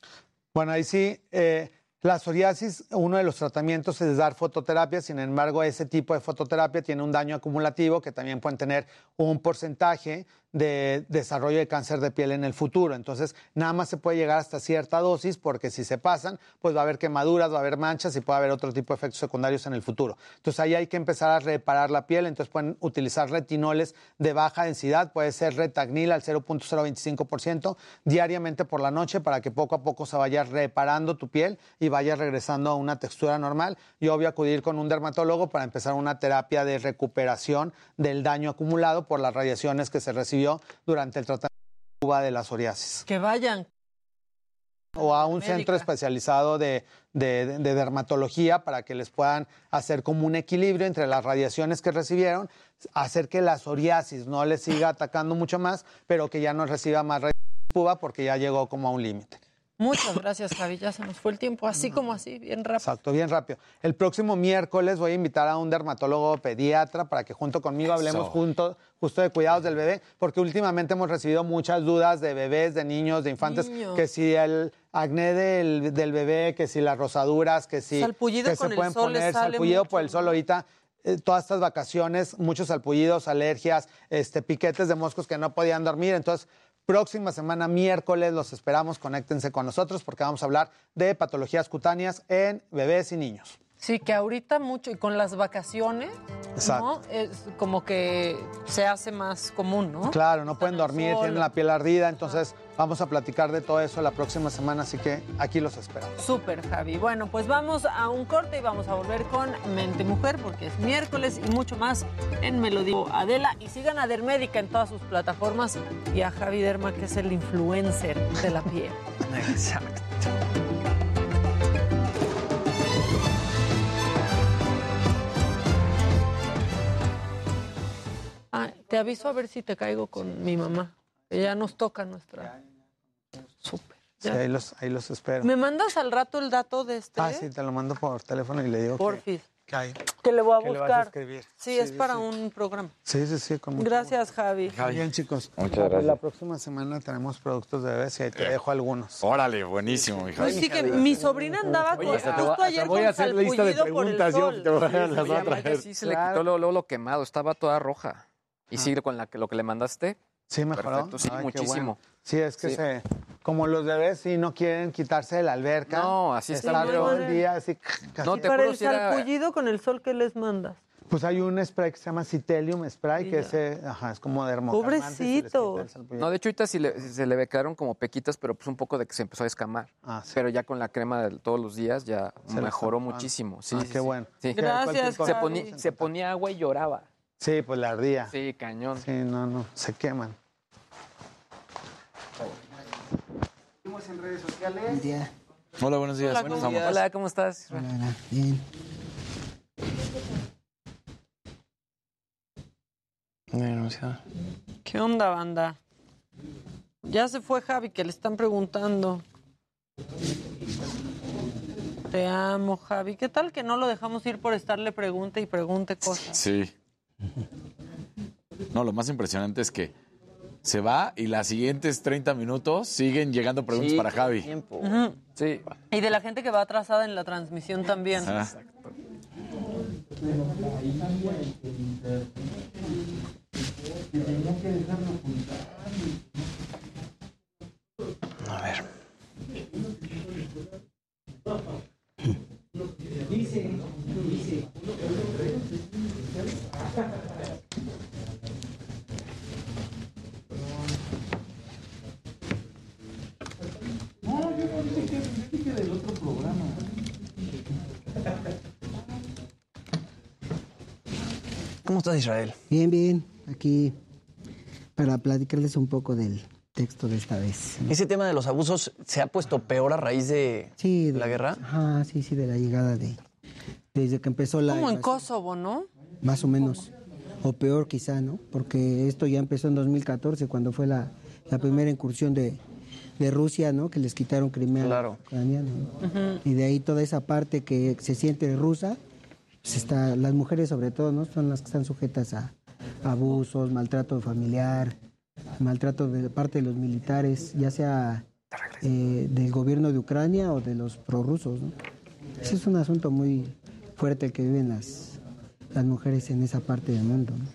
Bueno, ahí sí, eh, la psoriasis, uno de los tratamientos es dar fototerapia, sin embargo, ese tipo de fototerapia tiene un daño acumulativo que también pueden tener un porcentaje de desarrollo de cáncer de piel en el futuro. Entonces, nada más se puede llegar hasta cierta dosis porque si se pasan, pues va a haber quemaduras, va a haber manchas y puede haber otro tipo de efectos secundarios en el futuro. Entonces, ahí hay que empezar a reparar la piel. Entonces, pueden utilizar retinoles de baja densidad, puede ser retagnil al 0.025% diariamente por la noche para que poco a poco se vaya reparando tu piel y vaya regresando a una textura normal. Y obvio acudir con un dermatólogo para empezar una terapia de recuperación del daño acumulado por las radiaciones que se recibió durante el tratamiento de la psoriasis. Que vayan. O a un centro especializado de, de- de- de dermatología para que les puedan hacer como un equilibrio entre las radiaciones que recibieron, hacer que la psoriasis no les siga atacando mucho más, pero que ya no reciba más radiación porque ya llegó como a un límite. Muchas gracias, Javi. Ya se nos fue el tiempo, así como así, bien rápido. Exacto, bien rápido. El próximo miércoles voy a invitar a un dermatólogo pediatra para que junto conmigo hablemos Eso. junto, justo de cuidados del bebé, porque últimamente hemos recibido muchas dudas de bebés, de niños, de infantes, Niños. que si el acné del, del bebé, que si las rosaduras, que si Salpullido que con se el pueden sol poner salpullido por el sol ahorita. eh, todas estas vacaciones, muchos salpullidos, alergias, este, piquetes de moscos que no podían dormir. Entonces, próxima semana, miércoles, los esperamos. Conéctense con nosotros porque vamos a hablar de patologías cutáneas en bebés y niños. Sí, que ahorita mucho, y con las vacaciones, Exacto. ¿no? Es como que se hace más común, ¿no? Claro, no pueden dormir, tienen la piel ardida, entonces vamos a platicar de todo eso la próxima semana, así que aquí los esperamos. Súper, Javi. Bueno, pues vamos a un corte y vamos a volver con Mente Mujer porque es miércoles y mucho más en Melodía Adela. Y sigan a Dermédica en todas sus plataformas y a Javi Derma, que es el influencer de la piel. Exacto. Te aviso a ver si te caigo con mi mamá. que Ya nos toca nuestra. Súper. Sí, ahí los, ahí los espero. ¿Me mandas al rato el dato de este? Ah, sí, te lo mando por teléfono y le digo que, Porfis. que hay. Que le voy a Que le vas a buscar. escribir. Sí, Sí, es sí, para sí. un programa. Sí, sí, sí, con mucho Gracias, Javi. Muy bien, chicos. Muchas La- gracias. La próxima semana tenemos productos de bebés y ahí te dejo algunos. Órale, buenísimo, mi Pues sí, que mi sobrina andaba con, hasta justo hasta ayer voy a hacer lista de preguntas, yo te voy a Sí, las otras. sí se le quitó luego lo quemado, estaba toda roja. Y sí, con la, que- lo que le mandaste. Sí, mejoró. Perfecto, sí, Ay, muchísimo. bueno. Sí, es que Sí. se, como los bebés sí no quieren quitarse de la alberca. No, así está, todo el día así. No, Y te para el si era- salpullido con el sol, ¿qué les mandas? Pues hay un spray que se llama Citelium Spray, que ya. ese, ajá, es como les quita Pobrecito. No, de hecho ahorita sí le- se le quedaron como pequitas, pero pues un poco de que se empezó a escamar. Ah, sí. Pero ya con la crema de todos los días ya Se mejoró muchísimo. Sí, Ah, sí, qué sí. bueno. Sí. Gracias, Se ponía, se ponía agua y lloraba. Sí, pues la ardía. Sí, cañón. Sí, no, no, se queman. en redes sociales. Hola, buenos días. Hola, Buenos ¿cómo días. Hola, ¿cómo estás? Bien. ¿Qué onda, banda? Ya se fue Javi, que le están preguntando. Te amo, Javi. ¿Qué tal que no lo dejamos ir por estarle pregunte y pregunte cosas? Sí. No, lo más impresionante es que se va y las siguientes 30 minutos siguen llegando preguntas Sí, para Javi. Sí. Y de la gente que va atrasada en la transmisión también. Ah. A ver. ¿Cómo estás, Israel? Bien, bien. Aquí para platicarles un poco del texto de esta vez. Ese tema de los abusos se ha puesto peor a raíz de Sí, de- la guerra. Ajá, sí, sí, de la llegada de. Desde que empezó la. Como en Kosovo, ¿no? Más o menos. O peor, quizá, ¿no? Porque esto ya empezó en 2014, cuando fue la, la primera incursión de, de Rusia, ¿no? Que les quitaron Crimea. Claro. ucraniana, ¿no? Y de ahí toda esa parte que se siente rusa, pues está, las mujeres sobre todo, ¿no? Son las que están sujetas a abusos, maltrato familiar, maltrato de parte de los militares, ya sea eh, del gobierno de Ucrania o de los prorrusos, ¿no? Ese es un asunto muy fuerte el que viven las, las mujeres en esa parte del mundo, ¿no?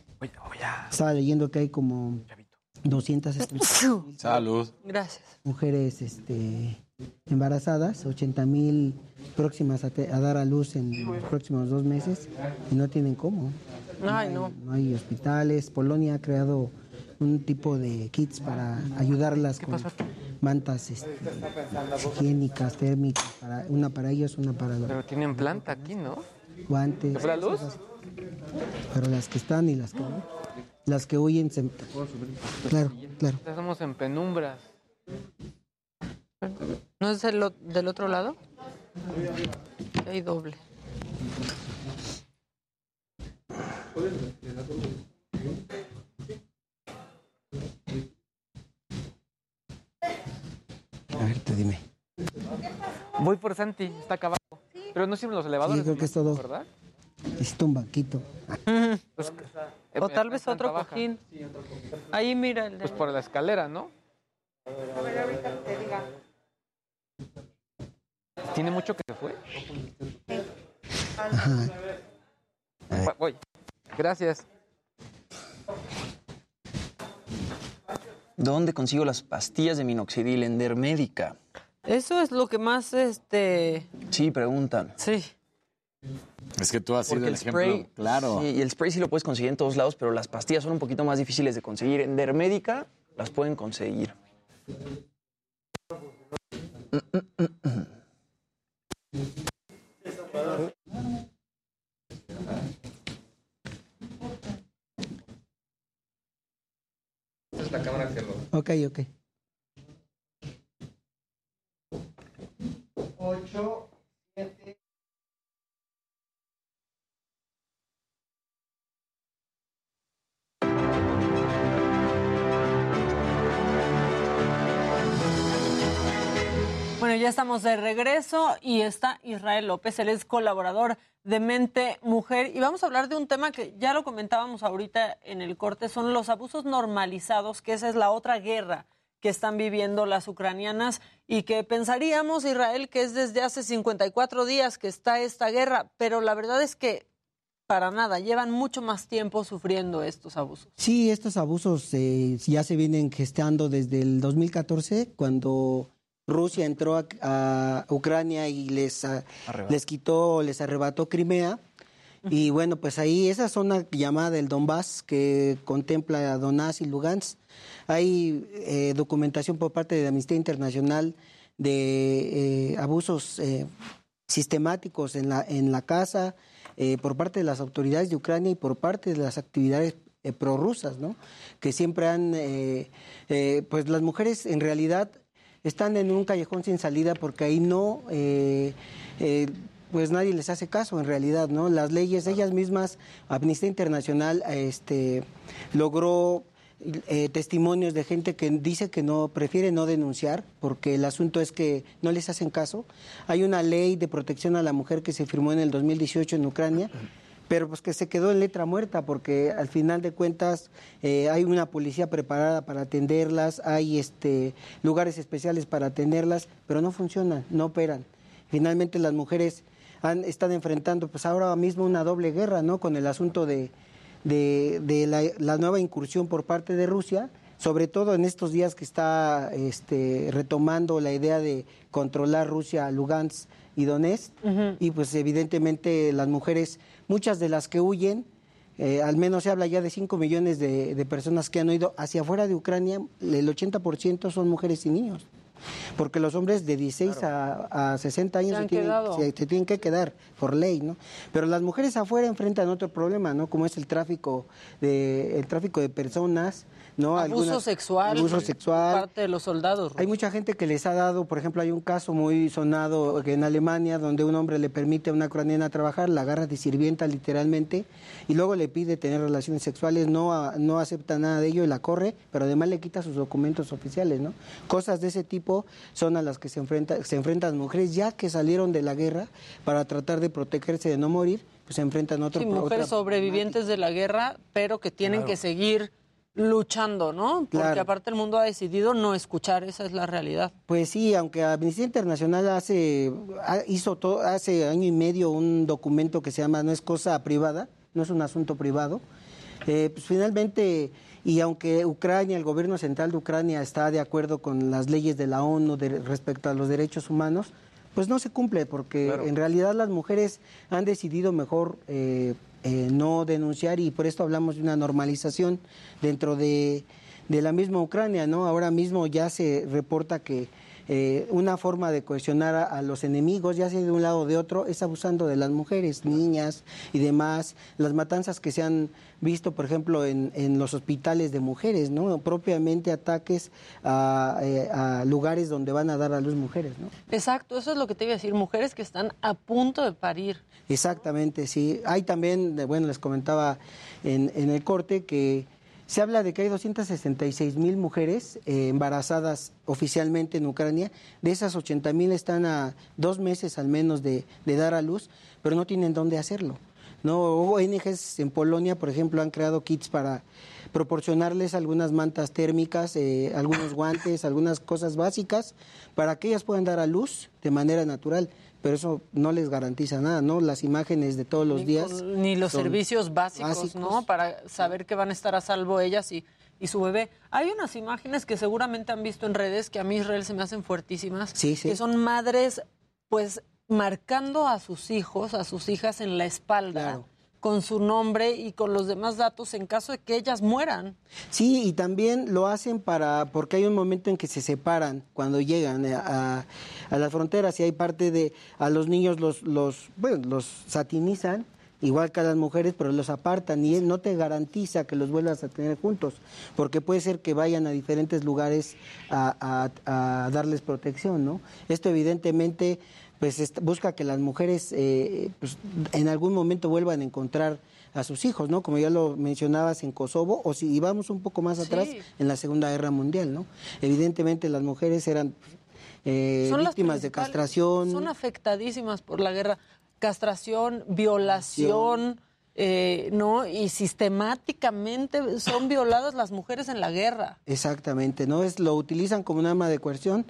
Estaba leyendo que hay como 200 Salud. Gracias. mujeres este, embarazadas, 80 mil próximas a, te- a dar a luz en los próximos dos meses y no tienen cómo. Ay, no. No hay hospitales. Polonia ha creado un tipo de kits para ayudarlas con mantas este, higiénicas, térmicas, para, una para ellos, una para los Pero tienen planta aquí, ¿no? guantes. ¿Se fue la luz? Pero las que están y las que no. Las que huyen se... Claro, claro. Estamos en penumbras. ¿No es el del otro lado? Hay doble. A ver, tú dime. Voy por Santi, está acá abajo. Pero no sirven los elevadores. Sí, creo que es todo. ¿Verdad? Necesito un banquito. Pues, O eh, tal vez planta otro cojín. Ahí mira el de... Pues por la escalera, ¿no? ¿Tiene mucho que se fue? Ajá. Voy. Gracias. ¿Dónde consigo las pastillas de minoxidil en Dermédica? Eso es lo que más, este... Sí, preguntan. Sí. Es que tú has sido el, el ejemplo. spray, claro. sí, y el spray sí lo puedes conseguir en todos lados, pero las pastillas son un poquito más difíciles de conseguir. En Dermédica las pueden conseguir. Es la cámara que lo... Ok, ok. 8, ya estamos de regreso y está Israel López, él es colaborador de Mente Mujer y vamos a hablar de un tema que ya lo comentábamos ahorita en el corte, son los abusos normalizados, que esa es la otra guerra que están viviendo las ucranianas y que pensaríamos, Israel, que es desde hace 54 días que está esta guerra, pero la verdad es que para nada, llevan mucho más tiempo sufriendo estos abusos. Sí, estos abusos eh, ya se vienen gestando desde el 2014, cuando Rusia entró a, a Ucrania y les, les quitó, les arrebató Crimea. Y bueno, pues ahí esa zona llamada el Donbass, que contempla a Donetsk y Lugansk, hay eh, documentación por parte de Amnistía Internacional de eh, abusos eh, sistemáticos en la, en la casa, eh, por parte de las autoridades de Ucrania y por parte de las actividades prorrusas, ¿no? Que siempre han, pues las mujeres en realidad están en un callejón sin salida porque ahí no, eh, eh, pues nadie les hace caso en realidad, ¿no? Las leyes, ellas mismas, Amnistía Internacional, este, logró eh, testimonios de gente que dice que no prefiere no denunciar porque el asunto es que no les hacen caso. Hay una ley de protección a la mujer que se firmó en el 2018 en Ucrania, pero pues que se quedó en letra muerta porque al final de cuentas eh, hay una policía preparada para atenderlas, hay este lugares especiales para atenderlas, pero no funcionan, no operan. Finalmente las mujeres han, están enfrentando pues ahora mismo una doble guerra, ¿no? Con el asunto de de, de la, la nueva incursión por parte de Rusia, sobre todo en estos días que está este, retomando la idea de controlar Rusia, Lugansk y Donetsk, y pues evidentemente las mujeres, muchas de las que huyen, eh, al menos se habla ya de 5 millones de, de personas que han huido hacia afuera de Ucrania, el 80% son mujeres y niños. Porque los hombres de 16 a, a 60 años Se tienen, se tienen que quedar por ley, ¿no? Pero las mujeres afuera enfrentan otro problema, ¿no? Como es el tráfico de el tráfico de personas, ¿no? Abuso Algunas- sexual. Abuso sexual. Parte de los soldados. Hay mucha gente que les ha dado, por ejemplo, hay un caso muy sonado en Alemania donde un hombre le permite a una ucraniana trabajar, la agarra de sirvienta literalmente y luego le pide tener relaciones sexuales, no, no acepta nada de ello y la corre, pero además le quita sus documentos oficiales, ¿no? Cosas de ese tipo son a las que se, enfrenta, se enfrentan mujeres ya que salieron de la guerra para tratar de protegerse de no morir, pues se enfrentan a otro Sí, mujeres sobrevivientes de la guerra, pero que tienen Claro. que seguir luchando, ¿no? Porque aparte el mundo ha decidido no escuchar, esa es la realidad. Pues sí, aunque Amnistía Internacional hace ha- hizo todo, hace año y medio un documento que se llama no es cosa privada, no es un asunto privado. eh, pues finalmente y aunque Ucrania, el gobierno central de Ucrania está de acuerdo con las leyes de la ONU de- respecto a los derechos humanos, pues no se cumple porque en realidad las mujeres han decidido mejor eh, eh, no denunciar y por esto hablamos de una normalización dentro de, de la misma Ucrania, ¿no? Ahora mismo ya se reporta que eh, una forma de cohesionar a, a los enemigos, ya sea de un lado o de otro, es abusando de las mujeres, niñas y demás. Las matanzas que se han visto, por ejemplo, en, en los hospitales de mujeres, ¿no? Propiamente ataques a, eh, a lugares donde van a dar a luz mujeres, ¿no? Exacto, eso es lo que te iba a decir, mujeres que están a punto de parir. Exactamente, sí. Hay también, bueno, les comentaba en, en el corte que Se habla de que hay 266 mil mujeres eh, embarazadas oficialmente en Ucrania. De esas 80 mil están a dos meses al menos de, dar a luz, pero no tienen dónde hacerlo. ¿no? ONGs en Polonia, por ejemplo, han creado kits para proporcionarles algunas mantas térmicas, eh, algunos guantes, algunas cosas básicas para que ellas puedan dar a luz de manera natural. Pero eso no les garantiza nada, ¿no? Las imágenes de todos los Ni días. Ni los servicios básicos, básicos. ¿no? Para saber que van a estar a salvo ellas y, y su bebé. Hay unas imágenes que seguramente han visto en redes que a mí Israel se me hacen fuertísimas. Sí, sí. Que son madres, pues, marcando a sus hijos, a sus hijas en la espalda. Con su nombre y con los demás datos en caso de que ellas mueran. Sí, y también lo hacen para, porque hay un momento en que se separan cuando llegan eh, a, a las fronteras y hay parte de, a los niños los, los, bueno, los satinizan, igual que a las mujeres, pero los apartan y él no te garantiza que los vuelvas a tener juntos, porque puede ser que vayan a diferentes lugares a, a- a darles protección, ¿no? Esto evidentemente pues busca que las mujeres eh, pues, en algún momento vuelvan a encontrar a sus hijos, ¿no? Como ya lo mencionabas en Kosovo, o si vamos un poco más atrás, Sí. en la Segunda Guerra Mundial, ¿no? Evidentemente las mujeres eran eh, Son víctimas de castración. Son afectadísimas por la guerra. Castración, violación, eh, ¿no? Y sistemáticamente son violadas las mujeres en la guerra. Exactamente, ¿no? Es, lo utilizan como un arma de coerción,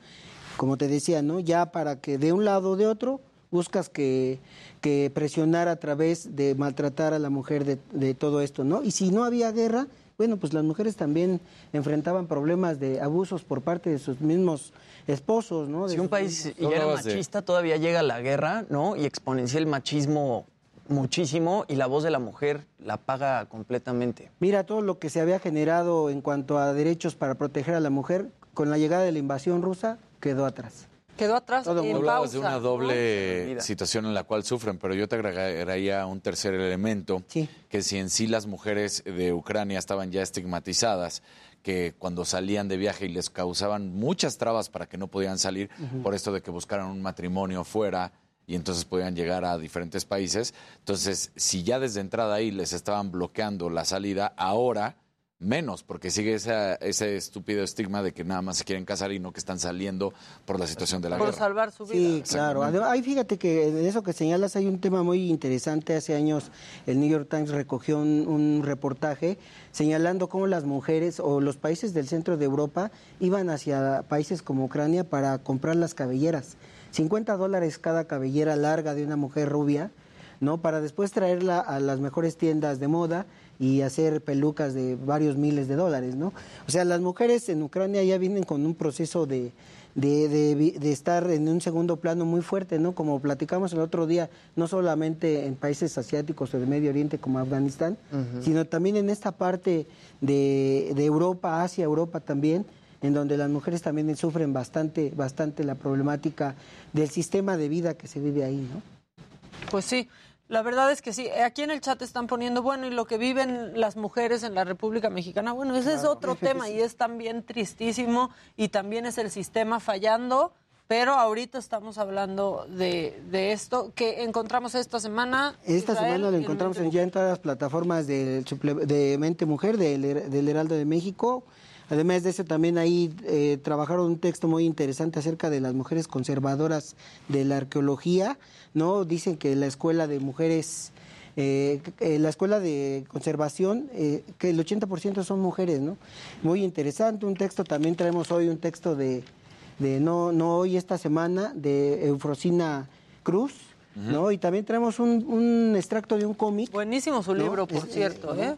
como te decía, ¿no? Ya para que de un lado o de otro buscas que, que presionar a través de maltratar a la mujer de, de todo esto, ¿no? Y si no había guerra, bueno, pues las mujeres también enfrentaban problemas de abusos por parte de sus mismos esposos, ¿no? De Si un país mismos- ya era machista, todavía llega la guerra, ¿no? Y exponencia el machismo muchísimo y la voz de la mujer la paga completamente. Mira todo lo que se había generado en cuanto a derechos para proteger a la mujer, con la llegada de la invasión rusa, quedó atrás. Quedó atrás Todo en Hablabas de una ¿no? doble situación en la cual sufren, pero yo te agregaría un tercer elemento, que si en sí las mujeres de Ucrania estaban ya estigmatizadas, que cuando salían de viaje y les causaban muchas trabas para que no podían salir, por esto de que buscaran un matrimonio fuera y entonces podían llegar a diferentes países. Entonces, si ya desde entrada ahí les estaban bloqueando la salida, ahora menos, porque sigue esa- ese estúpido estigma de que nada más se quieren casar y no que están saliendo por la situación de la Por guerra. salvar su vida. Sí, claro. Ahí fíjate que en eso que señalas hay un tema muy interesante. Hace años el New York Times recogió un, un reportaje señalando cómo las mujeres o los países del centro de Europa iban hacia países como Ucrania para comprar las cabelleras. 50 dólares cada cabellera larga de una mujer rubia, ¿no? Para después traerla a las mejores tiendas de moda y hacer pelucas de varios miles de dólares, ¿no? O sea, las mujeres en Ucrania ya vienen con un proceso de, de, de vi- de estar en un segundo plano muy fuerte, ¿no? Como platicamos el otro día, no solamente en países asiáticos o de Medio Oriente como Afganistán, sino también en esta parte de, de Europa, Asia, Europa también, en donde las mujeres también sufren bastante, bastante la problemática del sistema de vida que se vive ahí, ¿no? Pues sí, la verdad es que sí. Aquí en el chat están poniendo, bueno, y lo que viven las mujeres en la República Mexicana, bueno, ese es otro tema y es también tristísimo y también es el sistema fallando, pero ahorita estamos hablando de, de esto que encontramos esta semana. Esta Israel, semana lo en encontramos en- ya en todas las plataformas del de Mente Mujer, del Heraldo de México. Además de eso, también ahí eh, trabajaron un texto muy interesante acerca de las mujeres conservadoras de la arqueología. no Dicen que la escuela de mujeres, eh, eh, la escuela de conservación, eh, que el 80% son mujeres. ¿no? Muy interesante. Un texto, también traemos hoy un texto de, de no, no hoy, esta semana, de Eufrosina Cruz. ¿no? Y también traemos un, un extracto de un cómic. Buenísimo su libro, por cierto, ¿eh?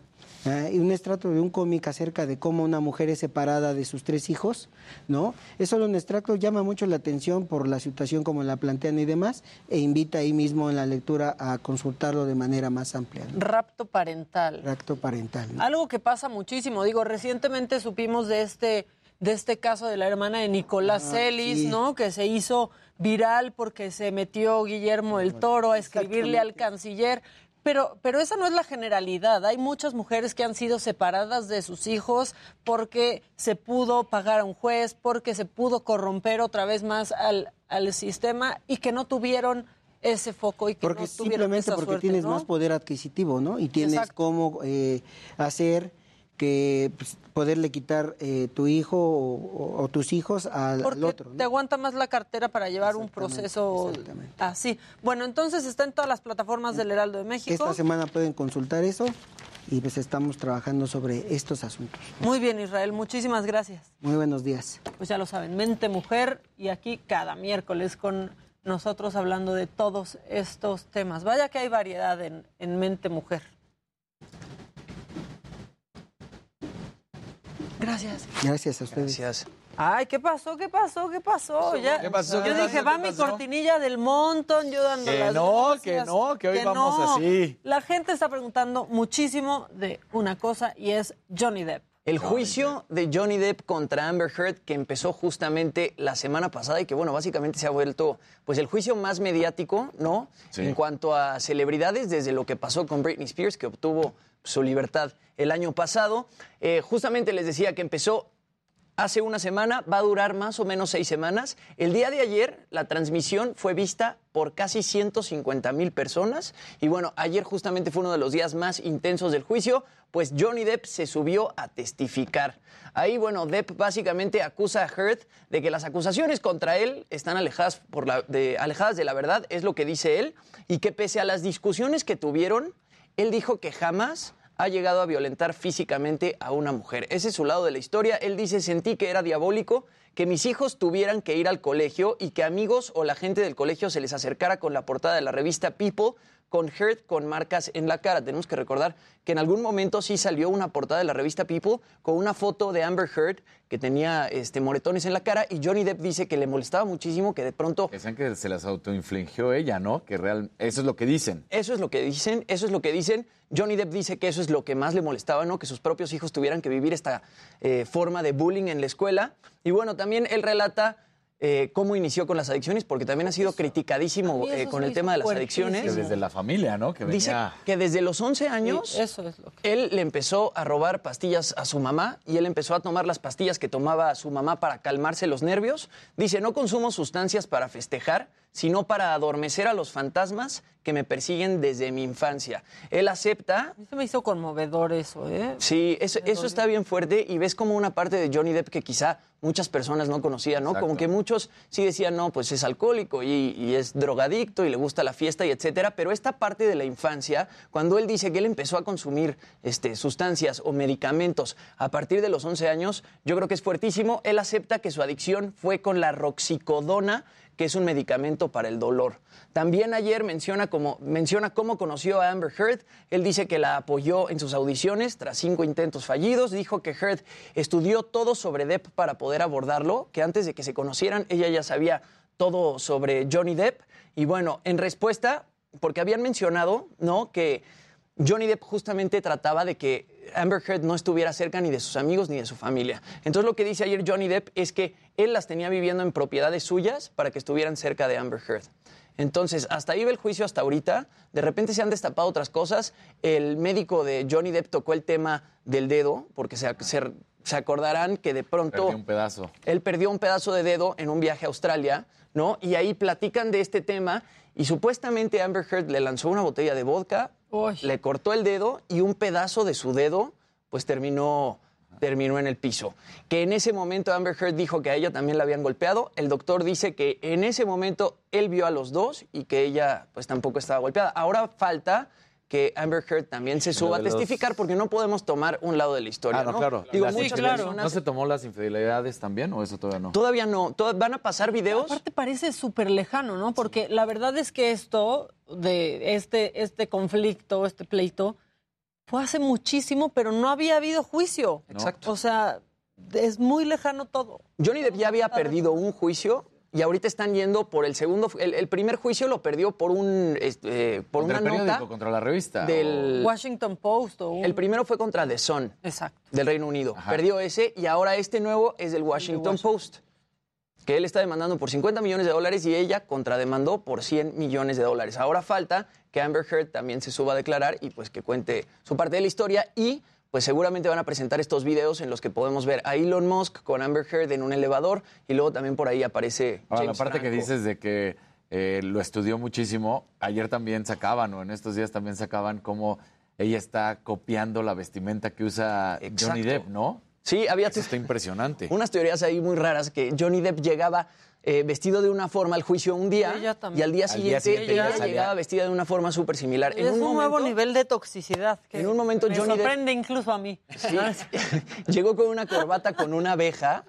Y un extracto de un cómic acerca de cómo una mujer es separada de sus tres hijos, ¿no? Es solo un extracto, llama mucho la atención por la situación como la plantean y demás, e invita ahí mismo en la lectura a consultarlo de manera más amplia. ¿no? Rapto parental. Rapto parental. ¿no? Algo que pasa muchísimo. Digo, recientemente supimos de este, de este caso de la hermana de Nicolás Ah, Celis, sí. ¿no? Que se hizo viral porque se metió Guillermo el Toro a escribirle al canciller. Pero, pero esa no es la generalidad. Hay muchas mujeres que han sido separadas de sus hijos porque se pudo pagar a un juez, porque se pudo corromper otra vez más al, al sistema y que no tuvieron ese foco y que Porque no tuvieron simplemente esa porque suerte, tienes ¿no? más poder adquisitivo, ¿no? Y tienes Exacto. cómo eh, hacer que pues, poderle quitar eh, tu hijo o, o- o tus hijos al, otro. te aguanta más la cartera para llevar un proceso así. Bueno, entonces está en todas las plataformas del Heraldo de México. Esta semana pueden consultar eso y pues estamos trabajando sobre estos asuntos. Muy bien, Israel, muchísimas gracias. Muy buenos días. Pues ya lo saben, Mente Mujer y aquí cada miércoles con nosotros hablando de todos estos temas. Vaya que hay variedad en, en Mente Mujer. Gracias. Gracias a ustedes. Gracias. Ay, ¿qué pasó? ¿Qué pasó? ¿Qué pasó? Ya, ¿Qué pasó? Yo ¿Qué dije, pasó? va ¿Qué mi cortinilla del montón, yo dando Que las no, gracias. que no, que hoy Que vamos no. así. La gente está preguntando muchísimo de una cosa y es Johnny Depp. El juicio de Johnny Depp contra Amber Heard que empezó justamente la semana pasada y que bueno, básicamente se ha vuelto pues el juicio más mediático, ¿no? Sí. En cuanto a celebridades desde lo que pasó con Britney Spears que obtuvo su libertad el año pasado. Eh, justamente les decía que empezó hace una semana, va a durar más o menos seis semanas. El día de ayer la transmisión fue vista por casi 150 mil personas y bueno, ayer justamente fue uno de los días más intensos del juicio, pues Johnny Depp se subió a testificar. Ahí, bueno, Depp básicamente acusa a Heard de que las acusaciones contra él están alejadas, por la, de, alejadas de la verdad, es lo que dice él, y que pese a las discusiones que tuvieron, él dijo que jamás ha llegado a violentar físicamente a una mujer. Ese es su lado de la historia. Él dice, sentí que era diabólico que mis hijos tuvieran que ir al colegio y que amigos o la gente del colegio se les acercara con la portada de la revista People con Heard con marcas en la cara. Tenemos que recordar que en algún momento sí salió una portada de la revista People con una foto de Amber Heard que tenía este, moretones en la cara y Johnny Depp dice que le molestaba muchísimo que de pronto Decían que se las autoinfligió ella, ¿no? Que real, eso es lo que dicen. Eso es lo que dicen, eso es lo que dicen. Johnny Depp dice que eso es lo que más le molestaba, ¿no? Que sus propios hijos tuvieran que vivir esta eh, forma de bullying en la escuela. Y bueno, también él relata eh, cómo inició con las adicciones, porque también ha sido criticadísimo eso eh, con el tema de las fuertísimo. adicciones. Que desde la familia, ¿no? Que Dice venía... que desde los 11 años Sí, eso es lo él le empezó a robar pastillas a su mamá y él empezó a tomar las pastillas que tomaba su mamá para calmarse los nervios. Dice, no consumo sustancias para festejar, sino para adormecer a los fantasmas que me persiguen desde mi infancia. Él acepta A mí se me hizo conmovedor eso, ¿eh? Sí, eso, eso está bien fuerte y ves como una parte de Johnny Depp que quizá muchas personas no conocían, ¿no? Como que muchos sí decían, no, pues es alcohólico y, y es drogadicto y le gusta la fiesta y etcétera, pero esta parte de la infancia, cuando él dice que él empezó a consumir este, sustancias o medicamentos a partir de los 11 años, yo creo que es fuertísimo. Él acepta que su adicción fue con la roxicodona, que es un medicamento para el dolor. También ayer menciona, menciona cómo conoció a Amber Heard. Él dice que la apoyó en sus audiciones tras cinco intentos fallidos. Dijo que Heard estudió todo sobre Depp para poder abordarlo, que antes de que se conocieran ella ya sabía todo sobre Johnny Depp. Y bueno, en respuesta, porque habían mencionado, ¿no? Que Johnny Depp justamente trataba de que Amber Heard no estuviera cerca ni de sus amigos ni de su familia. Entonces lo que dice ayer Johnny Depp es que él las tenía viviendo en propiedades suyas para que estuvieran cerca de Amber Heard. Entonces, hasta ahí va el juicio hasta ahorita. De repente se han destapado otras cosas. El médico de Johnny Depp tocó el tema del dedo, porque se, se- se acordarán que de pronto Perdí un pedazo. él perdió un pedazo de dedo en un viaje a Australia, ¿no? Y ahí platican de este tema y supuestamente Amber Heard le lanzó una botella de vodka, le cortó el dedo y un pedazo de su dedo pues terminó terminó en el piso. Que en ese momento Amber Heard dijo que a ella también la habían golpeado. El doctor dice que en ese momento él vio a los dos y que ella pues tampoco estaba golpeada. Ahora falta que Amber Heard también se suba a testificar porque no podemos tomar un lado de la historia, Ah, no, ¿no? claro. Digo, infidelidades- personas ¿No se tomó las infidelidades también o eso todavía no? Todavía no. Van a pasar videos. Aparte parece súper lejano, ¿no? Porque la verdad es que esto, de este, este conflicto, este pleito, fue hace muchísimo, pero no había habido juicio. Exacto. O sea, es muy lejano todo. Johnny Depp ya había perdido un juicio y ahorita están yendo por el segundo. El, el primer juicio lo perdió por un este, por Contra una el periódico, nota contra la revista. del. Washington Post o un... El primero fue contra The Sun Exacto. del Reino Unido. Ajá. Perdió ese y ahora este nuevo es del Washington Post. Que él está demandando por 50 millones de dólares y ella contrademandó por 100 millones de dólares. Ahora falta que Amber Heard también se suba a declarar y pues que cuente su parte de la historia y pues seguramente van a presentar estos videos en los que podemos ver a Elon Musk con Amber Heard en un elevador y luego también por ahí aparece Ahora, la James parte que dices de que eh, lo estudió muchísimo, ayer también sacaban, o en estos días también sacaban cómo ella está copiando la vestimenta que usa Johnny. Depp, ¿no? Sí, había Eso está impresionante. unas teorías ahí muy raras que Johnny Depp llegaba eh, vestido de una forma al juicio un día y al día Al día siguiente, ella llegaba vestida de una forma súper similar. Es un, nuevo nivel de toxicidad que en un momento me Johnny Depp- sorprende incluso a mí. Llegó con una corbata con una abeja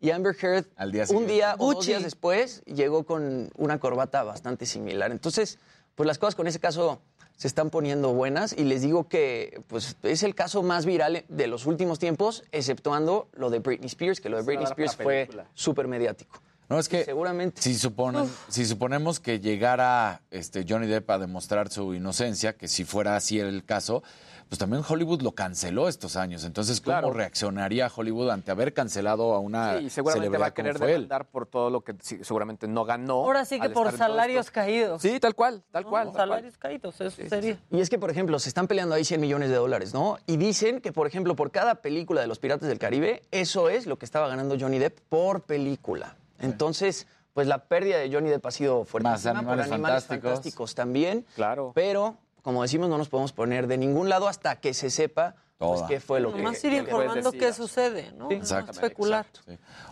y Amber Heard día un día o dos días después llegó con una corbata bastante similar. Entonces, pues las cosas con ese caso se están poniendo buenas y les digo que pues es el caso más viral de los últimos tiempos, exceptuando lo de Britney Spears, que lo de Britney Spears fue súper mediático. No, es que seguramente. Si, suponen, si suponemos que llegara este, Johnny Depp a demostrar su inocencia, que si fuera así el caso, pues también Hollywood lo canceló estos años. Entonces, ¿cómo Claro. reaccionaría Hollywood ante haber cancelado a una Sí, seguramente celebridad va a querer como fue él? demandar por todo lo que sí, seguramente no ganó. Ahora sí que por salarios caídos. Sí, tal cual, tal ¿no? cual. tal cual. Salarios caídos, eso sería. Y es que, por ejemplo, se están peleando ahí 100 millones de dólares, ¿no? Y dicen que, por ejemplo, por cada película de los Piratas del Caribe, eso es lo que estaba ganando Johnny Depp por película. Entonces, pues la pérdida de Johnny Depp ha sido fuertísima. por Animales Animales Fantásticos. Fantásticos también. Claro. Pero, como decimos, no nos podemos poner de ningún lado hasta que se sepa pues, qué fue lo que... Nomás ir informando qué sucede, ¿no? No Exacto. especular.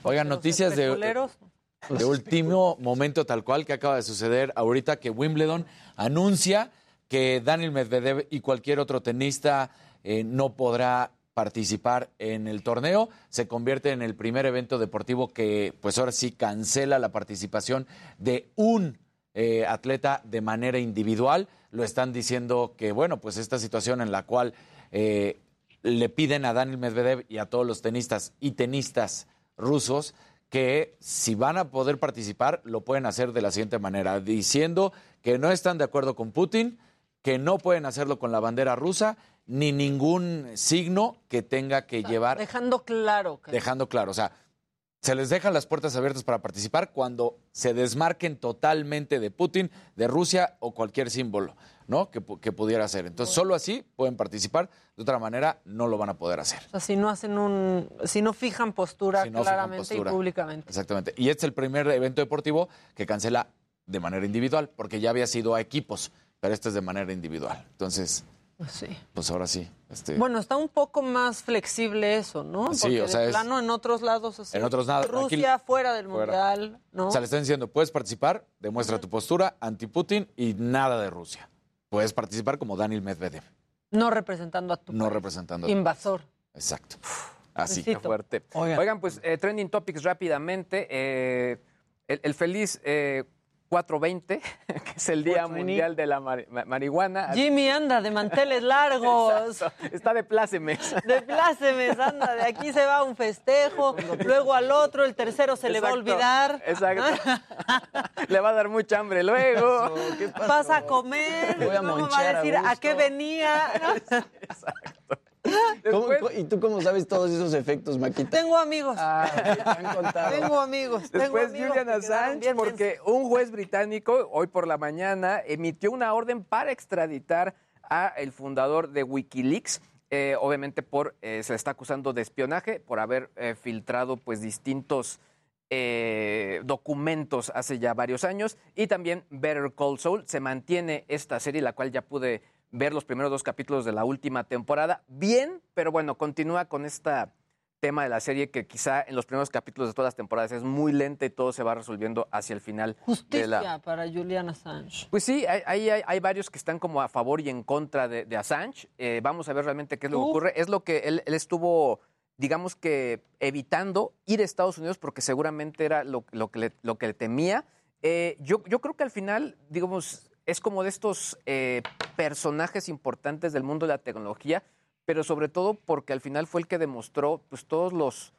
Oigan, noticias de, de último momento tal cual que acaba de suceder ahorita que Wimbledon anuncia que Daniel Medvedev y cualquier otro tenista eh, no podrá participar en el torneo. Se convierte en el primer evento deportivo que, pues ahora sí, cancela la participación de un eh, atleta de manera individual. Lo están diciendo que, bueno, pues esta situación en la cual eh, le piden a Daniel Medvedev y a todos los tenistas y tenistas rusos que si van a poder participar, lo pueden hacer de la siguiente manera, diciendo que no están de acuerdo con Putin, que no pueden hacerlo con la bandera rusa, ni ningún signo que tenga que llevar, Dejando claro que dejando claro, o sea, se les dejan las puertas abiertas para participar cuando se desmarquen totalmente de Putin, de Rusia o cualquier símbolo, ¿no? Que, que pudiera ser. Entonces, solo así pueden participar, de otra manera no lo van a poder hacer. o sea, si no hacen un, si no fijan postura Si no fijan claramente postura. y públicamente. Exactamente. Y este es el primer evento deportivo que cancela de manera individual, porque ya había sido a equipos, pero este es de manera individual. Entonces, Sí. pues ahora sí. Este, Bueno, está un poco más flexible eso, ¿no? Sí, Porque o sea, de es- plano en otros lados así. En otros lados, Rusia fuera del fuera. mundial, ¿no? O sea, le están diciendo, puedes participar, demuestra tu postura anti-Putin y nada de Rusia. Puedes participar como Daniel Medvedev, No representando a tu no representando. a- invasor. Exacto. Así. Qué fuerte. Oigan, pues eh, trending topics rápidamente. eh, el, el feliz eh, 420, que es el Día 420. Mundial de la mari- ma- Marihuana. Jimmy anda de manteles largos. Exacto, Está de plácemes. De plácemes, anda, de aquí se va a un festejo, luego al otro, el tercero se le va a Exacto, olvidar. Exacto. Le va a dar mucha hambre luego. Pasa a comer, Voy a luego va a decir a, qué venía. ¿no? ¿Cómo- ¿Y tú cómo sabes todos esos efectos, Maquita? Tengo amigos. han contado. Tengo amigos. tengo Después amigos Julian quedaron Assange, porque un juez británico hoy por la mañana emitió una orden para extraditar a el fundador de WikiLeaks. eh, obviamente por eh, se le está acusando de espionaje por haber eh, filtrado pues distintos eh, documentos hace ya varios años y también Better Call Saul se mantiene esta serie la cual ya pude ver los primeros dos capítulos de la última temporada bien pero bueno continúa con esta tema de la serie que quizá en los primeros capítulos de todas las temporadas es muy lenta y todo se va resolviendo hacia el final de Justicia la... para Julian Assange. Pues sí, hay, hay, varios que están como a favor y en contra de, de Assange. Eh, vamos a ver realmente qué es lo que ocurre. Es lo que él, él estuvo, digamos que, evitando ir a Estados Unidos porque seguramente era lo, lo que, le, lo que le temía. Eh, yo, yo creo que al final, digamos, es como de estos eh, personajes importantes del mundo de la tecnología, pero sobre todo porque al final fue el que demostró pues, todos los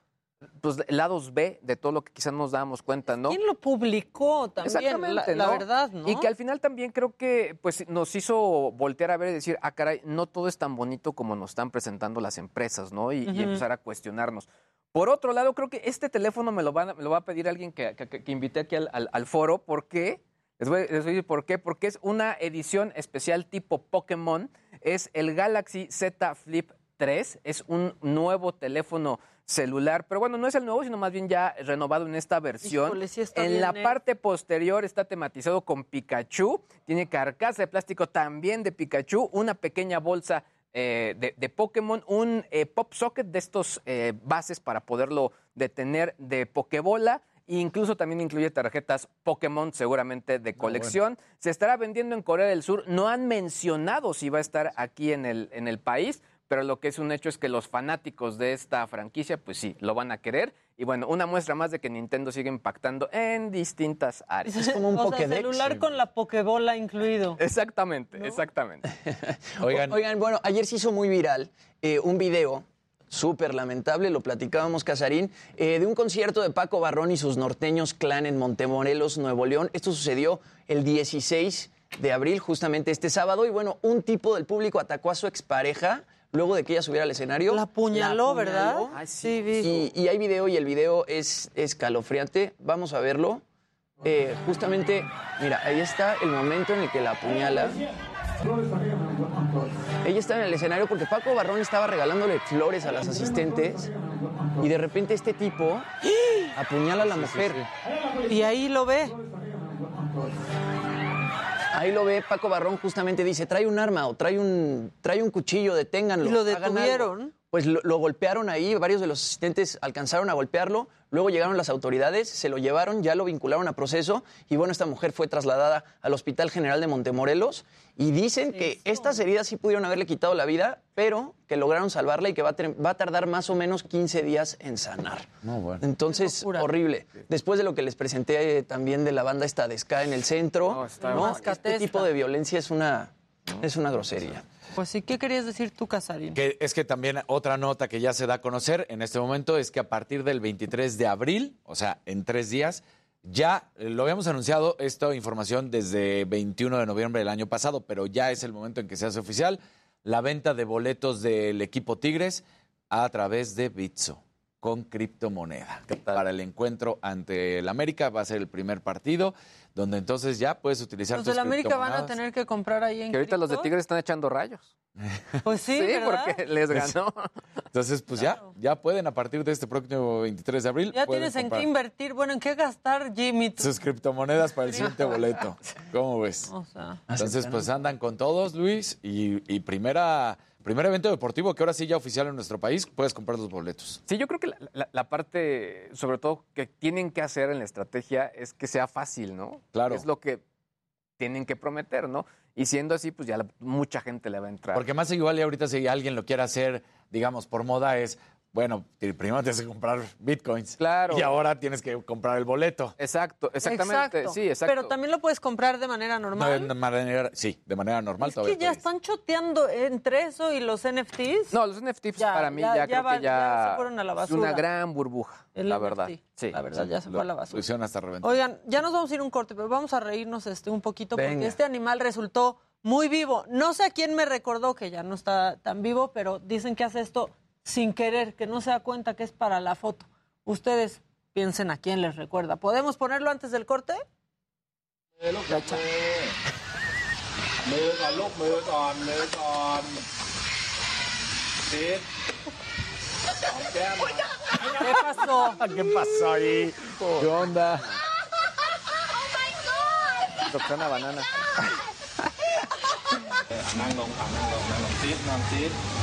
pues, lados B de todo lo que quizás nos dábamos cuenta, ¿no? ¿Quién lo publicó también? La, Exactamente, la ¿no? verdad, ¿no? Y que al final también creo que pues nos hizo voltear a ver y decir, ah, caray, no todo es tan bonito como nos están presentando las empresas, ¿no? Y, empezar a cuestionarnos. Por otro lado, creo que este teléfono me lo, van me lo va a pedir alguien que, que, que invité aquí al, al- al foro. ¿Por qué? Les voy, les voy a decir por qué. Porque es una edición especial tipo Pokémon. Es el Galaxy Z Flip 3. Es un nuevo teléfono celular. Pero bueno, no es el nuevo, sino más bien ya renovado en esta versión. Híjole, sí está en bien, la ¿eh? parte posterior está tematizado con Pikachu. Tiene carcasa de plástico también de Pikachu. Una pequeña bolsa eh, de, de Pokémon un eh, pop socket de estos eh, bases para poderlo detener de Pokébola. E incluso también incluye tarjetas Pokémon, seguramente de colección. Se estará vendiendo en Corea del Sur. No han mencionado si va a estar aquí en el, en el país, pero lo que es un hecho es que los fanáticos de esta franquicia, pues sí, lo van a querer. Y bueno, una muestra más de que Nintendo sigue impactando en distintas áreas. Es como un o sea, Pokédex. celular con la Pokébola incluido. Exactamente, exactamente. Oigan. Oigan, bueno, ayer se hizo muy viral eh, un video súper lamentable, lo platicábamos, Casarín, eh, de un concierto de Paco Barrón y sus norteños clan en Montemorelos, Nuevo León. Esto sucedió el 16 de abril, justamente este sábado, y bueno, un tipo del público atacó a su expareja luego de que ella subiera al escenario. La apuñaló, ¿verdad? sí, vi. Y, y hay video y el video es escalofriante. Vamos a verlo. Eh, justamente, mira, ahí está el momento en el que la apuñala. Ella estaba en el escenario porque Paco Barrón estaba regalándole flores a las asistentes y de repente este tipo apuñala a la mujer. Y ahí lo ve. Ahí lo ve Paco Barrón justamente dice, trae un arma o trae un, trae un cuchillo, deténganlo. ¿Y lo hagan algo". detuvieron? Pues lo, lo golpearon ahí, varios de los asistentes alcanzaron a golpearlo, luego llegaron las autoridades, se lo llevaron, ya lo vincularon a proceso y bueno, esta mujer fue trasladada al Hospital General de Montemorelos y dicen que estas heridas sí pudieron haberle quitado la vida, pero que lograron salvarla y que va a, va a tardar más o menos 15 días en sanar. No, bueno. Entonces, horrible. Después de lo que les presenté eh, también de la banda esta de Ska en el centro, está ¿no? Mascatesta. este tipo de violencia es una, es una grosería. Pues sí, ¿qué querías decir tú, Casarín? Es que también otra nota que ya se da a conocer en este momento es que a partir del 23 de abril, o sea, en tres días, ya eh, lo habíamos anunciado esta información desde 21 de noviembre del año pasado, pero ya es el momento en que se hace oficial la venta de boletos del equipo Tigres a través de Bitso con criptomoneda. Para el encuentro ante el América va a ser el primer partido donde entonces ya puedes utilizar Los tus de la América van a tener que comprar ahí en Que ahorita los de. Tigres están echando rayos. Pues sí, ¿verdad? porque les ganó. Entonces, pues ya, ya pueden a partir de este próximo 23 de abril. Ya tienes en qué invertir, bueno, en qué gastar, Jimmy. tú. Sus criptomonedas para el siguiente boleto. ¿Cómo ves? O sea, Entonces, pues andan con todos, Luis, y, y primera, primer evento deportivo que ahora sí ya oficial en nuestro país, puedes comprar los boletos. Sí, yo creo que la, la- la parte, sobre todo, que tienen que hacer en la estrategia es que sea fácil, ¿no? Claro. Es lo que tienen que prometer, ¿no? Y siendo así, pues ya la- mucha gente le va a entrar. Porque más igual y ahorita si alguien lo quiere hacer, digamos, por moda es, bueno, primero tienes que comprar bitcoins. Claro. Y ahora tienes que comprar el boleto. Exacto, exactamente. exacto. Sí, exacto. Pero también lo puedes comprar de manera No, normal. de manera, sí, de manera normal es todavía. que ya puedes. están choteando entre eso y los NFTs. No, los NFTs Ya, para mí ya- ya, ya creo va- que ya ya, se fueron a la es basura. una gran burbuja, El la NFT. verdad. Sí, La verdad, ya se fue a la basura. Lo hasta reventar. Oigan, ya nos vamos a ir a un corte, pero vamos a reírnos este un poquito porque este animal resultó muy vivo. No sé a quién me recordó que ya no está tan vivo, pero dicen que hace esto sin querer, que no se da cuenta que es para la foto. Ustedes piensen a quién les recuerda. ¿Podemos ponerlo antes del corte? ¿Qué pasó? ¿Qué pasó ahí? ¿Qué onda? Oh Roxana Banana.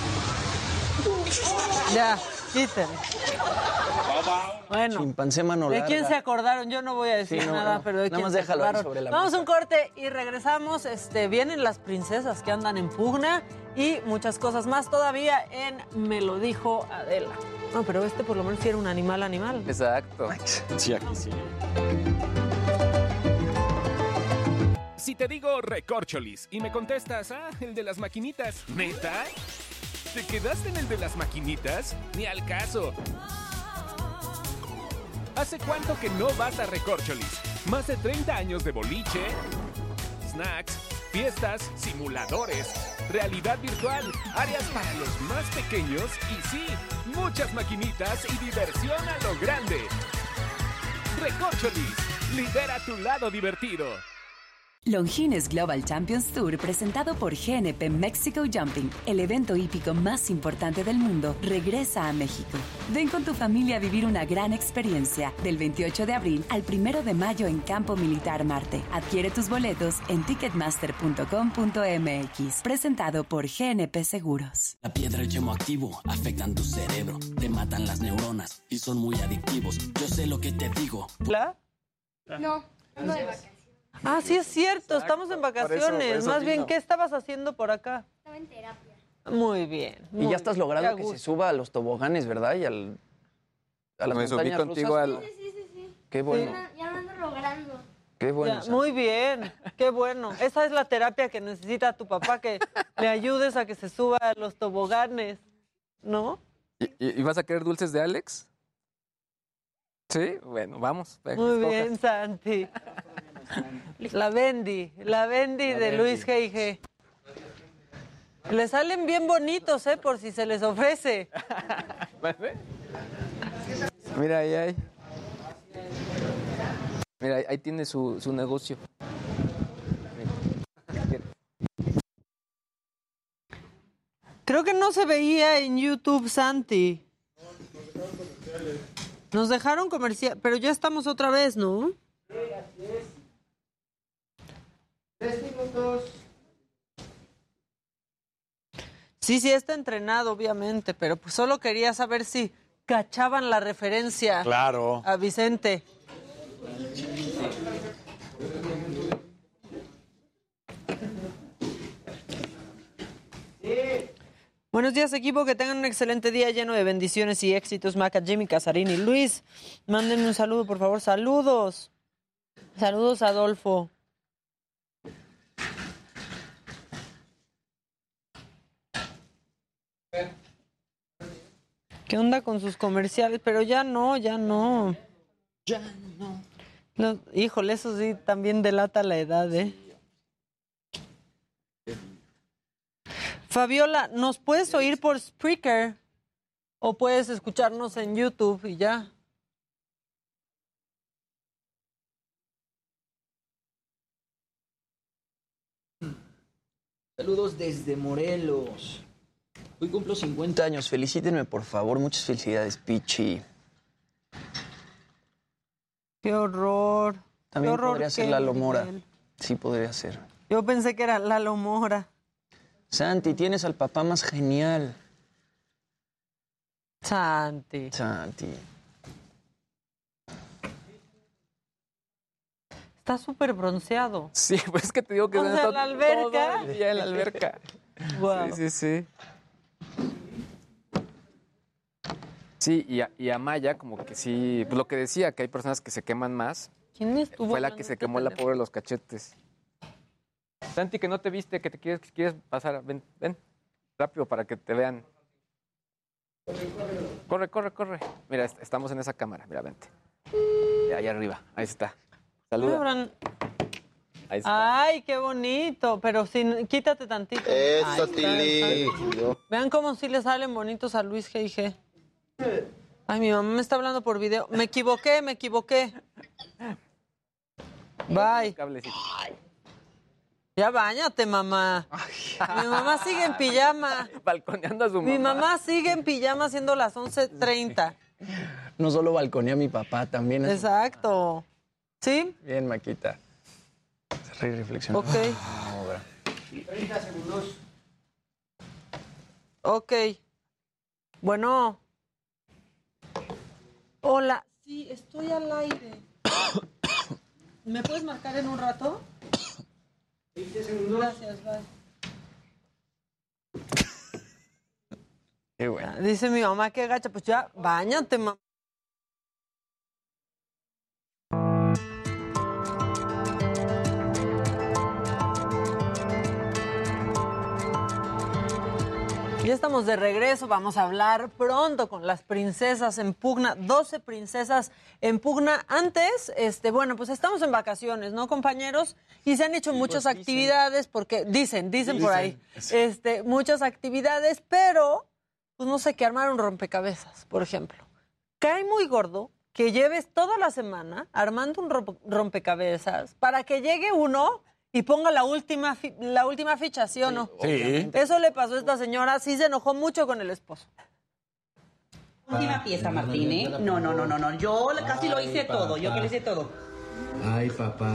Ya, quítale. Bueno. Chimpancé mano ¿De quién se acordaron? Yo no voy a decir nada, pero de quién se acordaron. Vamos a un corte y regresamos. Este, vienen las princesas que andan en pugna y muchas cosas más todavía en Me lo dijo Adela. No, pero este por lo menos sí era un animal animal. Exacto. Sí, aquí sí. Si te digo recorcholis y me contestas, ah, el de las maquinitas, ¿neta? ¿Te quedaste en el de las maquinitas? Ni al caso. ¿Hace cuánto que no vas a recorcholis? Más de 30 años de boliche, snacks, fiestas, simuladores, realidad virtual, áreas para los más pequeños y sí, muchas maquinitas y diversión a lo grande. Recorcholis, libera tu lado divertido. Longines Global Champions Tour presentado por GNP Mexico Jumping, el evento hípico más importante del mundo, regresa a México. Ven con tu familia a vivir una gran experiencia del 28 de abril al 1 de mayo en Campo Militar Marte. Adquiere tus boletos en ticketmaster.com.mx, presentado por GNP Seguros. La piedra y el yemo activo afectan tu cerebro, te matan las neuronas y son muy adictivos. Yo sé lo que te digo. ¿La? No, no de vacaciones. Ah, sí es cierto, estamos en vacaciones. por eso Más bien. ¿qué estabas haciendo por acá? Estaba en terapia. Muy bien. Y ya estás logrando que se suba a los toboganes, ¿verdad? Y al, a las Me subí contigo rusas. al- Sí, sí, sí, sí. Qué bueno, Ya, ya lo ando logrando. qué bueno. Ya, muy bien, qué bueno. Esa es la terapia que necesita tu papá, que le ayudes a que se suba a los toboganes, ¿no? ¿Y, y- y vas a querer dulces de Alex? Sí, bueno, vamos. Muy bien, Santi. La Bendy, la Bendy La de Bendy. Luis G.I.G. Le salen bien bonitos, ¿eh? Por si se les ofrece. Mira, ahí hay. Mira, ahí, ahí tiene su, su negocio. Creo que no se veía en YouTube, Santi. Nos dejaron comercial, pero ya estamos otra vez, ¿no? Tres minutos. Sí, sí, está entrenado, obviamente, pero pues solo quería saber si cachaban la referencia Claro. a Vicente. Buenos días, equipo. Que tengan un excelente día lleno de bendiciones y éxitos. Maca, Jimmy, Casarini, Luis. Mándenme un saludo, por favor. Saludos. Saludos, Adolfo. ¿Qué onda con sus comerciales? Pero ya no, ya no. Ya no. No, híjole, eso sí también delata la edad, ¿eh? Fabiola, ¿nos puedes oír por Spreaker? ¿O puedes escucharnos en YouTube y ya? Saludos desde Morelos. Hoy cumplo 50 años. Felicítenme, por favor. Muchas felicidades, Pichi. Qué horror. También Qué horror podría ser Lalo Mora. Sí, podría ser. Yo pensé que era Lalo Mora. Santi, tienes al papá más genial. Santi. Santi. Está súper bronceado. Sí, pues es que te digo que O se sea, está la alberca. todo el día en la alberca. Guau. Sí, sí, sí. Sí, y a, y a Maya como que sí, pues lo que decía, que hay personas que se queman más. ¿Quién estuvo Fue la que se este quemó la pobre de los cachetes. Santi, que no te viste, que te quieres, que quieres pasar. Ven, ven, rápido para que te vean. Corre, corre, corre. Mira, est- estamos en esa cámara. Mira, vente. Ahí arriba, ahí está. Saluda. Abran- Ahí está. Ay, qué bonito, pero sin, quítate tantito. Eso, Tili. Vean cómo sí le salen bonitos a Luis G.I.G. Ay, mi mamá me está hablando por video. Me equivoqué, me equivoqué. Bye. Ya bañate, mamá. Mi mamá sigue en pijama. Balconeando a su mamá. Mi mamá sigue en pijama siendo las 11.30. No solo balconea a mi papá, también. Exacto. ¿Sí? Bien, Maquita. Se reflexiona. Ok. Ahora. 30 segundos. Ok. Bueno. Hola. Sí, estoy al aire. ¿Me puedes marcar en un rato? 20 segundos. Gracias, bye. Qué bueno. Dice mi mamá que gacha, pues ya, bañate, mamá. Ya estamos de regreso, vamos a hablar pronto con las princesas en pugna, 12 princesas en pugna. Antes, este, bueno, pues estamos en vacaciones, ¿no, compañeros? Y se han hecho muchas actividades porque dicen, dicen, por ahí, este, muchas actividades, pero pues no sé qué armar un rompecabezas, por ejemplo. Cae muy gordo que lleves toda la semana armando un rompe- rompecabezas para que llegue uno y ponga la última, fi- la última ficha, ¿sí o no? Sí. Eso le pasó a esta señora, sí se enojó mucho con el esposo. Última pieza, Martín, ¿eh? No, no, no, no, no. Yo casi lo hice todo. Yo que lo hice todo. Ay, papá.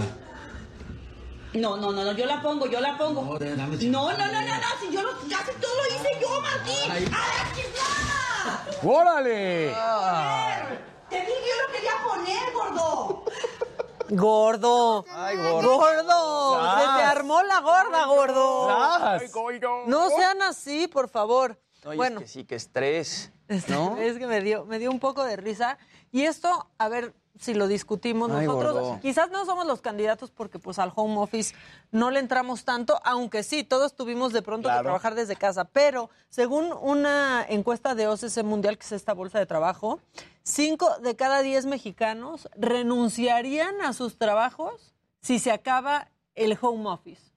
No, no, no, no. Yo la pongo, yo la pongo. No, dame- No, no, no, no, no. Si yo lo, casi todo lo hice yo, Martín. ¡A está! ¡Órale! Te dije yo lo quería poner, gordo. Gordo. Ay, gordo. Gordo. Se te armó la gorda, gordo. No sean así, por favor. Bueno, es que sí, que estrés. ¿no? es que me dio, me dio un poco de risa. Y esto, a ver si lo discutimos Ay, nosotros. gordo. Quizás no somos los candidatos porque pues al home office no le entramos tanto, aunque sí, todos tuvimos de pronto que trabajar desde casa. Pero según una encuesta de OCC Mundial, que es esta bolsa de trabajo, cinco de cada diez mexicanos renunciarían a sus trabajos si se acaba el home office.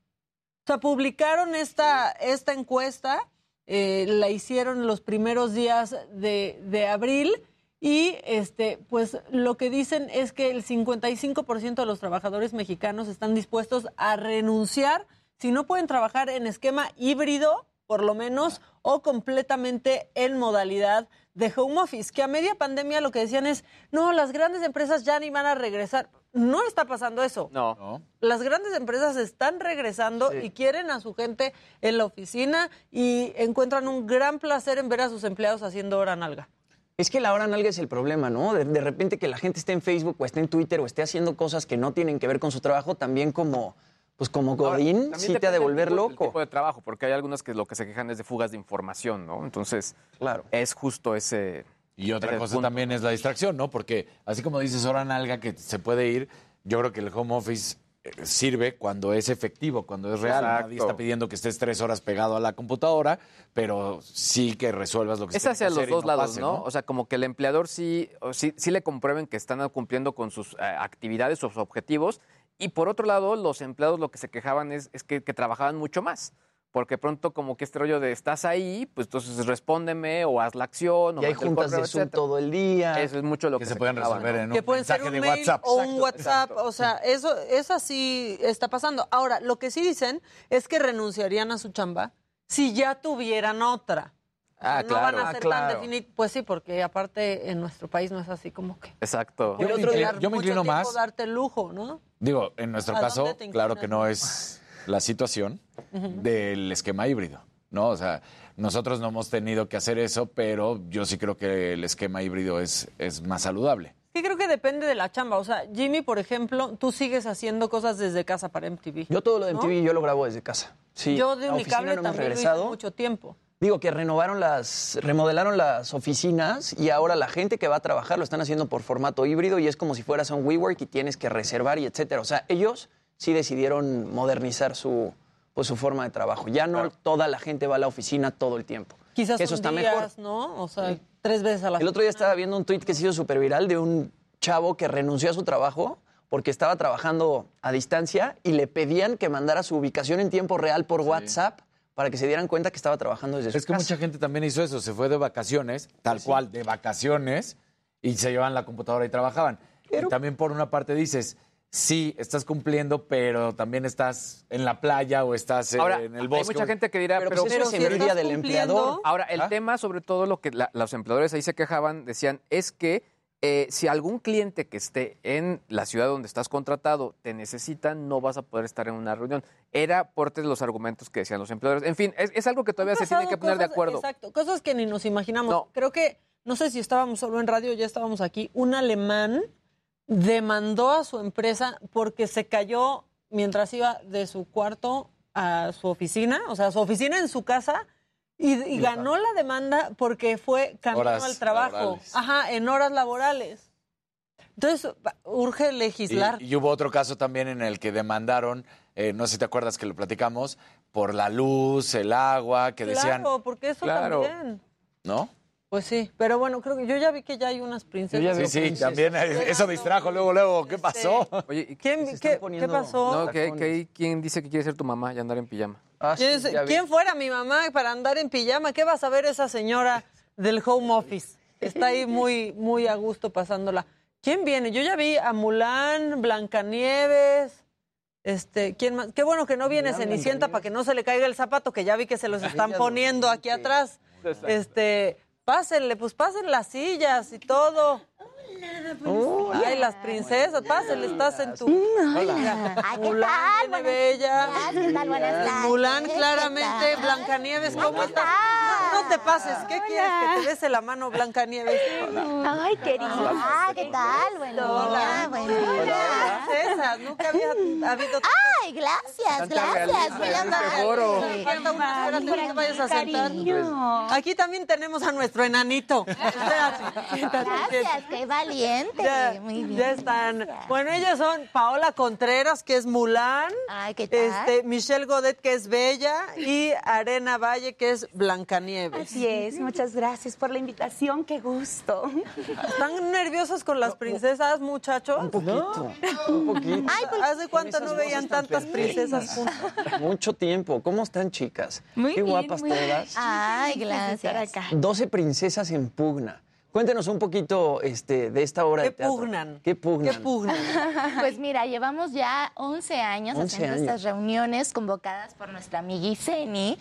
O sea, publicaron esta, esta encuesta, eh, la hicieron los primeros días de, de abril y este, pues lo que dicen es que el 55% de los trabajadores mexicanos están dispuestos a renunciar si no pueden trabajar en esquema híbrido, por lo menos, o completamente en modalidad de home office, que a media pandemia lo que decían es, no, las grandes empresas ya ni van a regresar. No está pasando eso. No. Las grandes empresas están regresando y quieren a su gente en la oficina y encuentran un gran placer en ver a sus empleados haciendo hora nalga. Es que la hora nalga es el problema, ¿no? De, de repente que la gente esté en Facebook o esté en Twitter o esté haciendo cosas que no tienen que ver con su trabajo, también como, pues como Godín, sí te ha de volver loco. tipo de trabajo, porque hay algunas que lo que se quejan es de fugas de información, ¿no? Entonces, claro. es justo ese. Y otra ese cosa punto. también es la distracción, ¿no? Porque así como dices hora nalga que se puede ir, yo creo que el home office eh, sirve cuando es efectivo, cuando es real. Exacto. Nadie está pidiendo que estés tres horas pegado a la computadora, pero sí que resuelvas lo que Es hacia que los dos lados, pase, ¿no? O sea, como que el empleador sí, sí, sí le comprueben que están cumpliendo con sus eh, actividades, sus objetivos. Y por otro lado, los empleados lo que se quejaban es, es que, que trabajaban mucho más. Porque pronto como que este rollo de estás ahí, pues entonces respóndeme o haz la acción. O Y hay juntas correo, de Zoom etcétera. todo el día. Eso es mucho lo que, se pueden quejaban, resolver ¿no? en que pueden ser un mail o un WhatsApp, o sea, eso, eso sí está pasando. Ahora, lo que sí dicen es que renunciarían a su chamba si ya tuvieran otra. Ah, no claro. van a Ah, ser claro. tan definidos. Pues sí, porque aparte en nuestro país no es así como que. Exacto. Yo me inclino- yo me mucho inclino tiempo, más. darte el lujo, ¿no? Digo, en nuestro ¿A caso, claro que no es la situación del esquema híbrido, ¿no? O sea, nosotros no hemos tenido que hacer eso, pero yo sí creo que el esquema híbrido es, es más saludable. Sí, creo que depende de la chamba. O sea, Jimmy, por ejemplo, tú sigues haciendo cosas desde casa para MTV. Yo todo lo de ¿no? MTV yo lo grabo desde casa. Sí, Yo de Unicable no también lo hice regresado. mucho tiempo. Digo que renovaron las, remodelaron las oficinas y ahora la gente que va a trabajar lo están haciendo por formato híbrido y es como si fueras a un WeWork y tienes que reservar y etcétera. O sea, ellos sí decidieron modernizar su, pues, su forma de trabajo. Ya no toda la gente va a la oficina todo el tiempo. Quizás eso está días, mejor. ¿no? O sea, tres veces a la El otro día estaba viendo un tuit que se hizo súper viral de un chavo que renunció a su trabajo porque estaba trabajando a distancia y le pedían que mandara su ubicación en tiempo real por WhatsApp para que se dieran cuenta que estaba trabajando desde su Es que casa. mucha gente también hizo eso, se fue de vacaciones, tal cual, de vacaciones, y se llevaban la computadora y trabajaban. Y también por una parte dices, sí, estás cumpliendo, pero también estás en la playa o estás Ahora, en el bosque. hay mucha gente que dirá, Pero, pero, pues, eso es si del empleador. Ahora, el ¿Ah? tema, sobre todo lo que la- los empleadores ahí se quejaban, decían, es que eh, si algún cliente que esté en la ciudad donde estás contratado te necesita, no vas a poder estar en una reunión. Era parte de los argumentos que decían los empleadores. En fin, es, es algo que todavía se tiene que poner de acuerdo. Exacto, cosas que ni nos imaginamos. No. Creo que, no sé si estábamos solo en radio, ya estábamos aquí, un alemán demandó a su empresa porque se cayó mientras iba de su cuarto a su oficina, o sea, su oficina en su casa, y, y ganó la demanda porque fue camino Horas al trabajo. laborales. Ajá, en horas laborales. Entonces, urge legislar. Y, y hubo otro caso también en el que demandaron, eh, no sé si te acuerdas que lo platicamos, por la luz, el agua, que decían, claro, porque eso Claro. también. ¿no? Pues sí, pero bueno, creo que yo ya vi que ya hay unas princesas. Sí, sí, también eso distrajo luego, luego, ¿qué pasó? Oye, ¿Quién, qué, poniendo qué pasó? no, que, que hay quien dice que quiere ser tu mamá y andar en pijama. Ah, sí, ¿Quién, fuera mi mamá para andar en pijama? ¿Qué va a saber esa señora del home office? Está ahí muy, muy a gusto pasándola. ¿Quién viene? Yo ya vi a Mulan, Blancanieves. Este, ¿quién más? Qué bueno que no viene Cenicienta para que no se le caiga el zapato, que ya vi que se los están poniendo aquí atrás. Este, pásenle, pues pasen las sillas y todo. Uy, ay, las princesas, pásenle, estás en tu. Hola. Ay, ¿qué tal? bella. ¿qué tal? Buenas tardes. Mulan, ¿Qué claramente. Blancanieves, ¿cómo estás? No, no te pases. ¿Qué quieres? Que te bese la mano, Blancanieves. Ay, querida. Ah, ¿qué tal? Buen día, buen día. Princesas, nunca había habido. Ay, gracias, gracias. Muy amable. Falta una, espérate, no te vayas a sentar. Aquí también tenemos a nuestro enanito. Gracias, siéntate. qué valiente. Ya, Muy bien. ya están. Bueno, ellas son Paola Contreras, que es Mulan. Ay, ¿qué tal? Este, Michelle Godet, que es Bella. Y Arena Valle, que es Blancanieves. Así es, muchas gracias por la invitación, qué gusto. ¿Están nerviosos con las princesas, muchachos? Un poquito, un poquito. Ay, pues, ¿hace cuánto no veían tantas princesas juntas? Mucho tiempo. ¿Cómo están, chicas? Muy Qué bien, guapas muy bien. todas. Ay, gracias. 12 princesas en pugna. Cuéntenos un poquito este, de esta obra ¿Qué de teatro. pugnan? ¿Qué pugnan? ¿Qué pugnan? Pues mira, llevamos ya 11 años 11 haciendo años. estas reuniones convocadas por nuestra amiga Iseni.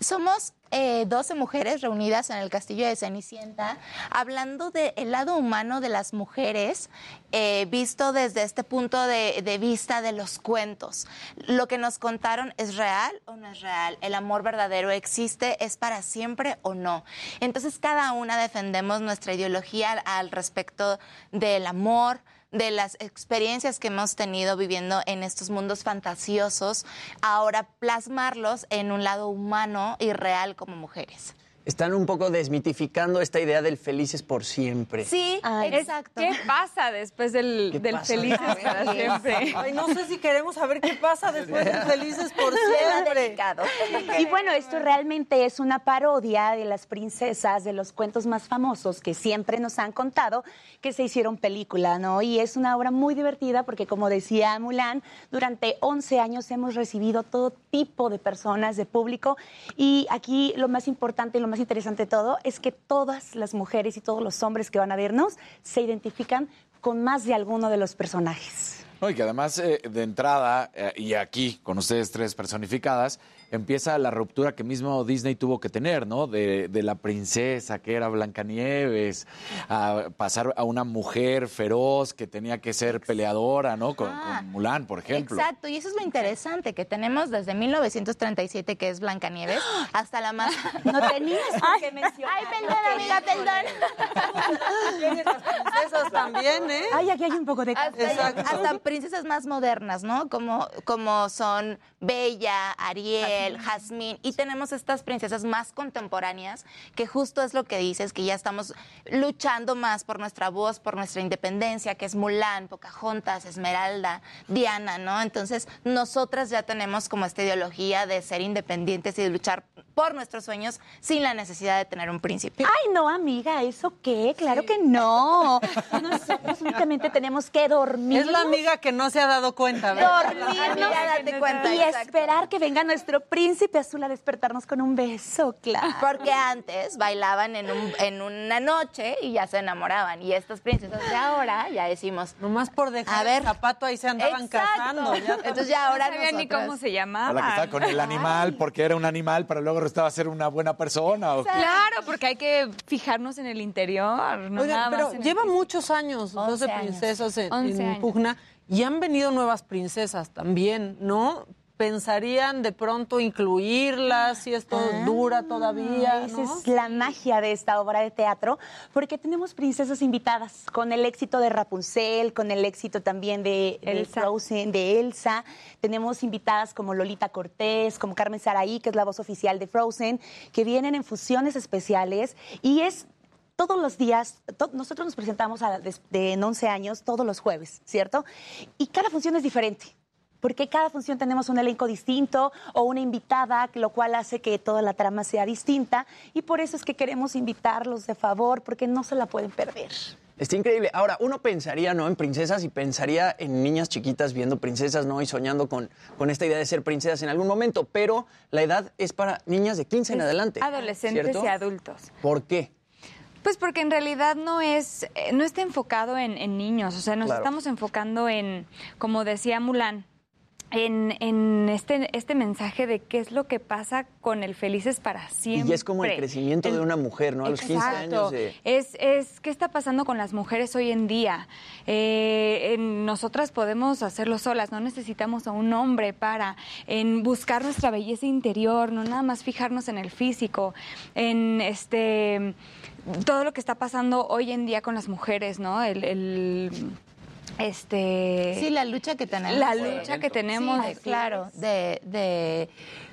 Somos eh, 12 mujeres reunidas en el castillo de Cenicienta, hablando del lado humano de las mujeres, eh, visto desde este punto de, vista de los cuentos. Lo que nos contaron es real o no es real, el amor verdadero existe, es para siempre o no. Entonces cada una defendemos nuestra ideología al respecto del amor, de las experiencias que hemos tenido viviendo en estos mundos fantasiosos, ahora plasmarlos en un lado humano y real como mujeres. Están un poco desmitificando esta idea del felices por siempre. Sí, exacto. ¿Qué pasa después del, ¿Qué del pasa? felices para siempre? Ay, no sé si queremos saber qué pasa después de Felices por siempre. Y bueno, esto realmente es una parodia de las princesas, de los cuentos más famosos que siempre nos han contado, que se hicieron película, ¿no? Y es una obra muy divertida porque, como decía Mulan, durante 11 años hemos recibido todo tipo de personas, de público, y aquí lo más importante y lo más interesante de todo es que todas las mujeres y todos los hombres que van a vernos se identifican con más de alguno de los personajes. No, y que además eh, de entrada, eh, y aquí con ustedes tres personificadas, empieza la ruptura que mismo Disney tuvo que tener, ¿no? De, de la princesa que era Blancanieves, a pasar a una mujer feroz que tenía que ser peleadora, ¿no? Con, Ah, con Mulan, por ejemplo. Exacto, y eso es lo interesante que tenemos desde 1937, que es Blancanieves, hasta la más... No tenías por qué mencionar. Ay, perdón, amiga, perdón. princesas también, ¿eh? Ay, aquí hay un poco de... Hasta, hasta princesas más modernas, ¿no? Como, como son Bella, Ariel, Jazmín. Y tenemos estas princesas más contemporáneas, que justo es lo que dices, que ya estamos luchando más por nuestra voz, por nuestra independencia, que es Mulan, Pocahontas, Esmeralda, Diana, ¿no? Entonces, nosotras ya tenemos como esta ideología de ser independientes y de luchar por nuestros sueños sin la necesidad de tener un príncipe. Ay, no, amiga, ¿eso qué? Claro que no. Nosotros únicamente tenemos que dormir. Es la amiga que no se ha dado cuenta, ¿verdad? Dormirnos date cuenta, y exacto. esperar que venga nuestro príncipe azul a despertarnos con un beso, claro. Porque antes bailaban en, un- en una noche y ya se enamoraban. Y estas princesas de ahora ya decimos. Nomás por dejar a ver, el zapato ahí se andaban Exacto. casando. ya Entonces ya ahora no sabía ni cómo se A llamaba. la que estaba con el animal, porque era un animal, pero luego resultaba ser una buena persona. ¿o? Claro, porque hay que fijarnos en el interior. No Oigan, nada más pero lleva muchos años, 12 años. princesas en, 11 en años. Y han venido nuevas princesas también, ¿no? pensarían de pronto incluirlas si esto dura todavía? Esa ¿no? es la magia de esta obra de teatro, porque tenemos princesas invitadas, con el éxito de Rapunzel, con el éxito también de, de Elsa. Frozen, de Elsa. Tenemos invitadas como Lolita Cortés, como Carmen Saraí, que es la voz oficial de Frozen, que vienen en fusiones especiales y es todos los días, to- nosotros nos presentamos a, des- de, en 11 años todos los jueves, ¿cierto? Y cada función es diferente. Porque cada función tenemos un elenco distinto o una invitada, lo cual hace que toda la trama sea distinta. Y por eso es que queremos invitarlos de favor, porque no se la pueden perder. Está increíble. Ahora, uno pensaría, ¿no? En princesas y pensaría en niñas chiquitas viendo princesas, ¿no? Y soñando con, con esta idea de ser princesas en algún momento. Pero la edad es para niñas de 15 en adelante. Adolescentes ¿cierto? y adultos. ¿Por qué? Pues porque en realidad no es, eh, no está enfocado en, en niños, o sea, nos Claro. estamos enfocando en, como decía Mulan, en, en este, este mensaje de qué es lo que pasa con el felices para siempre. Y es como el crecimiento de una mujer, ¿no? A los 15 Exacto. años de... Es, es qué está pasando con las mujeres hoy en día. Eh, en- nosotras podemos hacerlo solas, no necesitamos a un hombre para en buscar nuestra belleza interior, no nada más fijarnos en el físico, en este todo lo que está pasando hoy en día con las mujeres, ¿no? El, el- este Sí, la lucha que tenemos. La lucha que tenemos. Sí, claro, de, de,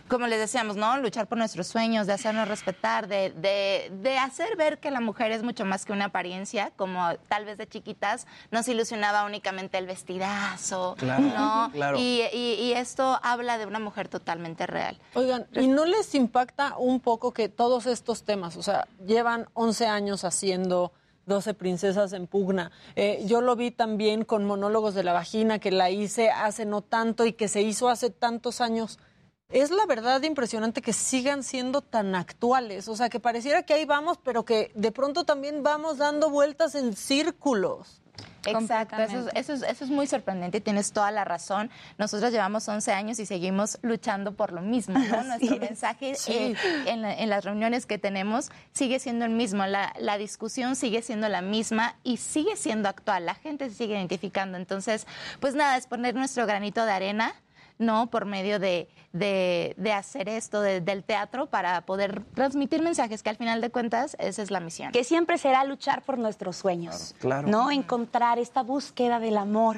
como les decíamos, ¿no? Luchar por nuestros sueños, de hacernos respetar, de, de, de hacer ver que la mujer es mucho más que una apariencia, como tal vez de chiquitas nos ilusionaba únicamente el vestidazo, Claro, ¿no? claro. Y, y- y esto habla de una mujer totalmente real. Oigan, ¿y no les impacta un poco que todos estos temas, o sea, llevan 11 años haciendo 12 princesas en pugna? Eh, yo lo vi también con monólogos de la vagina, que la hice hace no tanto y que se hizo hace tantos años. Es la verdad impresionante que sigan siendo tan actuales, o sea, que pareciera que ahí vamos, pero que de pronto también vamos dando vueltas en círculos. Exacto, eso eso, es, eso es muy sorprendente y tienes toda la razón. Nosotros llevamos 11 años y seguimos luchando por lo mismo, ¿no? Nuestro es. mensaje Sí. eh, en, la- en las reuniones que tenemos sigue siendo el mismo, la, la discusión sigue siendo la misma y sigue siendo actual, la gente se sigue identificando. Entonces, pues nada, es poner nuestro granito de arena. ¿No? Por medio de, de- de hacer esto de- del teatro para poder transmitir mensajes, que al final de cuentas esa es la misión. Que siempre será luchar por nuestros sueños. Claro. ¿No? Encontrar esta búsqueda del amor.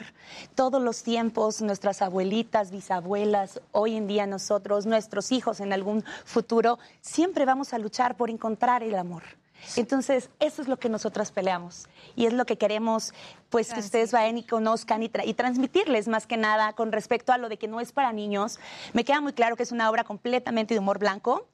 Todos los tiempos, nuestras abuelitas, bisabuelas, hoy en día nosotros, nuestros hijos en algún futuro, siempre vamos a luchar por encontrar el amor. Entonces, eso es lo que nosotras peleamos y es lo que queremos, pues, que ustedes vayan y conozcan y, tra- y transmitirles más que nada con respecto a lo de que no es para niños. Me queda muy claro que es una obra completamente de humor blanco.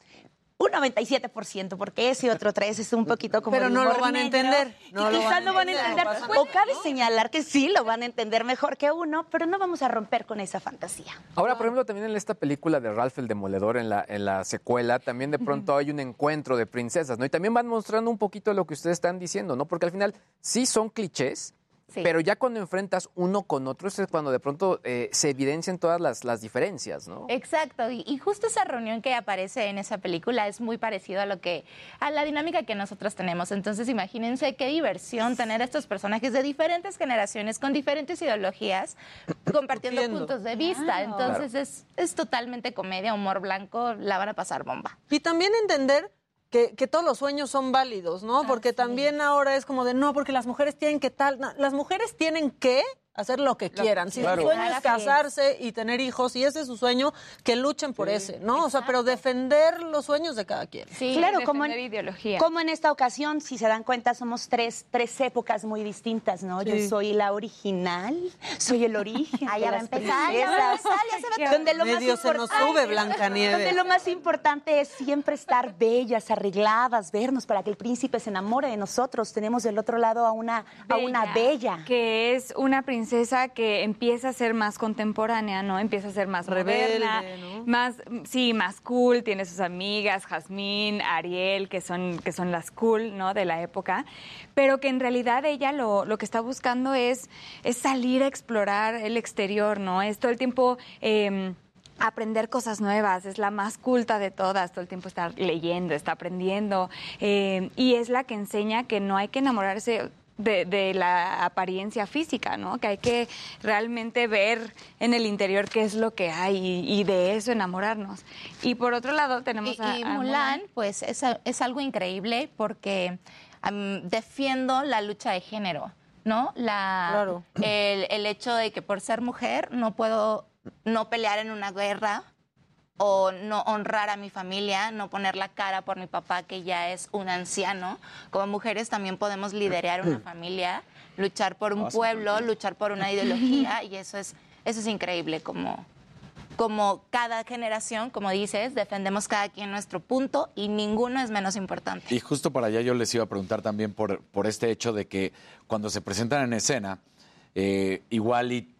Un 97%, porque ese otro 3 es un poquito como Pero no lo van a entender, y no lo van a no van a entender, no o cabe señalar que sí lo van a entender mejor que uno, pero no vamos a romper con esa fantasía. Ahora, por ejemplo, también en esta película de Ralph el Demoledor, en la, en la secuela, también de pronto hay un encuentro de princesas, ¿no? Y también van mostrando un poquito lo que ustedes están diciendo, ¿no? Porque al final sí son clichés, Sí. pero ya cuando enfrentas uno con otro es cuando de pronto eh, se evidencian todas las, las diferencias, ¿no? Exacto, y, y justo esa reunión que aparece en esa película es muy parecido a lo que a la dinámica que nosotros tenemos. Entonces, imagínense qué diversión tener a estos personajes de diferentes generaciones con diferentes ideologías compartiendo puntos de vista. Claro. Entonces, es, es totalmente comedia, humor blanco, la van a pasar bomba. Y también entender que, que todos los sueños son válidos, ¿no? Porque también ahora es como de, no, porque las mujeres tienen que tal, no, las mujeres tienen que hacer lo que quieran. Si Claro. su sueño es casarse y tener hijos, y ese es su sueño, que luchen por ese, ¿no? O sea, pero defender los sueños de cada quien. claro, como en, ideología. como en esta ocasión, si se dan cuenta, somos tres, tres épocas muy distintas, ¿no? Sí. Yo soy la original, soy el origen. Ah, ya va a empezar, ya va a empezar, ya se va a Donde lo más Medio se nos importante- sube, Blancanieves. Donde lo más importante es siempre estar bellas, arregladas, vernos para que el príncipe se enamore de nosotros. Tenemos del otro lado a una a una bella. Que es una princesa que empieza a ser más contemporánea, ¿no? Empieza a ser más Rebelde, moderna, ¿no? más, sí, más cool. Tiene sus amigas, Jazmín, Ariel, que son, que son las cool, ¿no? De la época. Pero que en realidad ella lo, lo que está buscando es, es salir a explorar el exterior, ¿no? Es todo el tiempo... eh, aprender cosas nuevas, es la más culta de todas, todo el tiempo está leyendo, está aprendiendo eh, y es la que enseña que no hay que enamorarse de, de la apariencia física, ¿no? Que hay que realmente ver en el interior qué es lo que hay y, y de eso enamorarnos. Y por otro lado tenemos Y, a, y a Mulan, pues es, es algo increíble porque defiendo la lucha de género, ¿no? La, Claro. el, el hecho de que por ser mujer no puedo no pelear en una guerra o no honrar a mi familia, no poner la cara por mi papá que ya es un anciano. Como mujeres también podemos liderar una familia, luchar por un pueblo, luchar por una ideología y eso es eso es increíble como como cada generación, como dices, defendemos cada quien nuestro punto y ninguno es menos importante. Y justo para allá yo les iba a preguntar también por, por este hecho de que cuando se presentan en escena, eh, igual y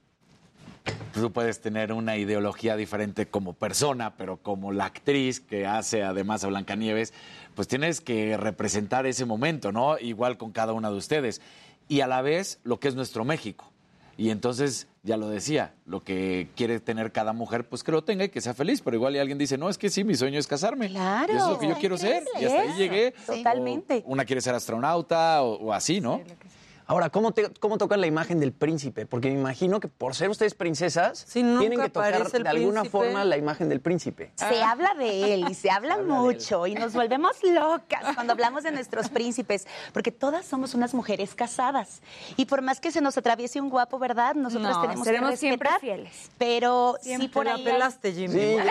tú puedes tener una ideología diferente como persona, pero como la actriz que hace además a Blancanieves, pues tienes que representar ese momento, ¿no? Igual con cada una de ustedes. Y a la vez lo que es nuestro México. Y entonces, ya lo decía, lo que quiere tener cada mujer, pues que lo tenga y que sea feliz. Pero igual y alguien dice, no, es que sí, mi sueño es casarme. Claro. Y eso es lo que yo quiero ser. Y hasta ahí llegué. Totalmente. O una quiere ser astronauta o, o así, ¿no? Ahora, ¿cómo, te- ¿cómo tocan la imagen del príncipe? Porque me imagino que por ser ustedes princesas, tienen que tocar de alguna príncipe. forma la imagen del príncipe. Se habla de él y se habla mucho y nos volvemos locas cuando hablamos de nuestros príncipes, porque todas somos unas mujeres casadas. Y por más que se nos atraviese un guapo, ¿verdad? Nosotros No, tenemos que seremos siempre respetar. fieles. Pero Siempre. sí por la ahí pelaste, Jimmy. Sí.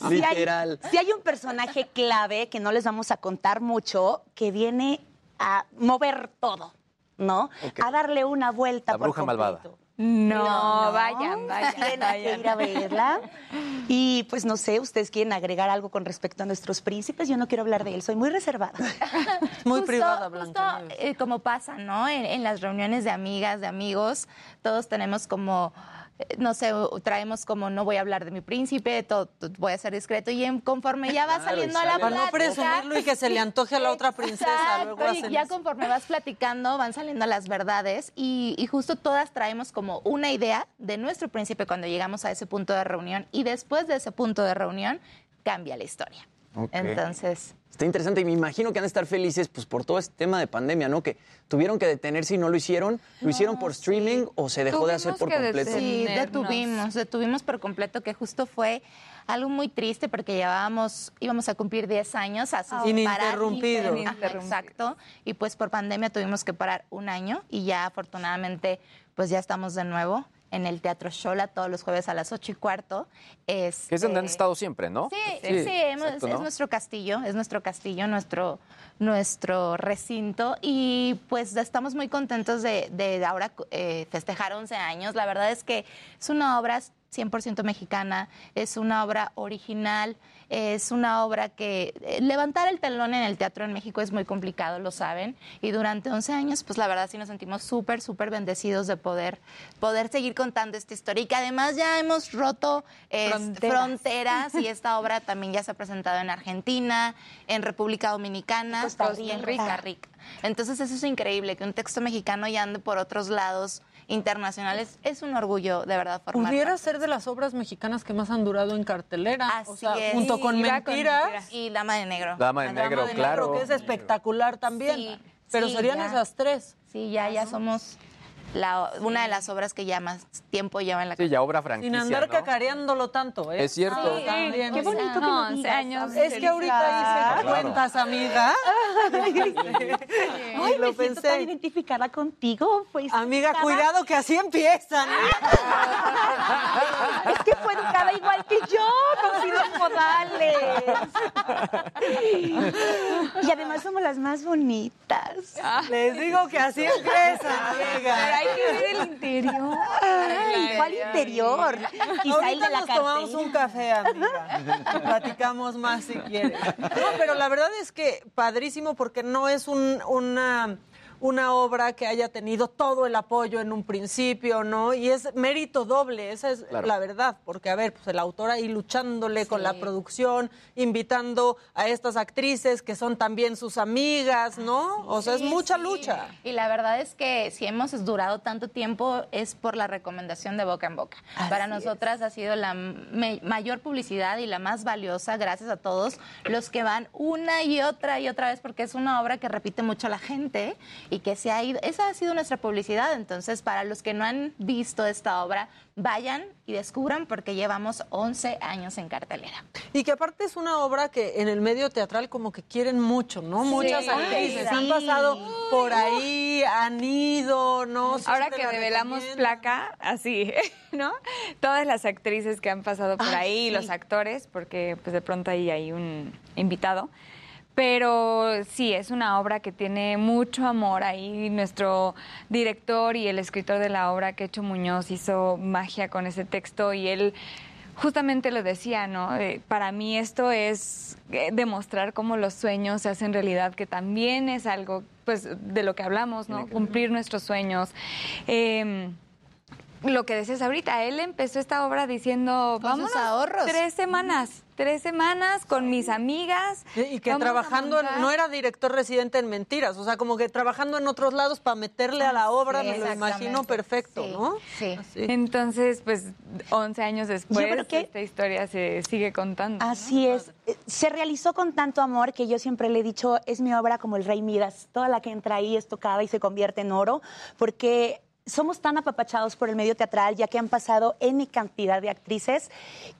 Hay- Literal. sí hay un personaje clave que no les vamos a contar mucho, que viene a mover todo, ¿no? A darle una vuelta La por bruja malvada. completo. No, vayan, vayan, Tienen que vayan. ir a verla. Y pues no sé, ustedes quieren agregar algo con respecto a nuestros príncipes. Yo no quiero hablar de él, soy muy reservada. Muy Justo- privada, justo, Blanca. eh, como pasa, ¿no? En, en las reuniones de amigas, de amigos, todos tenemos como, no sé, traemos como, no voy a hablar de mi príncipe, todo, todo- voy a ser discreto, y en- conforme ya va Claro, saliendo a la. Para no presumirlo y que se le antoje a la otra princesa, luego y ya eso. conforme vas platicando, van saliendo las verdades, y, y justo todas traemos como una idea de nuestro príncipe cuando llegamos a ese punto de reunión, y después de ese punto de reunión, cambia la historia. Ok. Entonces... Está interesante y me imagino que han de estar felices pues por todo este tema de pandemia, ¿no? Que tuvieron que detenerse y no lo hicieron. ¿Lo hicieron por streaming o se dejó de hacer por completo? Sí, detuvimos, detuvimos por completo, que justo fue algo muy triste porque llevábamos, íbamos a cumplir 10 años así sin parar, Ininterrumpido. Ajá, Exacto. Y pues por pandemia tuvimos que parar un año y ya afortunadamente pues ya estamos de nuevo en el Teatro Shola todos los jueves a las 8 y cuarto. Es, Que es donde han estado siempre, ¿no? Sí, sí, hemos- exacto, es ¿no? nuestro castillo, es nuestro castillo, nuestro, nuestro recinto y pues estamos muy contentos de, de ahora eh, festejar 11 años. La verdad es que es una obra 100% mexicana, es una obra original, es una obra que eh, levantar el telón en el teatro en México es muy complicado, lo saben, y durante 11 años pues la verdad sí nos sentimos súper, súper bendecidos de poder, poder seguir contando esta historia y que además ya hemos roto eh, Fronteras. fronteras y esta obra también ya se ha presentado en Argentina, en República Dominicana, Costa en Rica. Rica Rica. Entonces eso es increíble, que un texto mexicano ya ande por otros lados internacionales. Es un orgullo, de verdad, formar Pudiera ser de las obras mexicanas que más han durado en cartelera. o sea, Así es. junto con Mentiras. Y Dama de Negro. Dama de La Negro, Dama de claro. Negro, que es espectacular también. Sí, Pero sí, serían ya. esas tres. Sí, ya, ya somos la, una de las obras que ya más tiempo lleva en la Sí, ya obra Sin franquicia, andar ¿no? cacareándolo tanto, ¿eh? Es cierto. Sí, También. qué bonito que No, lo 11 digas, años. Es que ahorita hice Claro. cuentas, amiga. Ay, lo me siento pensé. tan identificada contigo. Pues, Amiga, cada- cuidado que así empiezan. Es que fue educada igual que yo, con finos modales. Y además somos las más bonitas. Les digo que así empiezan, amiga. Hay que ver el interior. Ay, ¿cuál interior? Quizá el Ahorita de la nos tomamos un café, amiga. Platicamos más si quieres. No, pero la verdad es que padrísimo porque no es un- una, una obra que haya tenido todo el apoyo en un principio, ¿no? Y es mérito doble, esa es Claro. la verdad. Porque, a ver, pues el autor ahí luchándole con la producción, invitando a estas actrices que son también sus amigas, ¿no? O sea, es mucha sí. lucha. Y la verdad es que si hemos durado tanto tiempo es por la recomendación de boca en boca. Para nosotras ha sido la me- mayor publicidad y la más valiosa, gracias a todos los que van una y otra y otra vez, porque es una obra que repite mucho la gente y que se ha ido. Esa ha sido nuestra publicidad. Entonces, para los que no han visto esta obra, vayan y descubran porque llevamos 11 años en cartelera. Y que aparte es una obra que en el medio teatral como que quieren mucho, ¿no? Muchas actrices sí. han pasado por ahí, han ido, ¿no? Ahora Siempre que la revelamos placa, así, ¿no? Todas las actrices que han pasado por Ah, ahí, sí. los actores, porque pues de pronto ahí hay un invitado. Pero sí, es una obra que tiene mucho amor ahí. Nuestro director y el escritor de la obra, Quecho Muñoz, hizo magia con ese texto y él justamente lo decía, ¿no? Eh, para mí esto es eh, demostrar cómo los sueños se hacen realidad, que también es algo, pues, de lo que hablamos, ¿no? Cumplir nuestros sueños. Em, lo que decías ahorita, él empezó esta obra diciendo, vamos ahorros. tres semanas, tres semanas con mis amigas. Y que Vamos trabajando, en- no era director residente en Mentiras, o sea, como que trabajando en otros lados para meterle a la obra, Sí, me lo imagino perfecto, ¿no? Sí. Entonces, pues 11 años después, creo que- esta historia se sigue contando. Así es. Eh, Se realizó con tanto amor que yo siempre le he dicho, es mi obra como el rey Midas. Toda la que entra ahí es tocada y se convierte en oro, porque somos tan apapachados por el medio teatral, ya que han pasado N cantidad de actrices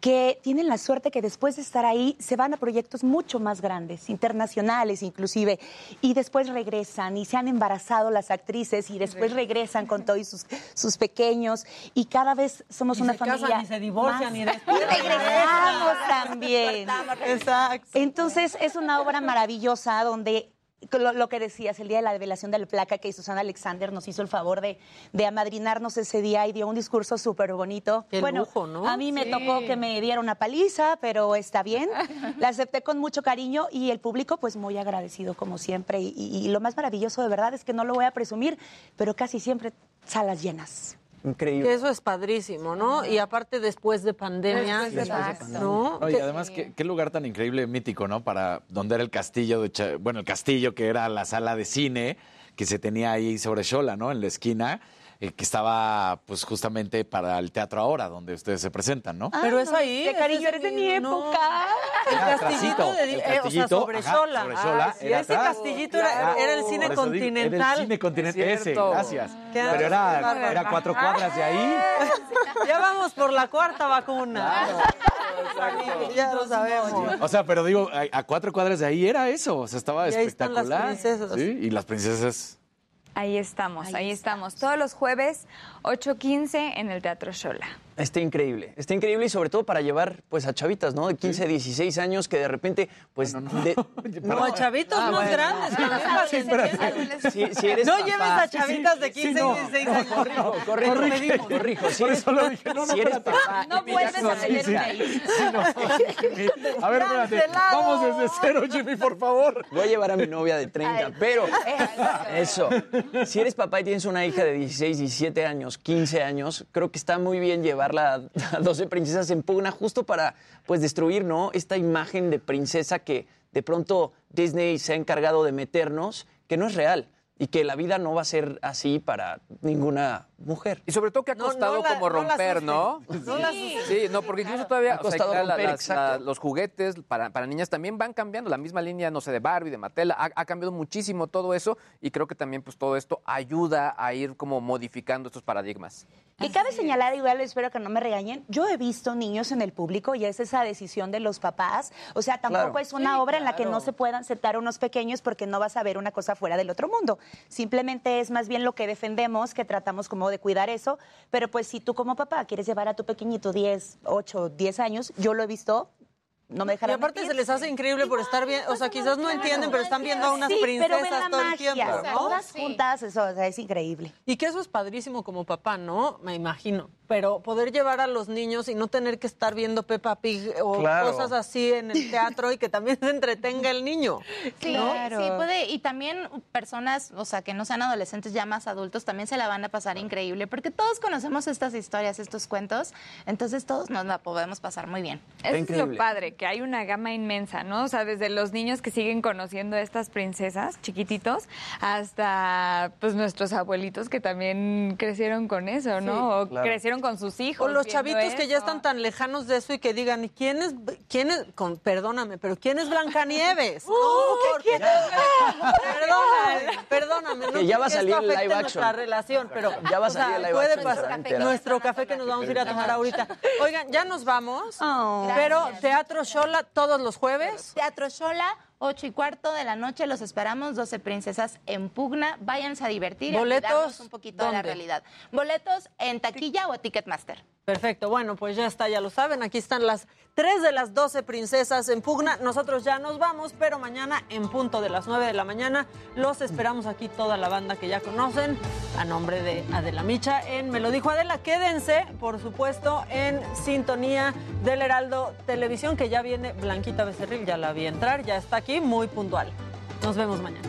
que tienen la suerte que después de estar ahí se van a proyectos mucho más grandes, internacionales inclusive, y después regresan y se han embarazado las actrices y después regresan con todos sus, sus pequeños y cada vez somos Y una se casan, familia y se divorcian, más- y después regresamos también. Exacto. Entonces es una obra maravillosa donde lo, lo que decías, el día de la revelación de la placa que Susana Alexander nos hizo el favor de, de amadrinarnos ese día y dio un discurso súper bonito. Qué bueno, lujo, ¿no? a mí me tocó que me diera una paliza, pero está bien. La acepté con mucho cariño y el público pues muy agradecido como siempre. Y, y- y lo más maravilloso de verdad es que no lo voy a presumir, pero casi siempre salas llenas. Increíble. Que eso es padrísimo, ¿no? Y aparte después de pandemia, Después de pandemia. ¿no? No, y Que- además, ¿qué, qué lugar tan increíble, mítico, ¿no? Para donde era el castillo de Cha- bueno, el castillo que era la sala de cine que se tenía ahí sobre Xola, ¿no? En la esquina, eh, que estaba, pues, justamente para el teatro ahora, donde ustedes se presentan, ¿no? Pero es ahí. Qué cariño, eres de mi época. El castillito, de, el eh, o sea, castillito, sobre sobre Ah, sí, era ese atrás. castillito era, el cine continental. Era el cine continental, ese, gracias. Pero era, era cuatro cuadras de ahí. Ya vamos por la cuarta vacuna. Ya lo sabemos. O sea, pero digo, a, a cuatro cuadras de ahí era eso. O sea, estaba Y ahí están las espectacular. princesas. Sí, y las princesas. Ahí estamos, ahí, estamos. Todos los jueves, 8.15 en el Teatro Shola. Está increíble, está increíble y sobre todo para llevar pues a chavitas, ¿no? De 15, 16 años que de repente pues... de- No, a chavitos Ah, más bueno. grandes. Si, si eres no papá- lleves a chavitas de Sí, 15 no, y 16 años. Corrijo, corrijo, Corrijo. corrijo. Si Por eres, eso lo dije. No, no, si eres papá... No vuelves a Sí, sí. meterte ahí. A ver, espérate. Vamos desde cero, Jimmy, por favor. Voy a llevar a mi novia de 30, pero eso. Si eres papá y tienes una hija de 16, 17 años, 15 años, creo que está muy bien a 12 princesas en pugna justo para pues destruir, ¿no? Esta imagen de princesa que de pronto Disney se ha encargado de meternos, que no es real y que la vida no va a ser así para ninguna mujer. Y sobre todo que ha costado no como la romper, ¿no? No la. Sí, no, porque incluso todavía Ha o sea, costado romper, las- los juguetes para, para niñas también van cambiando. La misma línea, no sé, de Barbie, de Mattel, ha, ha cambiado muchísimo todo eso y creo que también pues todo esto ayuda a ir como modificando estos paradigmas. Y cabe señalar, igual espero que no me regañen, yo he visto niños en el público y es esa decisión de los papás. O sea, tampoco Claro. es una obra en la que no se puedan sentar unos pequeños porque no vas a ver una cosa fuera del otro mundo. Simplemente es más bien lo que defendemos, que tratamos como de cuidar eso. Pero pues si tú como papá quieres llevar a tu pequeñito 10, 8, 10 años, yo lo he visto, no me Y dejarán aparte se les hace increíble por estar bien, o sea, quizás no entienden, pero están viendo a unas Sí, pero ven princesas la todo el magia, tiempo, ¿no? todas juntas, eso o sea, es increíble. Y que eso es padrísimo como papá, ¿no? Me imagino. Pero poder llevar a los niños y no tener que estar viendo Peppa Pig o Claro. cosas así en el teatro y que también se entretenga el niño. Sí, ¿no? sí, puede. Y también personas, o sea, que no sean adolescentes, ya más adultos, también se la van a pasar increíble, porque todos conocemos estas historias, estos cuentos, entonces todos nos la podemos pasar muy bien. Eso es lo padre, que hay una gama inmensa, ¿no? O sea, desde los niños que siguen conociendo a estas princesas chiquititos hasta pues nuestros abuelitos que también crecieron con eso, ¿no? o claro. crecieron con sus hijos. O los chavitos que ya están tan lejanos de eso y que digan, ¿y quién es, quién es, con, perdóname, pero quién es Blancanieves? ¿Por qué? Perdóname, perdóname. No Que ya va a salir esto el live afecte action. nuestra relación, pero Ya va a o sea, salir el live puede action, pasar. Nuestro café que nos vamos a ir a tomar ahorita. Oigan, ya nos vamos, Oh. pero Teatro Shola todos los jueves. Teatro Shola, 8 y cuarto de la noche, los esperamos, 12 princesas en pugna, váyanse a divertir y a un poquito de la realidad. Boletos en taquilla o Ticketmaster. Perfecto, bueno, pues ya está, ya lo saben, aquí están las tres de las 12 princesas en pugna. Nosotros ya nos vamos, pero mañana en punto de las 9 de la mañana los esperamos aquí toda la banda que ya conocen, a nombre de Adela Micha en Me lo dijo Adela. Quédense, por supuesto, en sintonía del Heraldo Televisión, que ya viene Blanquita Becerril, ya la vi entrar, ya está aquí, muy puntual. Nos vemos mañana.